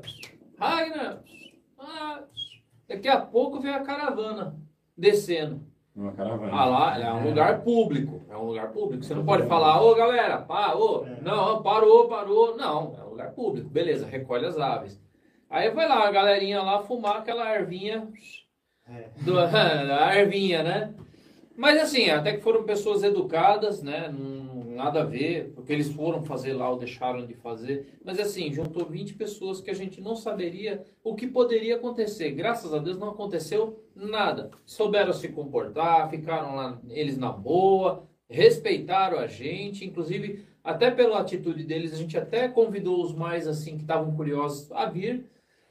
Ragnar, ah, daqui a pouco vem a caravana descendo. Uma caravana. Ah, lá é um lugar público, é um lugar público. Você não pode falar, ô galera, pá, ô, É. não, parou, parou. Não, é um lugar público, beleza, recolhe as aves. Aí vai lá a galerinha lá fumar aquela ervinha É. do, *laughs* a ervinha, né? Mas assim, até que foram pessoas educadas, né? Não, nada a ver, porque eles foram fazer lá ou deixaram de fazer. Mas assim, juntou 20 pessoas que a gente não saberia o que poderia acontecer. Graças a Deus não aconteceu nada. Souberam se comportar, ficaram lá eles na boa, respeitaram a gente, inclusive até pela atitude deles, a gente até convidou os mais assim que estavam curiosos a vir,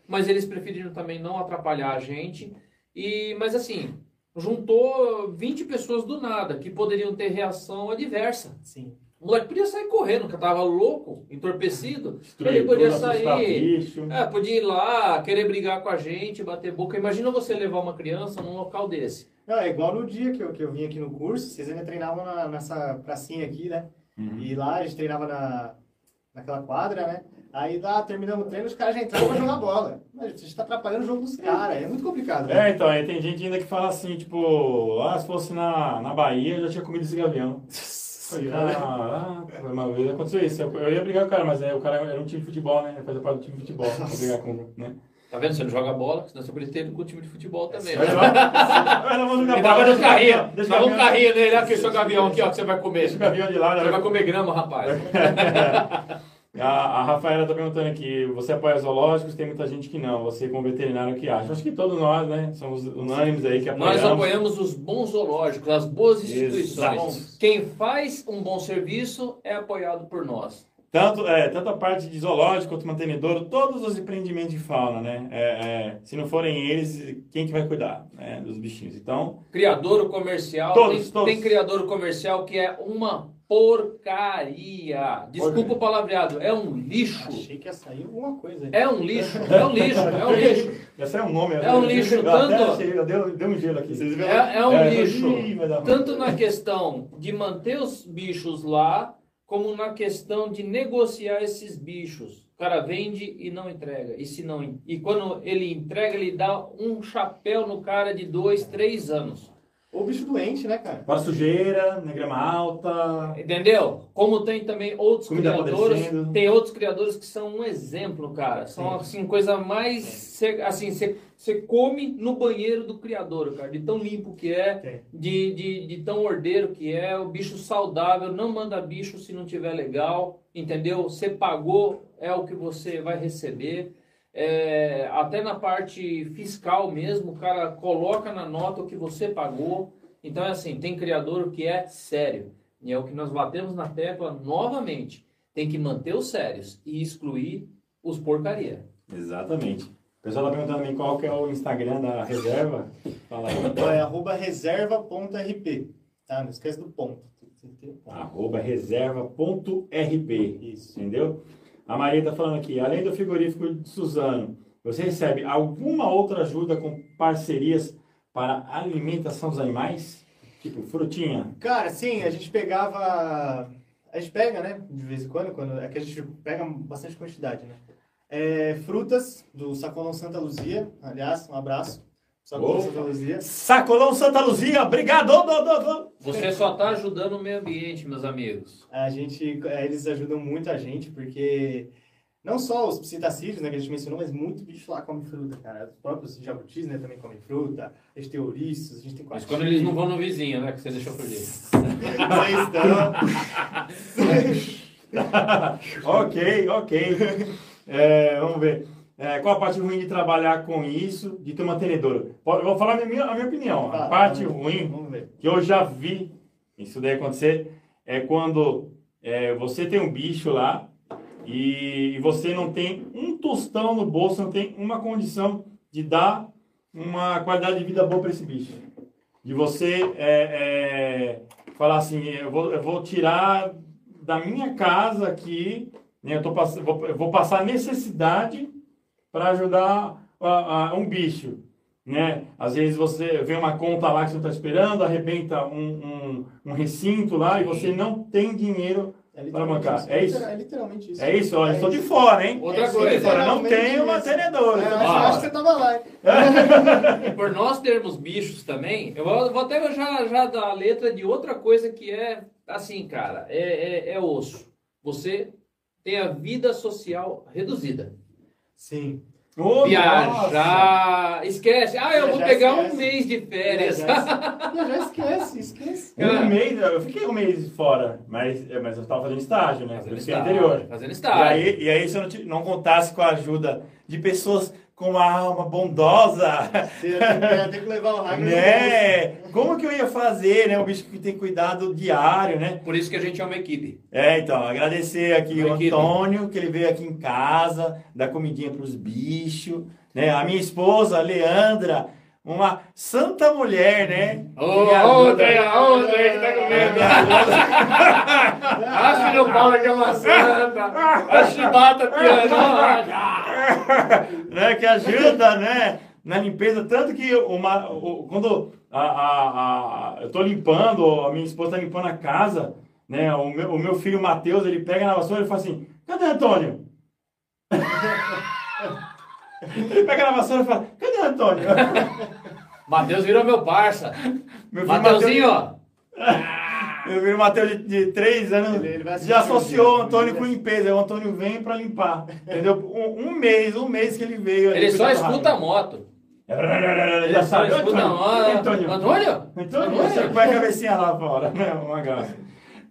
mas eles preferiram também não atrapalhar a gente. E, mas assim, juntou 20 pessoas do nada, que poderiam ter reação adversa. Sim. O moleque podia sair correndo, que tava louco, entorpecido. *laughs* Ele podia sair. É, podia ir lá, querer brigar com a gente, bater boca. Imagina você levar uma criança num local desse. Não, é igual no dia que eu, que eu vim aqui no curso, vocês ainda treinavam na- nessa pracinha aqui, né? Uhum. E lá a gente treinava na, naquela quadra, né? Aí lá, terminamos o treino, os caras já entraram pra jogar bola. Mas a gente tá atrapalhando o jogo dos caras, é muito complicado. né? É, então, aí tem gente ainda que fala assim, tipo, ah, se fosse na, na Bahia, eu já tinha comido esse gavião. Caraca, uma vez aconteceu isso. Eu eu ia brigar com o cara, mas é, o cara era um time de futebol, né? Fazia parte do time de futebol. Pra brigar com, né? Tá vendo? Você não joga bola, senão você poderia ter com o time de futebol também. Vai Né? *laughs* Ele tava no Deixa o carrinho. Tava um gavião- carrinho nele, aqui, seu gavião aqui, ó, que você vai comer. Deixa o gavião de lá, Você né? vai comer grama, rapaz. *laughs* A, a Rafaela tá perguntando aqui, você apoia zoológicos? Tem muita gente que não. Você como veterinário que acha? Acho que todos nós, né? Somos unânimes aí que apoiamos. Nós apoiamos os bons zoológicos, as boas instituições. Exato. Quem faz um bom serviço é apoiado por nós. Tanto, é, tanto a parte de zoológico quanto mantenedouro, todos os empreendimentos de fauna, né? É, é, se não forem eles, quem que vai cuidar né, dos bichinhos? Então, Criadouro comercial, Todos, tem, todos. tem criadouro comercial que é uma porcaria. Desculpa o palavreado, é um lixo. Achei que ia sair alguma coisa aí. É um lixo, é um lixo, é um lixo. esse é um nome. É um lixo, eu tanto- achei, eu dei, dei um gelo aqui. Vocês viram? É, é um É, lixo. Tanto na questão de manter os bichos lá, como na questão de negociar esses bichos. O cara vende e não entrega. E, se não, e quando ele entrega, ele dá um chapéu no cara de dois, três anos. Ou bicho doente, né, cara? Para sujeira, na grama alta. Entendeu? Como tem também outros Comida criadores, tem outros criadores que são um exemplo, cara. São Sim. assim coisa mais cê- assim, você come no banheiro do criador, cara, de tão limpo que é, de, de, de tão ordeiro que é, o bicho saudável, não manda bicho se não tiver legal, entendeu? Você pagou é o que você vai receber. É, até na parte fiscal mesmo, o cara coloca na nota o que você pagou. Então é assim, tem criador que é sério. E é o que nós batemos na tecla novamente. Tem que manter os sérios e excluir os porcaria. Exatamente. O pessoal tá perguntando também qual que é o Instagram da reserva. Fala aí. Então é arroba reserva.rp. Tá? Não esquece do ponto. Arroba reserva.rp. Isso. Entendeu? A Maria está falando aqui, além do frigorífico de Suzano, você recebe alguma outra ajuda com parcerias para alimentação dos animais? Tipo frutinha? Cara, sim, a gente pegava. A gente pega, né? De vez em quando, quando é que a gente pega bastante quantidade, né? É, frutas do Sacolão Santa Luzia, aliás, um abraço. Sacolão Opa. Santa Luzia. Sacolão Santa Luzia, obrigado! do, do, do. Você só está ajudando o meio ambiente, meus amigos. A gente, é, eles ajudam muito a gente, porque não só os psitacídeos, né, que a gente mencionou, mas muito bicho lá come fruta, cara. Os próprios jabutis, né, também comem fruta. A gente tem ouriços, a gente tem Mas quando eles não vão no vizinho, né? Que você deixou por jeito. *laughs* Vocês estão... *laughs* ok, ok. É, vamos ver. É, qual a parte ruim de trabalhar com isso, de ter uma mantenedora? Eu vou falar a minha, a minha opinião. A parte vamos- ruim Vamos que eu já vi isso daí acontecer é quando é, você tem um bicho lá e, você não tem um tostão no bolso, não tem uma condição de dar uma qualidade de vida boa para esse bicho. De você é, é, falar assim, eu vou, eu vou tirar da minha casa aqui, né, eu, tô eu vou passar necessidade para ajudar a- a- um bicho né? Às vezes você vê uma conta lá que você está esperando, arrebenta um, um, um recinto lá e você não tem dinheiro. É Para bancar. É isso? É literalmente isso. É isso, olha, É estou de isso. fora, hein? Outra É, coisa, De fora, não isso. mantenedor. É, eu acho, que você tava lá. hein? *laughs* Por nós termos bichos também, eu vou, vou até já, já dar a letra de outra coisa que é assim, cara, é, é, é osso. Você tem a vida social reduzida. Sim. Nossa. Viajar, esquece. Ah, eu vou pegar um esquece. mês de férias. Já, já, *laughs* já esquece, esquece. Um mês, eu fiquei um mês fora, mas, é, mas eu estava fazendo estágio, né? Fazendo Eu estágio, interior. Fazendo E estágio. aí, e aí, se eu não, te- não contasse com a ajuda de pessoas com uma alma bondosa, que levar o *laughs* Ragnar né? Como que eu ia fazer, né? O bicho que tem cuidado diário, né? Por isso que a gente é uma equipe. É, então, agradecer aqui o Uma equipe. Antônio, que ele veio aqui em casa, dar comidinha pros bichos, né? A minha esposa, a Leandra, uma santa mulher, né? Ô, Que me ô, André, ô, André, que tá com medo. Me ajuda- Ah, filho Paulo que é uma santa. A chibata piano. né, que ajuda, né, na limpeza, tanto que uma, quando a, a, a- eu tô limpando, a minha esposa tá limpando a casa, né, o meu, o meu filho Matheus, ele pega na vassoura e fala assim, cadê Antônio? *laughs* ele pega na vassoura e fala, cadê Antônio? *laughs* Matheus virou meu parça. Meu Mateuzinho, ó. *laughs* Meu filho Matheus de, de 3 anos Ele- ele já associou o Antônio com limpeza. O Antônio vem pra limpar. Entendeu? Um, um mês, um mês que ele veio. Ele só escuta a moto. Ele já só sabe. escuta a moto. Antônio. Antônio? Antônio, você põe a cabecinha lá fora. né? Uma graça.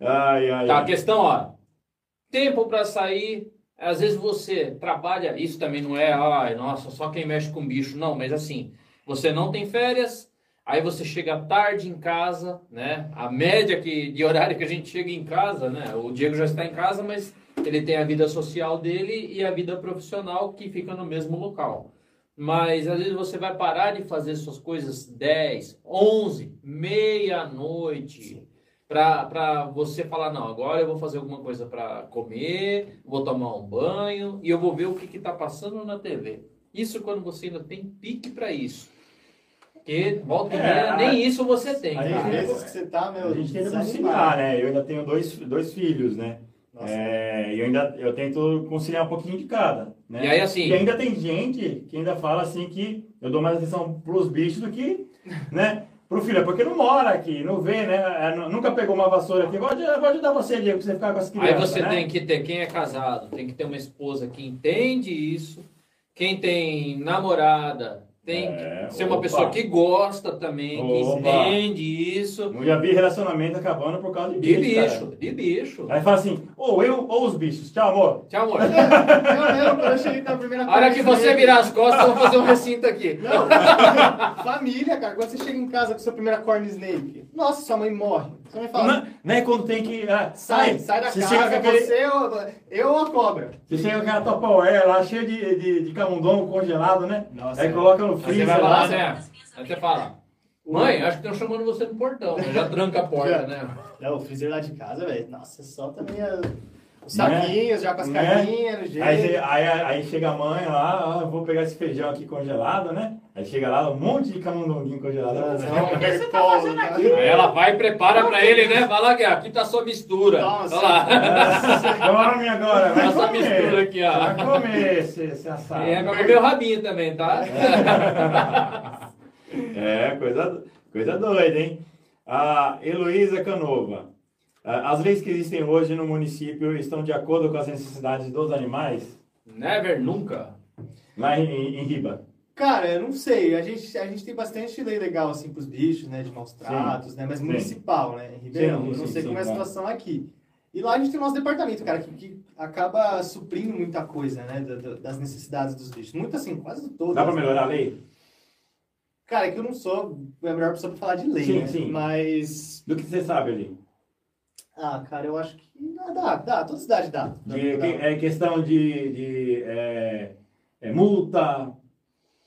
Ai, ai, Tá, a ai. questão, ó. Tempo para sair. Às vezes você trabalha, isso também não é, ai, nossa, só quem mexe com bicho. Não, mas assim, você não tem férias, aí você chega tarde em casa, né? A média que, de horário que a gente chega em casa, né? O Diego já está em casa, mas ele tem a vida social dele e a vida profissional que fica no mesmo local. Mas às vezes você vai parar de fazer suas coisas 10, 11, meia-noite para você falar, não, agora eu vou fazer alguma coisa para comer, vou tomar um banho e eu vou ver o que está passando na TV. Isso quando você ainda tem pique para isso. Porque volta e É, meia, a- nem isso você tem. a Às vezes que você tá, meu, A gente tenta conciliar, né? Eu ainda tenho dois, dois filhos, né? É, e eu ainda eu tento conciliar um pouquinho de cada. Né? E aí, assim- E ainda tem gente que ainda fala assim que eu dou mais atenção pros bichos do que, né? Pro filho, é porque não mora aqui, não vê, né? É, nu- nunca pegou uma vassoura aqui. Vou, vou ajudar você, Diego, pra você ficar com as crianças. Aí você né? tem que ter, quem é casado, tem que ter uma esposa que entende isso. Quem tem namorada, tem É, que ser uma opa. pessoa que gosta também, que Opa. entende isso. Eu já vi relacionamento acabando por causa de De bicho. cara. bicho, de bicho. Aí fala assim, ou eu ou os bichos. Tchau, amor. Tchau, amor. *laughs* Eu lembro quando eu cheguei na primeira A hora que você virar as costas, eu vou fazer um recinto aqui. Não, *laughs* família, cara. Quando você chega em casa com sua primeira corn snake, nossa, sua mãe morre. Fala, Não, né? Quando tem que. ah, sai, ai, sai da você casa, chega com aquele- você ou eu ou a cobra. Você chega com aquela Tupperware lá, cheio de, de, de camundongo congelado, né? Nossa, Aí é. coloca no Aí você freezer vai lá, lá. né? Aí você fala, mãe, acho que estão chamando você no portão. né? Já tranca a porta, *laughs* né? Não, o freezer lá de casa, velho. Nossa, só também a- os saquinhos, já com as Né? carinhas. Aí, aí, aí chega a mãe lá, ah, vou pegar esse feijão aqui congelado, né? Aí chega lá, um monte de camundonguinho congelado. Nossa, Né? *laughs* o que você tá fazendo aqui? Aí ela vai e prepara pra ele, né? Vai lá, que aqui tá a sua mistura. Nossa. Olha lá. *laughs* Come agora, vai Essa comer. mistura aqui, ó. Vai comer esse, esse assado. É pra comer o rabinho também, tá? *laughs* É, coisa, coisa doida, hein? A Heloísa Canova. Ah, As leis que existem hoje no município estão de acordo com as necessidades dos animais? Never, nunca. Lá em, em, em Riba. Cara, eu não sei. A gente, a gente tem bastante lei legal, assim, pros bichos, né? De maus tratos, né? Mas Sim. municipal, né? Em Ribeirão. Sim, eu não sim, sei sim, como é a situação aqui. E lá a gente tem o nosso departamento, cara, que, que acaba suprindo muita coisa, né? da- da- Das necessidades dos bichos. Muito assim, quase todas. Dá pra né? melhorar a lei? Cara, é que eu não sou a melhor pessoa pra falar de lei, Sim, né? sim. Mas. Do que você sabe ali? Ah, cara, eu acho que dá, dá, dá. Toda cidade dá. Dá De, que- é questão de, de é, é, multa.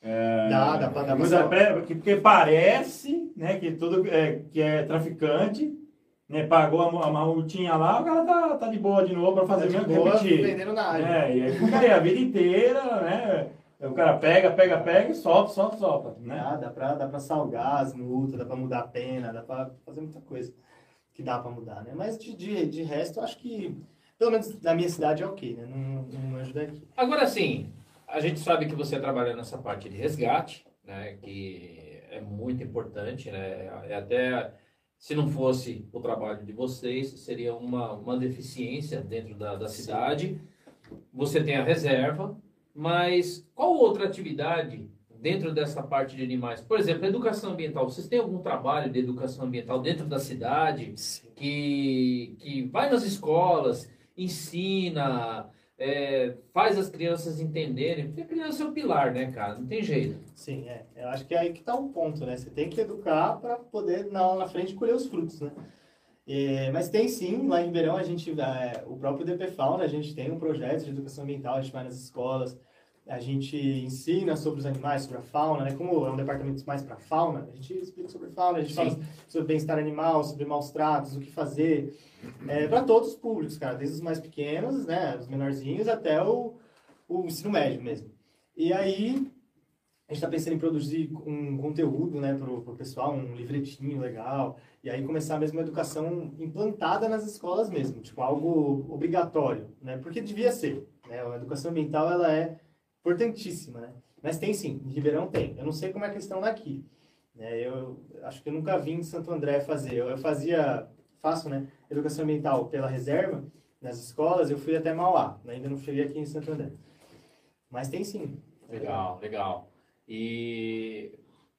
É, Dá, dá pra- dá pra porque, parece né, que tudo é, que é traficante, né, pagou a, a multinha lá, o cara tá, tá de boa de novo para Tá fazer de mesmo boa, repetir. na área. É, e aí ficaria a vida inteira, né? O cara pega, pega, pega e solta, solta, solta. Né? Dá, dá pra, dá pra salgar as multas, dá pra mudar a pena, dá pra fazer muita coisa que dá pra mudar, né? Mas de, de, de resto, eu acho que, pelo menos na minha cidade, é ok, né? Não, não ajuda aqui. Agora sim, a gente sabe que você trabalha nessa parte de resgate, né? Que é muito importante, né? É até se não fosse o trabalho de vocês, seria uma, uma deficiência dentro da, da cidade. Você tem a reserva, mas qual outra atividade dentro dessa parte de animais? Por exemplo, educação ambiental. Vocês têm algum trabalho de educação ambiental dentro da cidade? que, que vai nas escolas, ensina, é, faz as crianças entenderem, porque a criança é o pilar, né, cara? Não tem jeito. Sim, é. Eu acho que é aí que tá o ponto, né? Você tem que educar para poder, lá na frente, colher os frutos, né? É, mas tem sim, lá em Ribeirão, a gente, é, o próprio DP Fauna, a gente tem um projeto de educação ambiental, a gente vai nas escolas, a gente ensina sobre os animais, sobre a fauna, né? Como é um departamento mais para fauna, a gente explica sobre fauna, a gente Sim. fala sobre bem-estar animal, sobre maus tratos, o que fazer, é, para todos os públicos, cara, desde os mais pequenos, né, os menorzinhos, até o, o ensino médio mesmo. E aí, a gente está pensando em produzir um conteúdo, né, pro, pro pessoal, um livretinho legal, e aí começar mesmo uma educação implantada nas escolas mesmo, tipo algo obrigatório, né, porque devia ser, né, a educação ambiental ela é importantíssima, né, mas tem sim, em Ribeirão tem, eu não sei como é a questão daqui, né, eu acho que eu nunca vi em Santo André fazer, eu, eu fazia faço, né, educação ambiental pela reserva, nas escolas, eu fui até Mauá, ainda não cheguei aqui em Santo André. Mas tem sim. Legal, legal. E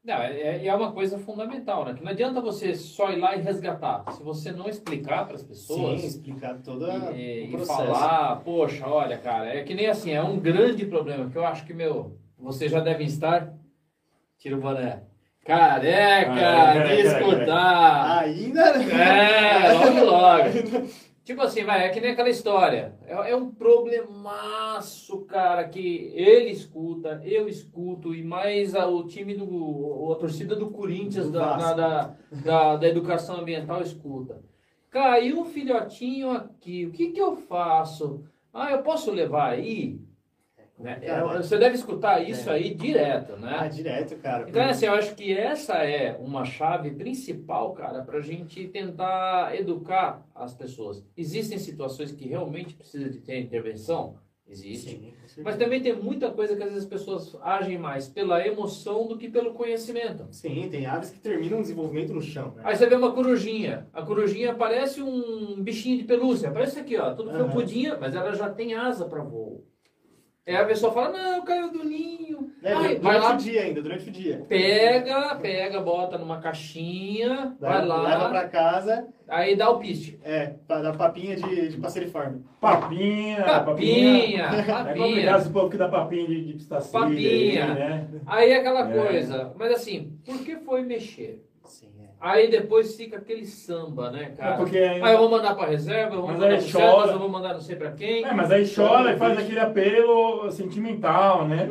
não, é, é uma coisa fundamental, né? Que não adianta você só ir lá e resgatar. Se você não explicar para as pessoas. Sim, explicar toda e, e falar, poxa, olha, cara, é que nem assim, é um grande problema que eu acho que, meu, vocês já devem estar. Tira o boné. Careca ah, de escutar. Ainda? É, logo, logo. Tipo assim, vai, é que nem aquela história. É, é, um problemaço, cara, que ele escuta, eu escuto, e mais a, o time do. a torcida do Corinthians do da, na, da, da, da, educação ambiental escuta. Caiu um filhotinho aqui, o que, que eu faço? Ah, eu posso levar aí? Né? É, você deve escutar isso é. aí direto, né? Ah, direto, cara. Então, assim, eu acho que essa é uma chave principal, cara, para a gente tentar educar as pessoas. Existem situações que realmente precisa de ter intervenção? Existe. Sim, Mas também tem muita coisa que às vezes as pessoas agem mais pela emoção do que pelo conhecimento. Sim, tem aves que terminam o desenvolvimento no chão. Né? Aí você vê uma corujinha. A corujinha parece um bichinho de pelúcia. Parece aqui, ó, tudo uhum. felpudinha, mas ela já tem asa para voo. Aí a pessoa fala, não, caiu do ninho. É, Ai, vai lá, o dia ainda, durante o dia. Pega, pega, bota numa caixinha, vai, vai lá. Leva pra casa. Aí dá o piste. É, dá papinha de, de passeriforme. Papinha, papinha. Papinha, *laughs* papinha. É complicado esse povo que dá papinha de, de pistacilha. Papinha. Aí, né? aí é aquela é. coisa. Mas assim, por que foi mexer? Aí depois fica aquele samba, né, cara? É porque aí... aí eu vou mandar pra reserva, eu vou mas mandar pro chora. Eu vou mandar não sei pra quem. É, mas aí chora e faz aquele apelo sentimental, né?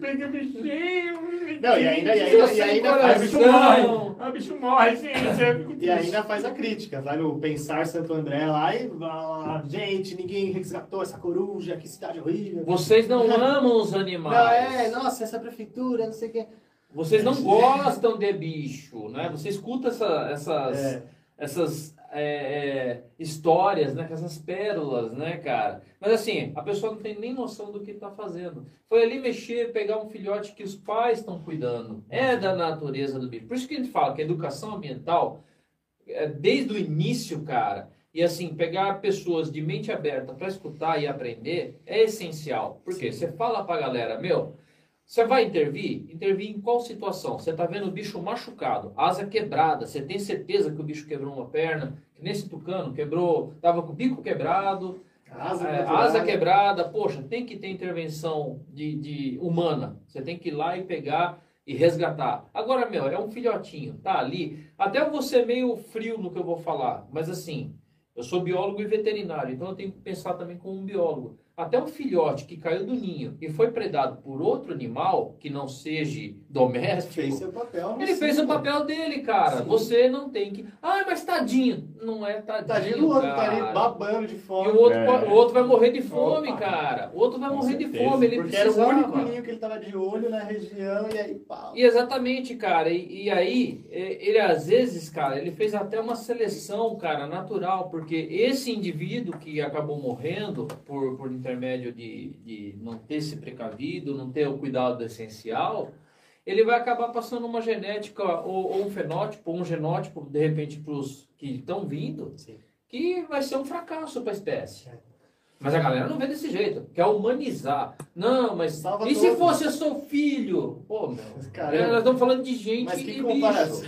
Pega bichinho. Não, e ainda, e ainda, e ainda faz. O bicho morre. O bicho morre, gente. E ainda faz a crítica. Vai no Pensar Santo André lá e fala, gente, ninguém resgatou essa coruja, que cidade horrível. Vocês não amam os animais. Não, é, nossa, essa prefeitura, não sei o que. Vocês não gostam de bicho, né? Você escuta essa, essas, é. essas é, é, histórias, né? Essas pérolas, né, cara? Mas assim, a pessoa não tem nem noção do que está fazendo. Foi ali mexer, pegar um filhote que os pais estão cuidando. É da natureza do bicho. Por isso que a gente fala que a educação ambiental, é, desde o início, cara, e assim, pegar pessoas de mente aberta para escutar e aprender é essencial. Porque você fala para a galera, meu você vai intervir? Intervir em qual situação? Você está vendo o bicho machucado, asa quebrada, você tem certeza que o bicho quebrou uma perna, que nesse tucano quebrou, estava com o bico quebrado, asa, é, asa, quebrada, poxa, tem que ter intervenção de, de, humana. Você tem que ir lá e pegar e resgatar. Agora, meu, é um filhotinho, tá ali. Até eu vou ser meio frio no que eu vou falar, mas assim, eu sou biólogo e veterinário, então eu tenho que pensar também como um biólogo. Até um filhote que caiu do ninho e foi predado por outro animal que não seja doméstico. Fez seu papel. Ele sim, fez o papel dele, cara. Sim. Você não tem que. Ah, mas tadinho. Não é tadinho. Tadinho do outro, tá ali babando de fome. E o outro, é. o outro vai morrer de fome, Opa. cara. O outro vai Com morrer certeza. de fome. Ele Porque precisava. era o único ninho que ele tava de olho na região e aí pau. E exatamente, cara. E, e aí, ele às vezes, cara, ele fez até uma seleção, cara, natural. Porque esse indivíduo que acabou morrendo por, por intermédio de, de não ter se precavido, não ter o cuidado essencial, ele vai acabar passando uma genética ou, ou um fenótipo, ou um genótipo, de repente, para os que estão vindo, Sim. que vai ser um fracasso para a espécie. É. Mas a galera não vê desse jeito, quer humanizar. Não, mas Salva e se fosse seu filho? Pô, meu, Caramba. nós estamos falando de gente mas que comparação.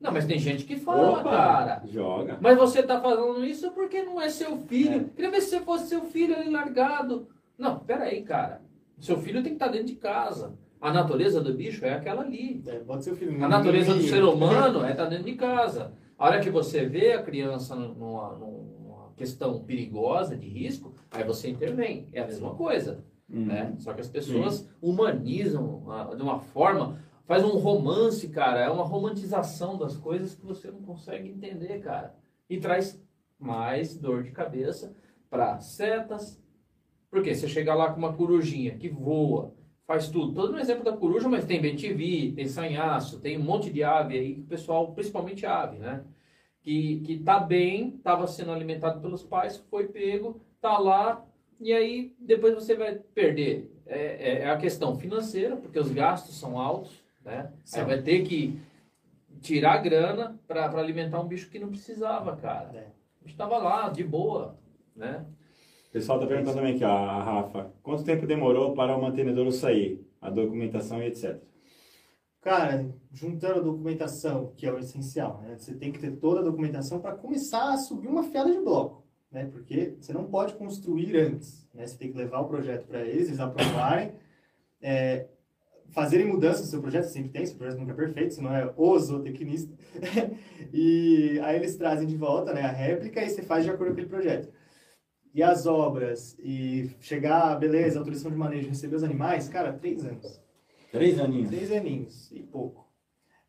Não, mas tem gente que fala, Opa, cara. Joga. Mas você está falando isso porque não é seu filho. É. Queria ver se fosse seu filho ali largado. Não, peraí, cara. Seu filho tem que estar tá dentro de casa. A natureza do bicho é aquela ali. É, pode ser o filho. A natureza do ser humano é estar tá dentro de casa. A hora que você vê a criança numa, numa questão perigosa, de risco, aí você intervém. É a mesma coisa. Uhum. Né? Só que as pessoas humanizam de uma forma, faz um romance, cara, é uma romantização das coisas que você não consegue entender, cara. E traz mais dor de cabeça para setas, porque você chega lá com uma corujinha que voa, faz tudo. Todo no exemplo da coruja, mas tem bentivi, tem sanhaço, tem um monte de ave aí, pessoal, principalmente ave, né? Que, que tá bem, estava sendo alimentado pelos pais, foi pego, tá lá, e aí depois você vai perder. É, é, é a questão financeira, porque os gastos são altos, né? Aí vai ter que tirar grana para alimentar um bicho que não precisava, cara. É. O bicho tava lá, de boa, né? O pessoal está perguntando também aqui, ó, a Rafa. Quanto tempo demorou para o mantenedor sair? A documentação e etc. Cara, juntando a documentação, que é o essencial, né? Você tem que ter toda a documentação para começar a subir uma fiada de bloco, né? Porque você não pode construir antes, né? Você tem que levar o projeto para eles, eles aprovarem, é, fazerem mudanças no seu projeto, sempre tem, seu projeto nunca é perfeito, senão é o zootecnista. *laughs* e aí eles trazem de volta, né, a réplica e você faz de acordo com aquele projeto. E as obras, e chegar, beleza, autorização de manejo, receber os animais, cara, três anos. Três aninhos. Três aninhos e pouco.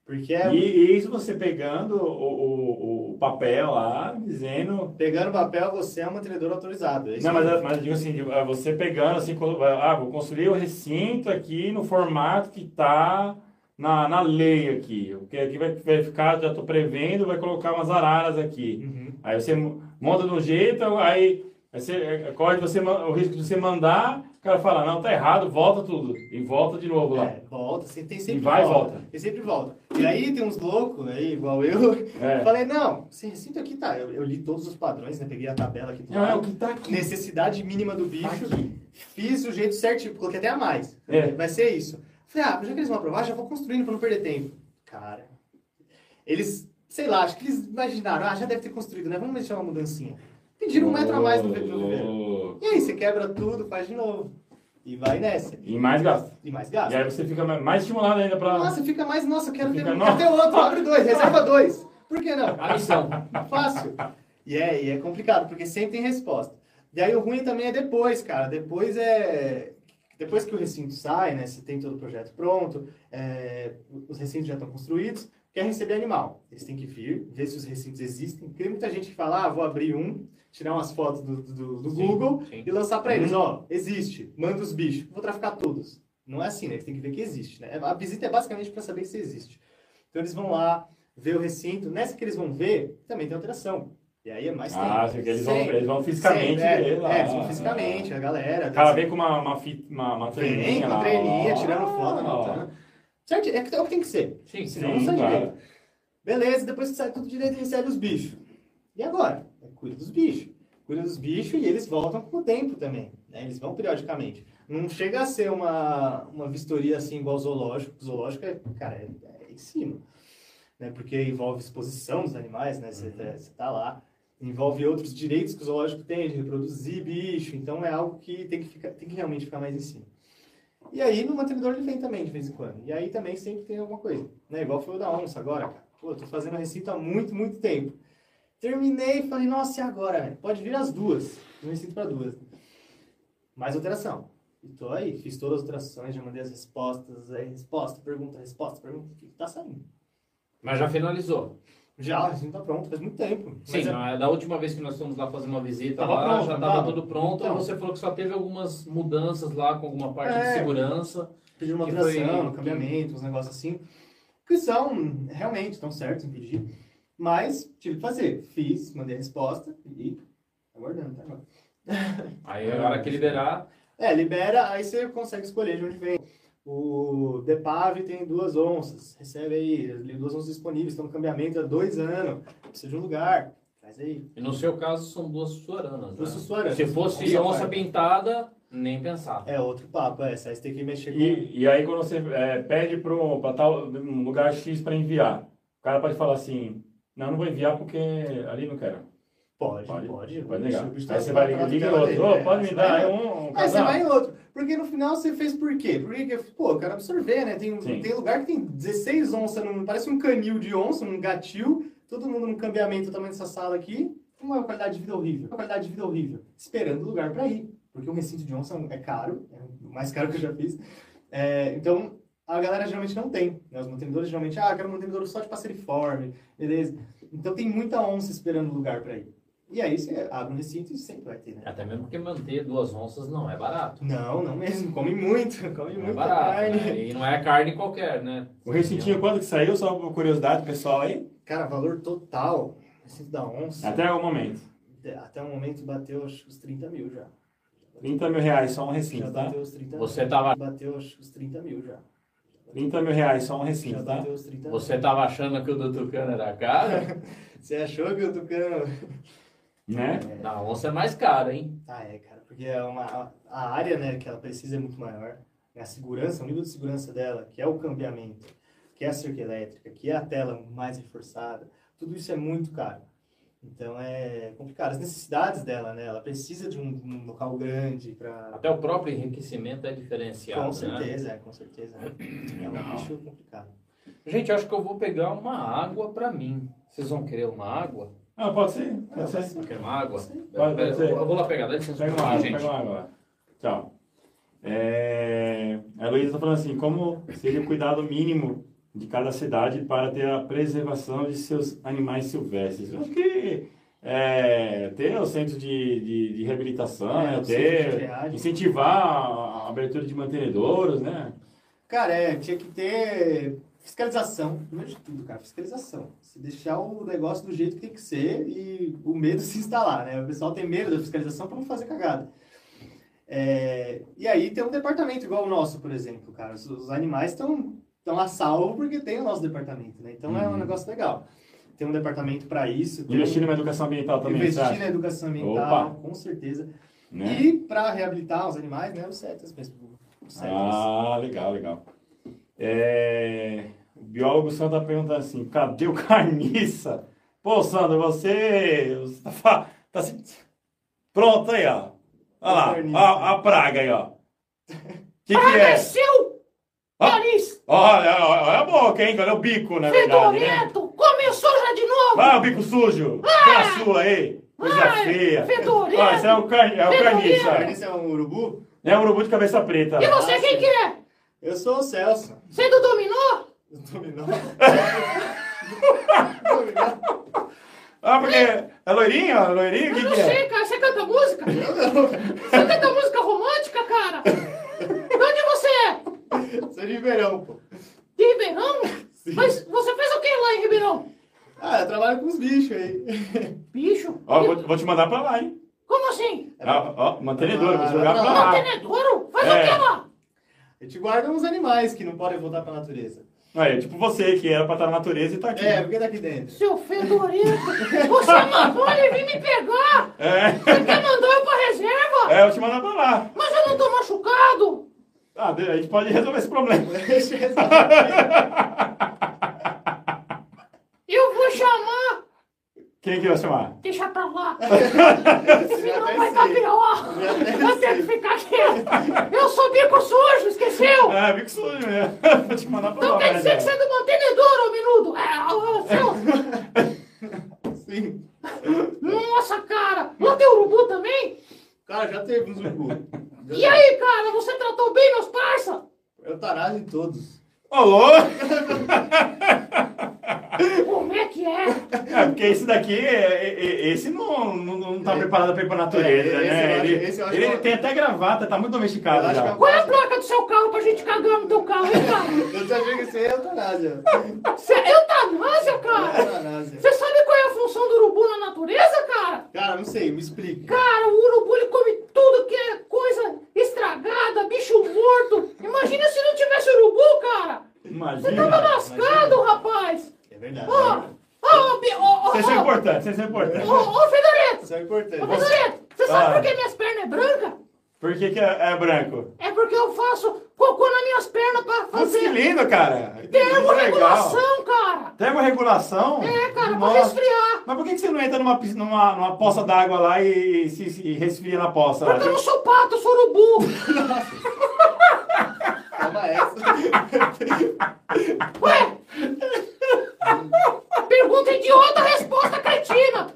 Porque é E, e isso você pegando o, o, o papel lá, dizendo. pegando papel, você é um mantenedor autorizado. É Não, mas, mas digo assim, é você pegando assim, colo- ah, vou construir o recinto aqui no formato que está na, na lei aqui. Porque aqui vai, vai ficar, já estou prevendo, vai colocar umas araras aqui. Uhum. Aí você mo- monta de um jeito, aí aí você, é, corre você, o risco de você mandar, o cara fala, não, tá errado, volta tudo. E volta de novo lá. É, volta, você tem sempre E vai e volta. volta. E sempre volta. E aí tem uns loucos aí, igual eu, *laughs* É. eu falei, não, esse recinto aqui tá. Eu, eu li todos os padrões, né? Peguei a tabela aqui do Não, é o que tá aqui. Necessidade mínima do Tá bicho. aqui. Fiz o jeito certinho, coloquei até a mais. É. Vai ser isso. Falei, ah, já que eles vão aprovar, já vou construindo pra não perder tempo. Cara, eles, sei lá, acho que eles imaginaram, ah, já deve ter construído, né? Vamos deixar uma mudancinha. Pediram um metro a mais no viveiro. Oh. E aí, você quebra tudo, faz de novo. E vai nessa. E mais gasto. E mais E gasto. aí você fica mais estimulado ainda pra. Nossa, fica mais, nossa, eu quero ter, um, quero ter outro, *laughs* abre dois, reserva dois. Por que não? A missão. Fácil. E é, e é complicado, porque sempre tem resposta. E aí o ruim também é depois, cara. Depois é. Depois que o recinto sai, né? Você tem todo o projeto pronto, é, os recintos já estão construídos, quer receber animal. Eles têm que vir, ver se os recintos existem. Porque tem muita gente que fala, ah, vou abrir um, tirar umas fotos do, do, do Sim, Google sim. e lançar para eles, ó, existe, manda os bichos, vou traficar todos. Não é assim, né? Eles têm que ver que existe, né? A visita é basicamente para saber se existe. Então eles vão lá, ver o recinto. Nessa que eles vão ver, também tem alteração. E aí é mais tempo. Ah, porque eles vão, eles vão fisicamente Sempre, é, ver lá. É, eles vão fisicamente, a galera. O cara vem com uma, uma, fita, uma, uma Vem treininha com lá. treininha, tirando foto, anotando. Certo? É é o que tem que ser. Sim, Senão Sim, não sai claro. direito. Beleza, depois que sai tudo direito, recebe os bichos. E agora? Cuida dos bichos. Cuida dos bichos e eles voltam com o tempo também. né? Eles vão periodicamente. Não chega a ser uma, uma vistoria assim igual ao zoológico. O zoológico é, cara, é, é em cima. Né? Porque envolve exposição dos animais, né? Você você tá lá. Envolve outros direitos que o zoológico tem de reproduzir bicho. Então é algo que tem que, ficar, tem que realmente ficar mais em cima. E aí no mantenedor ele vem também de vez em quando. E aí também sempre tem alguma coisa. Né? Igual foi o da onça agora, cara. Pô, tô fazendo a recinto há muito, muito tempo. Terminei e falei, nossa, e agora? velho? Pode vir as duas. Eu recinto para duas. Mais alteração. E tô aí, fiz todas as alterações, já mandei as respostas, aí resposta, pergunta, resposta, pergunta, o que tá saindo? Mas já finalizou. Já, o recinto tá pronto, faz muito tempo. Sim, é- na- da última vez que nós fomos lá fazer uma visita Tava lá, pronto, já não estava tava? tudo pronto. Então. Você falou que só teve algumas mudanças lá com alguma parte de É. segurança. pedir uma alteração, foi- um cambiamento, uns negócios assim, que são, realmente, estão certos em pedir, mas tive que fazer. Fiz, mandei a resposta e aguardando até *laughs* agora. Aí a hora que liberar, É, libera, aí você consegue escolher de onde vem. O Depave tem duas onças, recebe aí, as duas onças disponíveis, estão no cambiamento há dois anos, precisa de um lugar, traz aí. e no seu caso são duas suaranas. Duas Né? sussuaranas. Se fosse onça parte. pintada, nem pensar. É outro papo, é, você tem que mexer com... E, e aí quando você é, pede para um lugar X para enviar, o cara pode falar assim, não, não vou enviar porque ali não quero. Pode, Pode, pode. pode O negar. o Aí você vai ligar tela outro, dele, ô, é. pode me Você dar vai- um, um Aí você casal. vai em outro. Porque no final você fez por quê? Porque, pô, eu quero absorver, né? Tem, Sim. tem lugar que tem 16 onças, num, parece um canil de onça, um gatil, todo mundo num cambiamento do tamanho dessa sala aqui, uma qualidade de vida horrível. Uma qualidade de vida horrível. Esperando lugar pra ir. Porque um recinto de onça é caro, é o mais caro que eu já fiz. É, então, a galera geralmente não tem. Né? Os mantenedores geralmente, ah, quero um mantenedor só de passeriforme, beleza. Então tem muita onça esperando lugar pra ir. E aí você abre um recinto e sempre vai ter, né? Até mesmo porque manter duas onças não é barato. Não, não mesmo. Come muito, *laughs* come Não é muita barato. carne. né? E não é carne qualquer, né? O recintinho quando que saiu, só por curiosidade pessoal aí? Cara, valor total, recinto da onça, Até o momento. até o momento bateu acho, que os 30 mil já. 30 mil reais só um Já recinto, tá? bateu os 30 Você mil. tava- Bateu acho, que os 30 mil já. 30 mil reais só um recinto, tá? bateu os 30 Você tava achando que o do Tucano era caro? *laughs* Você achou que o Tucano... Né? Na onça é mais caro, hein? Ah, é, cara, porque é uma, a área né, que ela precisa é muito maior. É a segurança, o nível de segurança dela, que é o cambiamento, que é a cerca elétrica, que é a tela mais reforçada, tudo isso é muito caro. Então é complicado. As necessidades dela, né? Ela precisa de um, um local grande para. Até o próprio enriquecimento é diferenciado. Com né? certeza, é, com certeza. É um bicho complicado. Gente, acho que eu vou pegar uma água pra mim. Vocês vão querer uma água? Ah, pode ser, pode ser. Não quer uma água? Pode, pode ser. Eu vou lá pegar, dá licença Pega um uma água, pouquinho, pega gente. uma água. Tchau. É, a Heloísa está falando assim, como seria o cuidado mínimo de cada cidade para ter a preservação de seus animais silvestres? Eu acho que é, ter o centro de, de, de reabilitação, É, né, ter, incentivar a abertura de mantenedouros, né? Cara, é, tinha que ter fiscalização, primeiro de tudo, cara, fiscalização. Se deixar o negócio do jeito que tem que ser e o medo *laughs* se instalar, né? O pessoal tem medo da fiscalização para não fazer cagada. É, e aí tem um departamento igual o nosso, por exemplo, cara. Os, os animais estão estão a salvo porque tem o nosso departamento, né? Então é um Uhum. negócio legal. Tem um departamento para isso. Investir numa educação ambiental também, investir sabe? na educação ambiental, Opa. com certeza. Né? E para reabilitar os animais, né? Os CETAS mesmo. Os. Ah, legal, legal. É, O biólogo Sandro está perguntando assim, cadê o *laughs* carniça? Pô, Sandro, você, você tá, tá se- Pronto aí, ó. Olha lá, Carniça. ó, a praga aí, ó. O *laughs* que, que é? Seu Ó. Olha, olha, olha a boca, hein? Olha o bico, na verdade, né? fedorento! Começou já de novo! Vai, o bico sujo! Olha a sua aí! Coisa Ai, feia! fedorento. Ó, esse é o, car... é o. Carniça é um urubu? É um urubu de cabeça preta. E você quem que é? Eu sou o Celso. Você é do dominó? Dominó. Dominó. *laughs* Ah, porque é loirinho? ó, Loirinho? O que, Eu não que é? sei, cara. Você canta música? *laughs* Você canta música romântica, cara? De onde você é? *laughs* Sou de Ribeirão, pô. De Ribeirão? Mas você fez o que lá em Ribeirão? Ah, eu trabalho com os bichos aí. Bicho? Ó, vou, vou te mandar pra lá, hein? Como assim? Ó, ó, mantenedor, vou Ah, jogar pra lá. Mantenedouro? Faz É. o que lá? A gente guarda uns animais que não podem voltar pra natureza. Aí, tipo você, que era pra estar na natureza e tá aqui. É, porque daqui dentro. Seu fedorento! Você mandou ele vir me pegar! É, Você mandou eu pra reserva! é, eu vou te mandar pra lá. Mas eu não tô machucado! Ah, a gente pode resolver esse problema. *laughs* Deixa eu resolver. Eu vou chamar! Quem que vai chamar? Deixa pra lá! *laughs* Senão vai dar pior! Eu tenho que ficar quieto! Eu sou bico sujo, esqueceu? É, bico sujo mesmo. *laughs* Vou te mandar pra Então lá. quer né, dizer que Zé? você é do mantenedor, ô minuto! É, ô, seu... Sim. Nossa, cara! Lá tem urubu também? Cara, já teve urubu. Já E aí, cara, você tratou bem meus parça? Eutanásia em todos. Ô, louco! Como é que é? É, porque esse daqui, é- é- é- esse não, não, não tá preparado pra ir pra natureza, É, esse né? eu acho- ele esse eu acho ele que- tem até gravata, tá muito Eu domesticado acho já. que Qual é a placa do seu carro pra gente cagar no teu carro, hein, cara? *laughs* Eu tô achando que isso aí é eutanásia. Você é eutanásia, cara? Eutanásia. Você sabe qual é a função do urubu na natureza, cara? Cara, não sei, me explica. Cara, o urubu ele come tudo que é coisa estragada, bicho morto. Imagina se não tivesse urubu, cara. Você Imagina. tava lascado, rapaz. É verdade. Ó, ó, ó, Vocês são ó, importantes, vocês são importantes. ó, ó, Fedorento. Isso é Ô, importante. Fedorento, você sabe Ah. por que minhas pernas é branca? Por que, que é, é branco? É porque eu faço cocô nas minhas pernas pra Putz, que fazer lindo, cara. Termorregulação, cara. Termorregulação? É, cara, pra Nossa. resfriar. Mas por que, que você não entra numa, numa, numa poça d'água lá e, e se, se resfria na poça? Porque eu não sou pato, eu sou urubu. *laughs* Toma essa. Ué? Pergunta idiota, resposta cretina.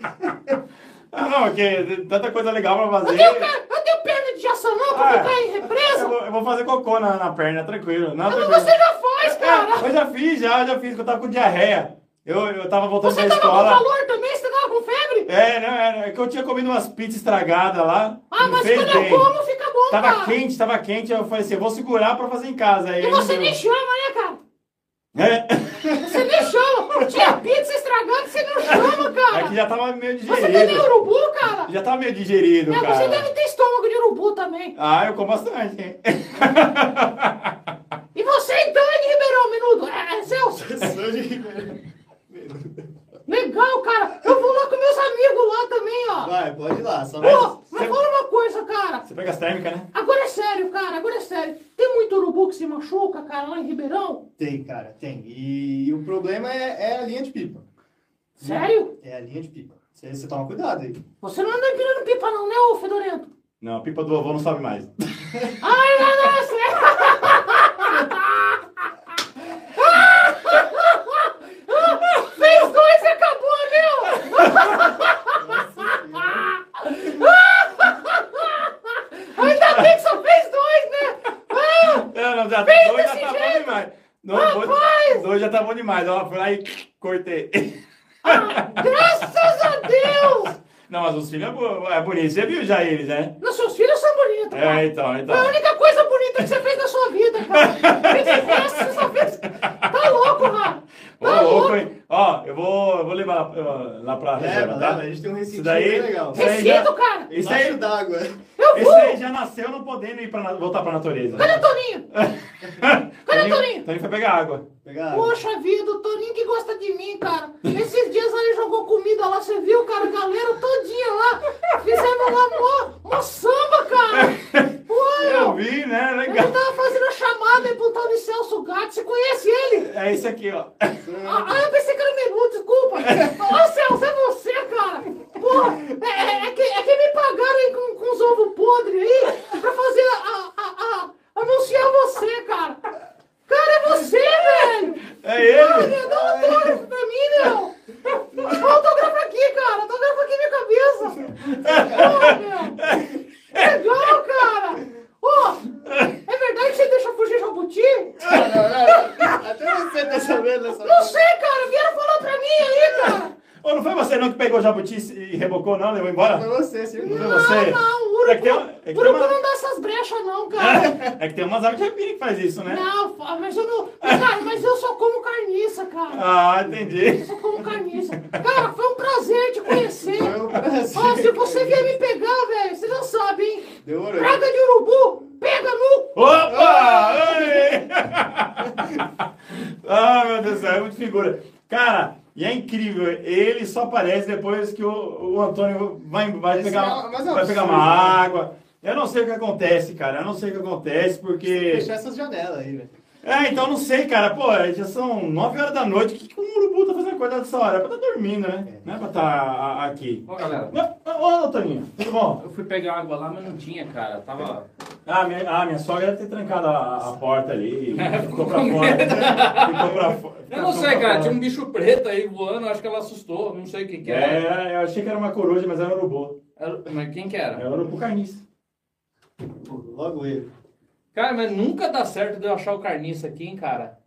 Ah, não, porque tanta coisa legal pra Eu fazer. tenho, ca- eu tenho perna de jaçanã pra Ah, ficar em Eu represa. vou, eu vou fazer cocô na, na perna, tranquilo. Não, Mas tranquilo. você já faz, É, cara. eu já fiz, já, já fiz, porque eu tava com diarreia. Eu, eu tava voltando Você da tava com escola. calor também? Você tava com febre? É, não, é, é que eu tinha comido umas pizzas estragadas lá. Ah, mas quando bem. eu como, fica bom, Tava cara. quente, tava quente. Eu falei assim, eu vou segurar pra fazer em casa. Aí E você deu. chama, né, cara? É, Você me chama. Tinha pizza estragada, você não chama, é cara. que já tava meio Você é digerido. urubu, cara? Já tava meio digerido, É, você cara. deve ter estômago de urubu também. Ah, eu como bastante. hein? E você então é de Ribeirão Legal, cara! Eu vou lá com meus amigos lá também, ó! Vai, pode ir lá, só vai. Pô, mas fala uma coisa, cara! Você pega as térmicas, né? Agora é sério, cara, agora é sério. Tem muito urubu que se machuca, cara, lá em Ribeirão? Tem, cara, tem. E, o problema é, é, a linha de pipa. Sério? É a linha de pipa. Você, você toma cuidado aí. Você não anda empilhando pipa, não, né, ô fedorento? Não, a pipa do avô não sobe mais. Ai, meu Deus! *laughs* tá bom demais. Ó, fui lá e cortei. graças a Deus! Não, mas os filhos é, é bonito. Você viu já eles, né? Não, seus filhos são bonitos, cara. É, então, então. Foi a única coisa bonita que você fez na sua vida, cara. De resto, você só fez... Tá louco, cara. Ô, Tá louco, louco. hein? Ó, eu vou, eu vou levar lá, lá pra reserva, Leva, tá? leva. A gente tem um Isso recinto daí, legal. isso aí já- cara. Isso aí, Embaixo d'água. Eu esse vou. aí já nasceu não podendo ir pra, na- voltar pra natureza. Cadê o Toninho? *laughs* Cadê o Toninho? Toninho foi pegar água. Pegar água. Poxa vida, o Toninho que gosta de mim, cara. Esses dias ele jogou comida lá, você viu, cara? A galera todinha lá. Fizemos lá mó, mó samba, cara. Pô, Eu meu. vi, né? Ele Legal. tava fazendo a chamada aí pro tal de Celso Gato. Você conhece ele? É esse aqui, ó. Ah, ah, eu pensei que era o Menu, desculpa. Ô, Celso, é você, cara. Porra, é, é- é que, é que me pagaram aí com, com os ovos podres aí pra fazer a, a, a- anunciar você, cara. Cara, é você, velho. É ele. dá um autógrafo pra mim, meu. Um autógrafo aqui, cara. Autógrafo aqui na cabeça. Pô, meu. Legal, cara. Ó, é verdade que você deixa fugir jabuti? Não, não, não. Até você tá sabendo dessa Não sei, cara. Vieram falar pra mim aí, cara. Ô, não foi você não que pegou o jabuti e rebocou, não? Levou embora? Foi você, sim. Não foi você? Não, o É que tem é que uma- não dá essas brechas, não, cara. *laughs* É que tem umas aves de rapina que faz isso, né? Não, mas eu não. Cara, mas eu só como carniça, cara. Ah, entendi. Eu só como carniça. Cara, foi um prazer te conhecer. Foi um prazer. Ó, se você vier me pegar, velho, você já sabe, hein? Demorou. Praga de urubu, pega no. Opa! Ei! *laughs* ah, meu Deus do céu, é muito figura. Cara, e é incrível, ele só aparece depois que o, o Antônio vai, vai, pegar, é- vai pegar uma água. Eu não sei o que acontece, cara. Eu não sei o que acontece, porque. Fechar essas janelas aí, velho. É, então não sei, cara. Pô, já são 9 horas da noite. O que, que um urubu tá fazendo acordado essa hora? É pra estar dormindo, né? Não é pra estar aqui. Ó, galera. Ô, ô, Toninho, tudo bom? Eu fui pegar água lá, mas não tinha, cara. Tava. Ah, minha, ah, minha sogra deve ter trancado a, a porta ali. É, *laughs* Ficou pra fora. Ficou pra fora. Eu não sei, cara. Tinha um bicho preto aí voando, acho que ela assustou. Não sei o que que era. É, eu achei que era uma coruja, mas era um urubu. Era- Mas quem que era? É um urubu carniça. Logo ele. Cara, mas nunca dá certo de eu achar o carniça aqui, hein, cara.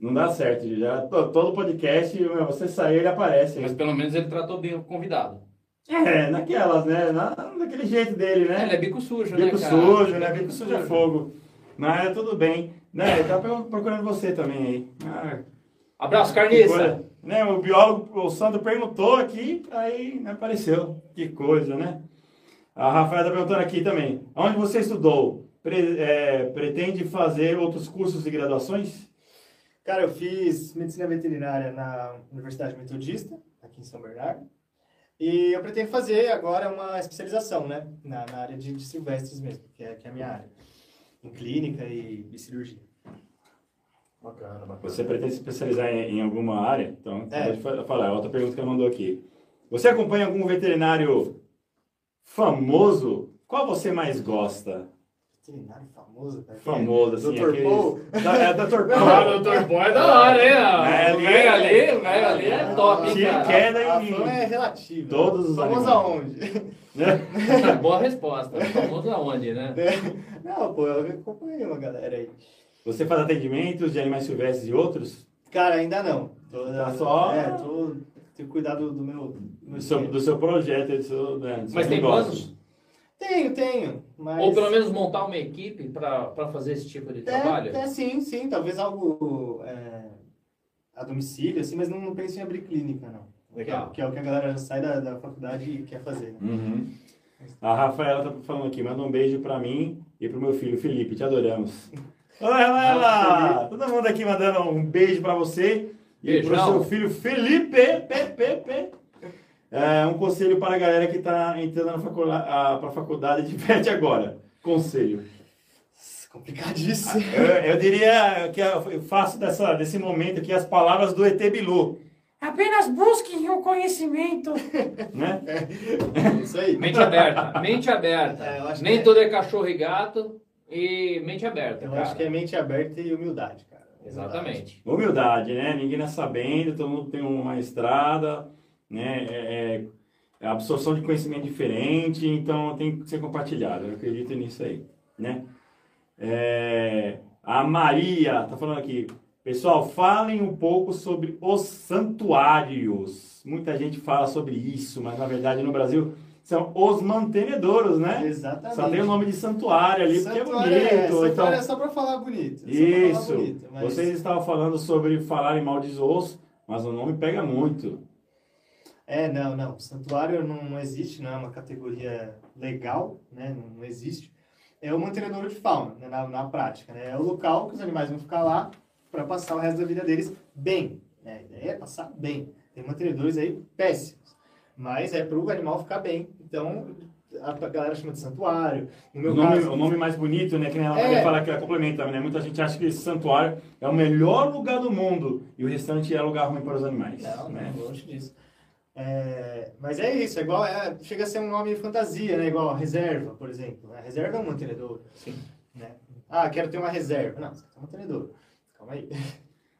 Não dá certo, já to- todo podcast, você sair, ele aparece. Mas pelo menos ele tratou bem o convidado. É, naquelas, né? Na, naquele jeito dele, né? Ele é bico sujo, Bico né, cara? sujo, né? Bico sujo é fogo. Mas é tudo bem. Né? Ele tá pro- procurando você também aí. Ah, Abraço, carniça. coisa. Né? O biólogo, o Sandro perguntou aqui, aí né, apareceu. Que coisa, né? A Rafaela tá perguntando aqui também. Onde você estudou? Pre- é, pretende fazer outros cursos e graduações? Cara, eu fiz medicina veterinária na Universidade Metodista, aqui em São Bernardo. E eu pretendo fazer agora uma especialização, né? Na, na área de, de silvestres mesmo, que é, que é a minha área. Em clínica e, e cirurgia. Bacana, bacana. Você pretende se especializar em, em alguma área? Então, É. pode fa- falar. Outra pergunta que ela mandou aqui. Você acompanha algum veterinário famoso? Qual você mais gosta? Veterinário famoso, cara. Famoso, assim. Dr. aqueles- Paul. *laughs* É, Dr. Paul. o Dr. Boy é da hora, hein? É, O velho ali, o velho ali é top, hein, cara? queda em fama é relativa. todos os Famoso animais. aonde? *laughs* Né? *laughs* Boa resposta. Famoso aonde, né? Não, pô, eu acompanhei uma galera aí. Você faz atendimentos de animais silvestres e outros? Cara, ainda não. Tô, Tá só- É, tô... Tenho cuidado do meu... Do meu Do seu, do seu projeto, do seu, né, do seu Mas tem negócio. planos? Tenho, tenho. Mas... Ou pelo menos montar uma equipe pra pra fazer esse tipo de trabalho? É, é, sim, sim. Talvez algo é, a domicílio, assim, mas não, não penso em abrir clínica, não. Legal. Que é, que é o que a galera já sai da, da faculdade e quer fazer. Né? Uhum. A Rafaela tá falando aqui, manda um beijo pra mim e pro meu filho Felipe, te adoramos. Oi, Rafaela! Todo mundo aqui mandando um beijo pra você e pro Beijão. seu filho Felipe. Pe, pe, pe. É, um conselho para a galera que tá entrando na faculdade, a, faculdade de pet agora. Conselho. Complicadíssimo. Eu, eu diria que eu faço dessa, desse momento aqui as palavras do ET Bilu, Apenas busquem o conhecimento. *laughs* né? É isso aí. Mente aberta, mente aberta. É, Nem é. tudo é cachorro e gato e mente aberta, Eu cara. acho que é mente aberta e humildade, cara. Exatamente. Humildade, né? Ninguém é sabendo, todo mundo tem uma estrada, né? É, é absorção de conhecimento diferente, então tem que ser compartilhado. Eu acredito nisso aí, né? É, a Maria tá falando aqui, pessoal, falem um pouco sobre os santuários. Muita gente fala sobre isso, mas na verdade no Brasil são os mantenedouros, né? Exatamente. Só tem o nome de santuário ali porque é Santuário bonito. é, santuário então... é só pra falar bonito. é Isso. falar bonito, mas- Vocês estavam falando sobre falar em mal de osso, mas o nome pega muito. É, não, não. Santuário não, não existe, não é uma categoria legal, né? Não, não existe. É o mantenedor de fauna, né? na, na prática, né? É o local que os animais vão ficar lá para passar o resto da vida deles bem. Né? A ideia é passar bem. Tem mantenedores aí péssimos, mas é para o animal ficar bem. Então, a, galera chama de santuário. No meu O nome, caso, o nome mais bonito, né? Que nem a É. Fala que ela complementa, né? Muita gente acha que esse santuário é o melhor lugar do mundo e o restante é lugar ruim para os animais. Não, né? não, longe disso. É, mas é isso, é igual, é, chega a ser um nome fantasia, né? Igual a reserva, por exemplo. A reserva é um mantenedor. Sim. Né? Ah, quero ter uma reserva. Não, você quer um mantenedor. Calma aí.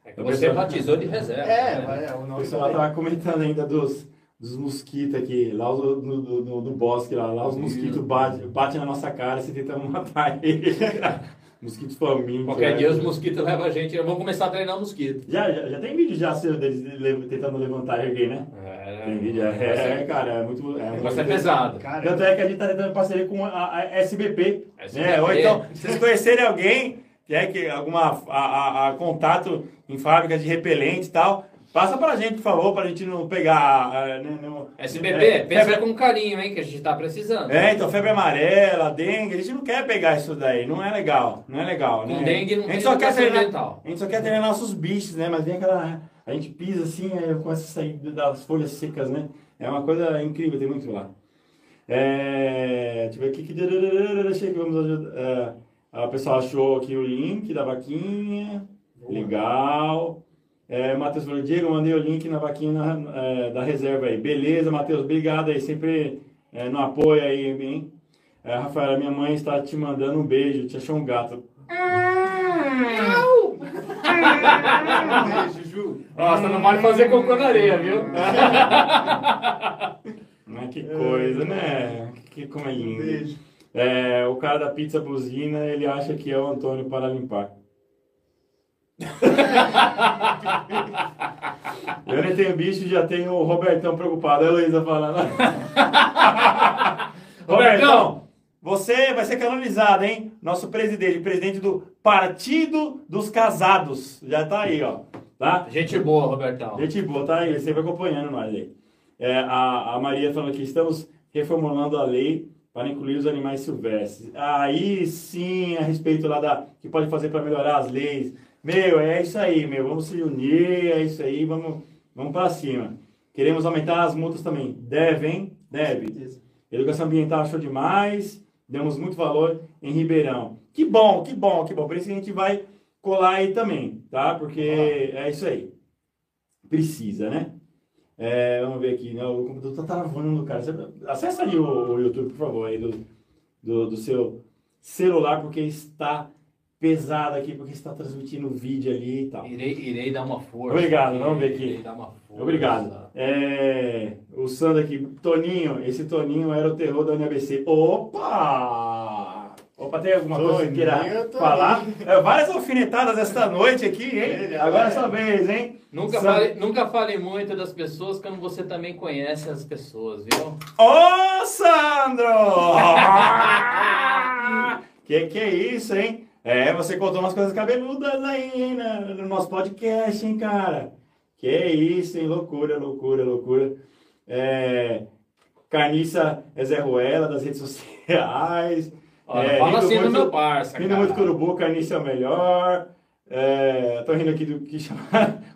É que você batizou de reserva. É, né? é o O nome pessoal também. tava comentando ainda dos, dos mosquitos aqui, lá do, do, do, do- do bosque, lá, lá os mosquitos batem bate na nossa cara se tentamos *laughs* matar ele. *laughs* mosquitos famintos. Qualquer né? dia os mosquitos levam a gente. Vamos começar a treinar mosquito. Já, já, já tem vídeo já seu deles le- tentando levantar erguer, né? É, Tem vídeo, é, é, cara, é muito. É O muito negócio é pesado. Cara, Tanto é que a gente tá tentando parceria com a, a SBP, SBP. né? Ou então, se vocês conhecerem alguém que é que alguma a, a- a contato em fábricas de repelente e tal, passa pra gente, por favor, pra gente não pegar. ah, né, não- SBP, é, pensa febre- com carinho, hein, que a gente tá precisando. É, então febre amarela, dengue, a gente não quer pegar isso daí, não é legal, não é legal, Com né? dengue não a tem gente só quer treinar, a gente só quer treinar nossos bichos, né? Mas vem aquela, a gente pisa assim, aí começa a sair das folhas secas, né? É uma coisa incrível, tem muito lá. É, deixa eu ver aqui que deixa eu ver que vamos ajudar. É, a pessoa achou aqui o link da vaquinha, legal. É, Matheus falou, Diego, mandei o link na vaquinha é, da reserva aí. Beleza, Matheus, obrigado aí, sempre é, no apoio aí, hein? É, Rafaela, minha mãe está te mandando um beijo, te achou um gato. Beijo, Ju. Nossa, não pode fazer cocô na areia, viu? *laughs* Mas que coisa, né? Que como é lindo. É, o cara da pizza buzina, ele acha que é o Antônio para limpar. *laughs* Eu nem tenho bicho, já tenho o Robertão preocupado. A Heloísa falando. *laughs* Robertão, você vai ser canonizado, hein? Nosso presidente, presidente do Partido dos Casados. Já tá aí, ó. Tá? Gente boa, Robertão. Gente boa, tá aí, sempre acompanhando nós aí. É, a, a Maria falando que estamos reformulando a lei para incluir os animais silvestres. Aí sim, a respeito lá da que pode fazer para melhorar as leis. Meu, é isso aí, meu. Vamos se unir, é isso aí, vamos, vamos para cima. Queremos aumentar as multas também. Deve, hein? Deve. Educação ambiental achou demais, demos muito valor em Ribeirão. Que bom, que bom, que bom. Por isso que a gente vai colar aí também, tá? Porque é isso aí. Precisa, né? É, vamos ver aqui, né? O computador tá travando, cara. Você- Acessa aí o, o YouTube, por favor, aí do, do, do seu celular, porque está pesado aqui, porque está transmitindo vídeo ali e tal. Irei, irei dar uma força. Obrigado, vamos ver aqui. Irei dar uma força. Obrigado. É, o Sandro aqui, Toninho, esse Toninho era o terror da UNABC. Opa! Opa, tem alguma coisa que queira falar? É, várias alfinetadas esta noite aqui, hein? Ele, Agora é é. sua vez, hein? Nunca Sandro. fale, nunca fale muito das pessoas quando você também conhece as pessoas, viu? Ô, Sandro! *laughs* que que é isso, hein? É, você contou umas coisas cabeludas aí, hein, no nosso podcast, hein, cara? Que isso, hein? Loucura, loucura, loucura. É, Carniça é Zé Ruela das redes *laughs* sociais. Olha, É, fala rindo assim do meu parça, Rindo cara. muito com o urubu, Carniça é o melhor. É, tô rindo aqui do que *laughs* chama,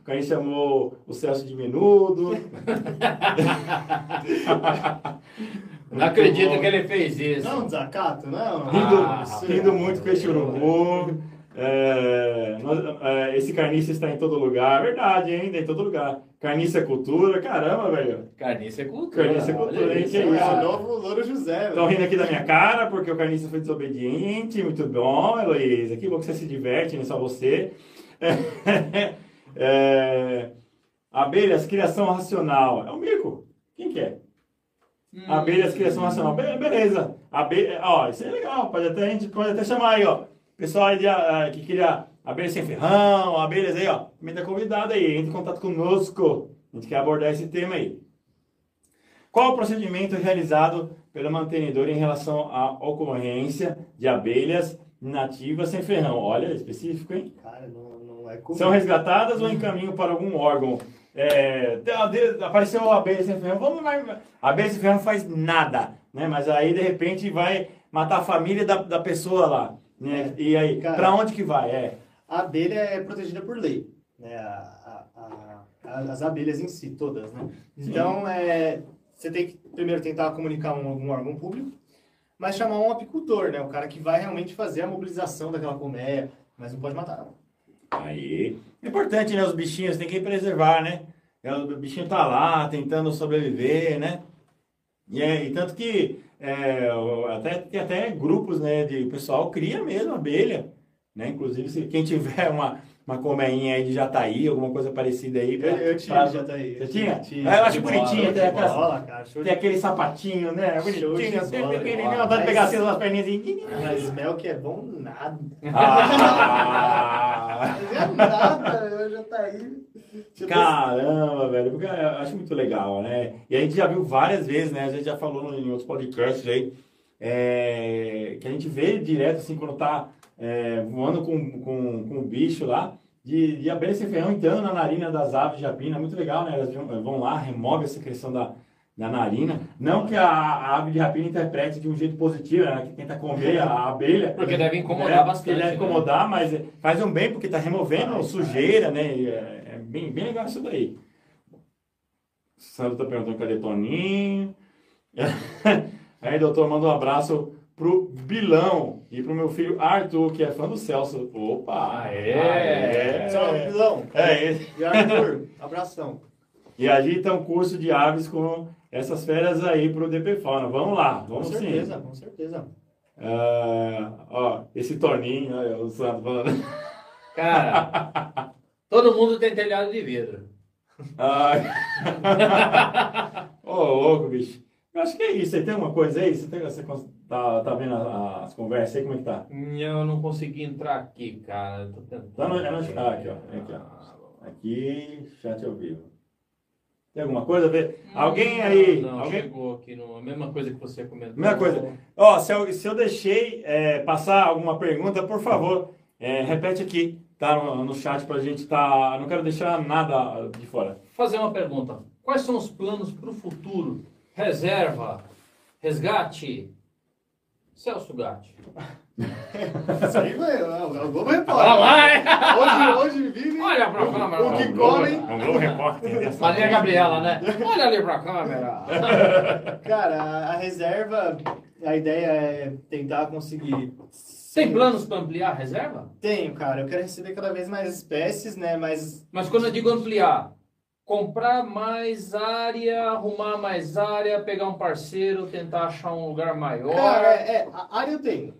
o chamou o Celso de menudo. *laughs* Não acredito que ele fez isso. Não, desacato, não. Rindo, Ah, rindo muito com esse urubu. É, nós- é, esse carniça está em todo lugar. Verdade, hein? Está em todo lugar. Carniça é cultura. Caramba, velho. Carniça é cultura. Carniça é cultura, hein? Que É isso, o cara. novo Louro José, Estão rindo aqui da minha cara porque o carniça foi desobediente. Muito bom, Heloísa. Que bom que você se diverte, não é só você. É, *laughs* abelhas, criação racional. É o mico. Quem que é? Hum. Abelhas, criação racional. Be- beleza. Abelha, ó, isso é legal. Pode até, a gente pode até chamar aí, ó. Pessoal aí de, ah, que queria abelhas sem ferrão, abelhas aí, ó. Também tá convidado aí. Entre em contato conosco. A gente quer abordar esse tema aí. Qual o procedimento realizado pelo mantenedor em relação à ocorrência de abelhas nativas sem ferrão? Olha, específico, hein? Cara, não, não é comum. São resgatadas ou encaminham para algum órgão? É, apareceu a abelha sem ferrão, vamos lá. A abelha sem ferrão faz nada, né? Mas aí, de repente, vai matar a família da, da pessoa lá. Né? E aí, para onde que vai? É. A abelha é protegida por lei, né? A- a- a- a- as abelhas em si, todas, né? Então, é, você tem que primeiro tentar comunicar um, algum órgão público, mas chamar um apicultor, né? O cara que vai realmente fazer a mobilização daquela colmeia, mas não pode matar, não. Aí. É importante, né? Os bichinhos tem que preservar, né? É, O bichinho tá lá tentando sobreviver, né? E, é, e tanto que é, até, tem até grupos, né? De pessoal cria mesmo abelha, né? Inclusive, se quem tiver uma, uma colmeinha aí de jataí, alguma coisa parecida aí. pra- Eu, eu tinha, pra- já tá aí. Você eu tinha? tinha. Ah, eu acho de bonitinho, tem, de aquelas- Bola, cara, tem de aquele sapatinho, né? De Bonitinho, tem bola. dá pra pegar Mas- assim umas *laughs* perninhas. Mas mel que é bom nada. Ah! Já tá aí. Tipo, Caramba, velho, porque eu acho muito legal, né? E a gente já viu várias vezes, né? A gente já falou em outros podcasts aí, é, que a gente vê direto, assim, quando tá é, voando com, com, com o bicho lá, de, de abelha sem ferrão entrando na narina das aves de rapina, é muito legal, né? Elas vão lá, remove a secreção da, da narina. Não que a, a ave de rapina interprete de um jeito positivo, né? Que tenta comer a abelha. Porque deve incomodar É, bastante. Ele deve né? incomodar, mas faz um bem porque está removendo Faz, sujeira, né? É, é bem, bem legal isso daí. Sandro está perguntando cadê Toninho. *laughs* Aí, doutor, manda um abraço pro Bilão e pro meu filho Arthur, que é fã do Celso. Opa! Ah, é? Salve, Pilão. É, esse. E Arthur, abração. E agita um curso de aves com essas férias aí pro DP Fauna. Vamos lá, Com vamos sim. certeza, com certeza. Ah, ó, esse Toninho, olha, o Sandro falando. Cara, todo mundo tem telhado de vidro. Ai. Ô, louco, bicho. Eu acho que é isso. Você tem alguma coisa aí? Você, tem, você tá, tá vendo as conversas aí? Como é que tá? Eu não consegui entrar aqui, cara. Eu tô tentando. Tá no- é no- ah, aqui, ó. Aqui, ó. Aqui, chat ao vivo. Tem alguma coisa a ver? Alguém aí? Não, alguém? chegou aqui. No, a mesma coisa que você comentou. Mesma coisa. Ó, se eu, se eu deixei é, passar alguma pergunta, por favor, é, repete aqui, tá? No, no chat pra gente tá. Não quero deixar nada de fora. Fazer uma pergunta. Quais são os planos para o futuro? Reserva, resgate, Celso Gatti. Isso aí, velho, é o o Globo Olha Repórter. lá, é. Hoje, hoje vive. Olha pra câmera. O que comem. Um novo repórter. Maria. Gabriela, né? Olha ali pra câmera. *laughs* Cara, a, a reserva, a ideia é tentar conseguir. Tem planos para ampliar a reserva? Tenho, cara. Eu quero receber cada vez mais espécies, né? Mas Mas quando eu digo ampliar, comprar mais área, arrumar mais área, pegar um parceiro, tentar achar um lugar maior. Cara, é, é, a área eu tenho,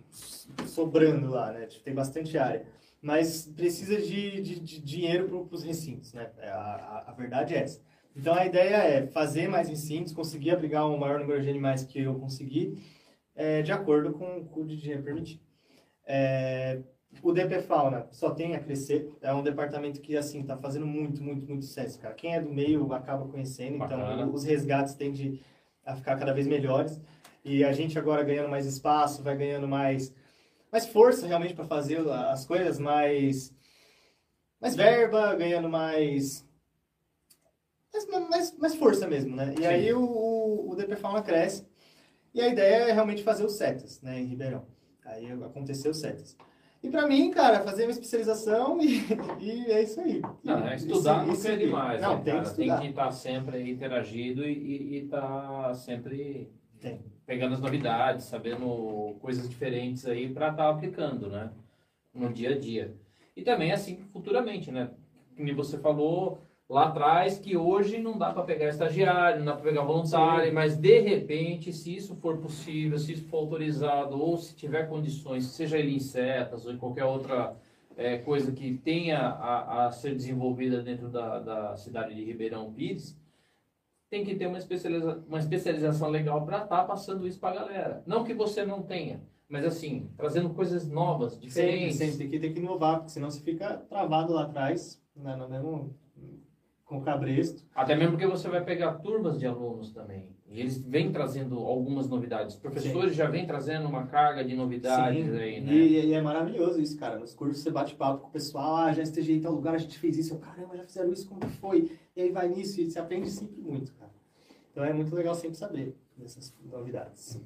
sobrando lá, né? Tipo, tem bastante área. Mas precisa de, de, de dinheiro para os recintos, né? É, A, a, a verdade é essa. Então a ideia é fazer mais recintos, conseguir abrigar um maior número de animais que eu conseguir, é, de acordo com o o dinheiro permitir. É, o DP Fauna só tem a crescer, é um departamento que, assim, tá fazendo muito, muito, muito sucesso, cara. Quem é do meio acaba conhecendo, Bacana. então os resgates tendem a ficar cada vez melhores. E a gente agora ganhando mais espaço, vai ganhando mais, mais força realmente para fazer as coisas, mais, mais verba, ganhando mais, mais, mais, mais força mesmo, né? E Sim. aí o, o, o DP Fauna cresce e a ideia é realmente fazer os setas, né, em Ribeirão. Aí aconteceu os setas. E pra mim, cara, fazer uma especialização e, *laughs* e é isso aí. Não, é E- estudar e não é demais. Não, né, tem cara? que estudar. Tem que estar sempre interagido e estar sempre Tem. Pegando as novidades, sabendo coisas diferentes aí para estar aplicando, né? No dia a dia. E também assim futuramente, né? Como você falou lá atrás, que hoje não dá para pegar estagiário, não dá para pegar voluntário, mas de repente, se isso for possível, se isso for autorizado, ou se tiver condições, seja ele em setas ou em qualquer outra é, coisa que tenha a, a ser desenvolvida dentro da, da cidade de Ribeirão Pires, tem que ter uma, especializa uma especialização legal para estar tá passando isso para a galera. Não que você não tenha, mas assim, trazendo coisas novas, diferentes. Sempre, sempre tem que, tem que inovar, porque senão você fica travado lá atrás, né, no mesmo, com o cabresto. Até mesmo porque você vai pegar turmas de alunos também. E eles vêm trazendo algumas novidades. Os professores Sim. já vêm trazendo uma carga de novidades Sim. aí, né? E, e, é maravilhoso isso, cara. Nos cursos você bate papo com o pessoal, ah, já estejei em tal lugar, a gente fez isso. Eu, caramba, já fizeram isso, como foi? E aí vai nisso e você aprende sempre muito, cara. Então é muito legal sempre saber dessas novidades.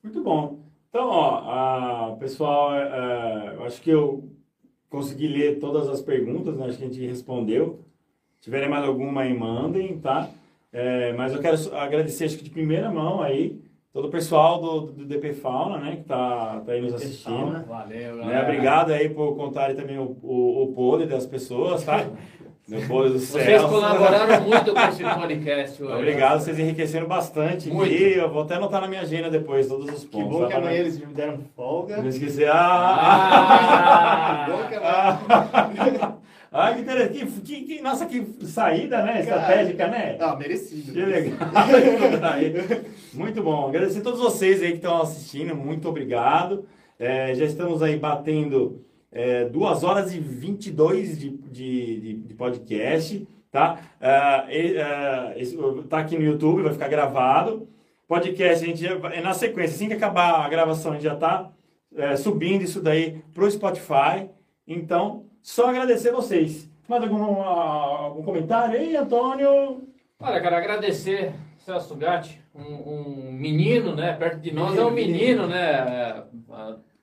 Muito bom. Então, ó, a, pessoal, é, é, eu acho que eu consegui ler todas as perguntas, né? acho que a gente respondeu. Se tiverem mais alguma aí, mandem, tá? É, mas eu quero agradecer, acho que de primeira mão aí, todo o pessoal do, do DP Fauna, né, que tá, tá aí nos assistindo. Valeu, né? Obrigado aí por contarem também o, o, o podre das pessoas, tá? *laughs* Depois do céu. Vocês colaboraram *laughs* muito com esse podcast hoje. Obrigado, vocês enriqueceram bastante. Muito. E eu vou até anotar na minha agenda depois todos os pontos. Que bom que amanhã eles me deram folga. Não esqueci. Ah! ah! *laughs* que bom que amanhã... Ah, que interessante. Que, que, nossa, que saída, né? Estratégica, né? Ah, merecido. Que legal. *laughs* muito bom. Agradecer a todos vocês aí que estão assistindo. Muito obrigado. É, já estamos aí batendo é, 2 horas e 22 de, de, de, de podcast, tá? É, é, tá aqui no YouTube, vai ficar gravado. Podcast, a gente já, é na sequência, assim que acabar a gravação, a gente já está é, subindo isso daí para o Spotify. Então, só agradecer vocês. Mais algum, algum comentário aí, Antônio? Olha, cara, agradecer Celso Gatti, um, um, menino, né? Perto de nós é um menino, né? É,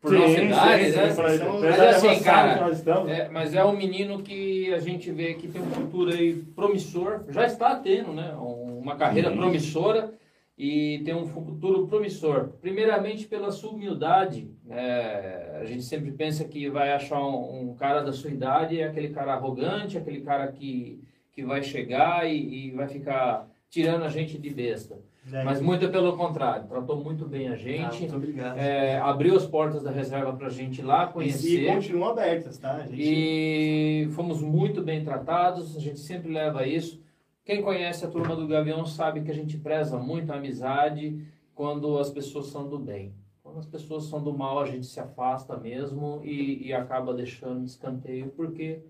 por sim, nossa idade, sim, né? Sim, mas assim, cara, é, mas é um menino que a gente vê que tem um futuro aí promissor, já está tendo, né? Uma carreira promissora e tem um futuro promissor. Primeiramente pela sua humildade, né? a gente sempre pensa que vai achar um, um, cara da sua idade, é aquele cara arrogante, aquele cara que, que vai chegar e, e vai ficar tirando a gente de besta. É. Mas muito pelo contrário, tratou muito bem a gente. Ah, muito obrigado. É, abriu as portas da reserva para a gente lá conhecer. E continuam abertas, tá? Gente... E fomos muito bem tratados, a gente sempre leva isso. Quem conhece a turma do Gavião sabe que a gente preza muito a amizade quando as pessoas são do bem. Quando as pessoas são do mal, a gente se afasta mesmo e, e acaba deixando de escanteio, porque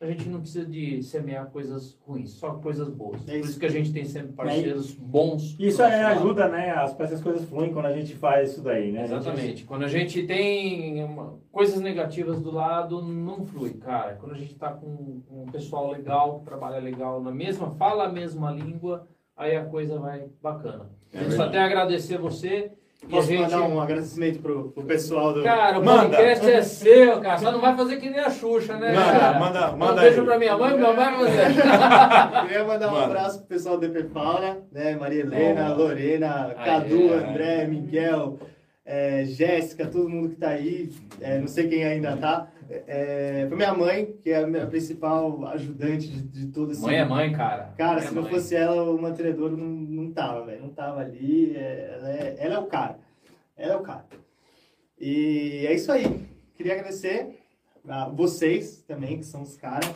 a gente não precisa de semear coisas ruins, só coisas boas. É Por isso que a gente tem sempre parceiros é, bons. Isso é, ajuda, né? As, as coisas fluem quando a gente faz isso daí, né? Exatamente. A gente... Quando a gente tem uma, coisas negativas do lado, não flui, cara. Quando a gente está com, um pessoal legal, que trabalha legal na mesma, fala a mesma língua, aí a coisa vai bacana. É Só até agradecer você Posso gente... mandar um agradecimento pro, pro pessoal do. Cara, o manda. podcast é seu, cara. Só não vai fazer que nem a Xuxa, né? Manda, cara? manda, manda. Um beijo pra minha mãe, meu pai você. *laughs* Queria mandar um manda. abraço pro pessoal do EP Paula, né? Maria Helena, oh. Lorena, Cadu, André, Miguel, é, Jéssica, todo mundo que tá aí. É, não sei quem ainda tá. É, pra minha mãe, que é a minha principal ajudante de, de todo esse. Mãe é mãe, cara. Cara, mãe se é não mãe. fosse ela, o mantenedor não, não tava, velho. Não tava ali. É, ela é, ela é o cara. Ela é o cara. E é isso aí. Queria agradecer a vocês também, que são os caras.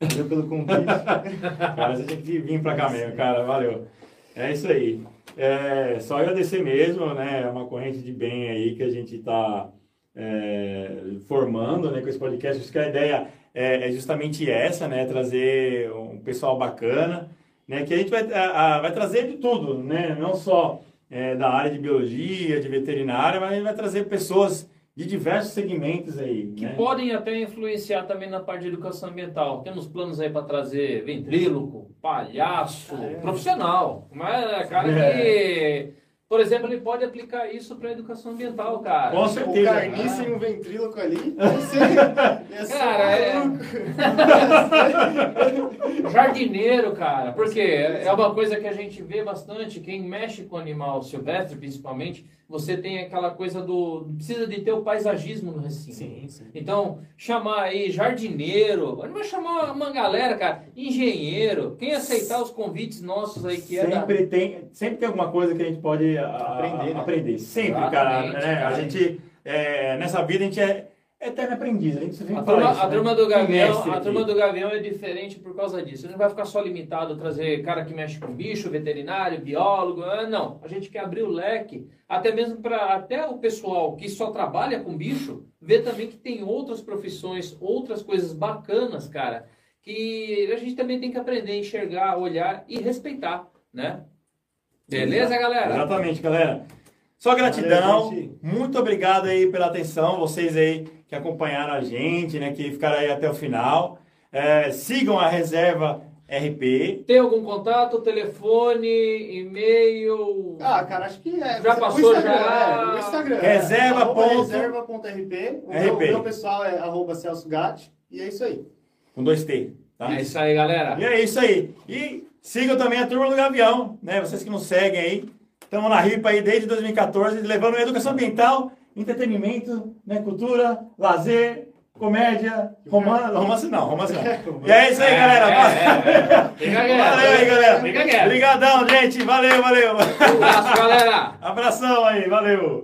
Valeu pelo convite. *laughs* cara, você tinha que vir pra cá mesmo, cara. Valeu. É isso aí. É, só agradecer mesmo, né? É uma corrente de bem aí que a gente está é, formando né, com esse podcast. Acho que a ideia é, é, justamente essa, né? Trazer um pessoal bacana, né? Que a gente vai, a, a, vai trazer de tudo, né? Não só é, da área de biologia, de veterinária, mas a gente vai trazer pessoas de diversos segmentos aí. Que né? podem até influenciar também na parte de educação ambiental. Temos planos aí para trazer ventríloco, palhaço, é. profissional. Mas é cara é. que Por exemplo, ele pode aplicar isso para educação ambiental, cara. Com O certeza. carniça e um ventríloco ali. *laughs* ia ser Cara, é- maluco. *laughs* Jardineiro, cara, porque é uma coisa que a gente vê bastante, quem mexe com animal silvestre, principalmente, você tem aquela coisa do. precisa de ter o paisagismo no recinto. Sim, sim. Então, chamar aí jardineiro, não vai chamar uma galera, cara, engenheiro, quem aceitar os convites nossos aí que é da. Sempre tem, sempre tem alguma coisa que a gente pode a- Aprender, né? aprender. Sempre, cara, né? cara. A gente, é, nessa vida, a gente é eterno aprendiz. A gente sempre A fala turma, isso, a né? turma do Gavião, a turma do Gavião é diferente por causa disso. Não vai ficar só limitado a trazer cara que mexe com bicho, veterinário, biólogo. ah, Não, a gente quer abrir o leque, até mesmo para até o pessoal que só trabalha com bicho ver também que tem outras profissões, outras coisas bacanas, cara, que a gente também tem que aprender a enxergar, olhar e respeitar, né? Beleza, galera? Exatamente, galera. Só gratidão. Valeu. Muito obrigado aí pela atenção, vocês aí que acompanharam a gente, né? Que ficaram aí até o final. É, sigam a reserva RP. Tem algum contato, telefone, e-mail? Ah, cara, acho que é. Já o passou, Instagram, já. é, o Instagram. Reserva é, ponto- reserva.rp. O meu, RP. meu pessoal é arroba Celso Gatti. E é isso aí. Com dois T, tá? É isso aí, galera. E é isso aí. E sigam também a turma do Gavião, né? Vocês que nos seguem aí. Estamos na RIPA aí desde 2014, levando educação ambiental, entretenimento, né? cultura, lazer, comédia, romance. Romance não, romance não. E é isso aí, galera. É, é, é. Valeu aí, galera. Obrigadão, gente. Valeu, valeu. Um abraço, galera. Abração aí, valeu.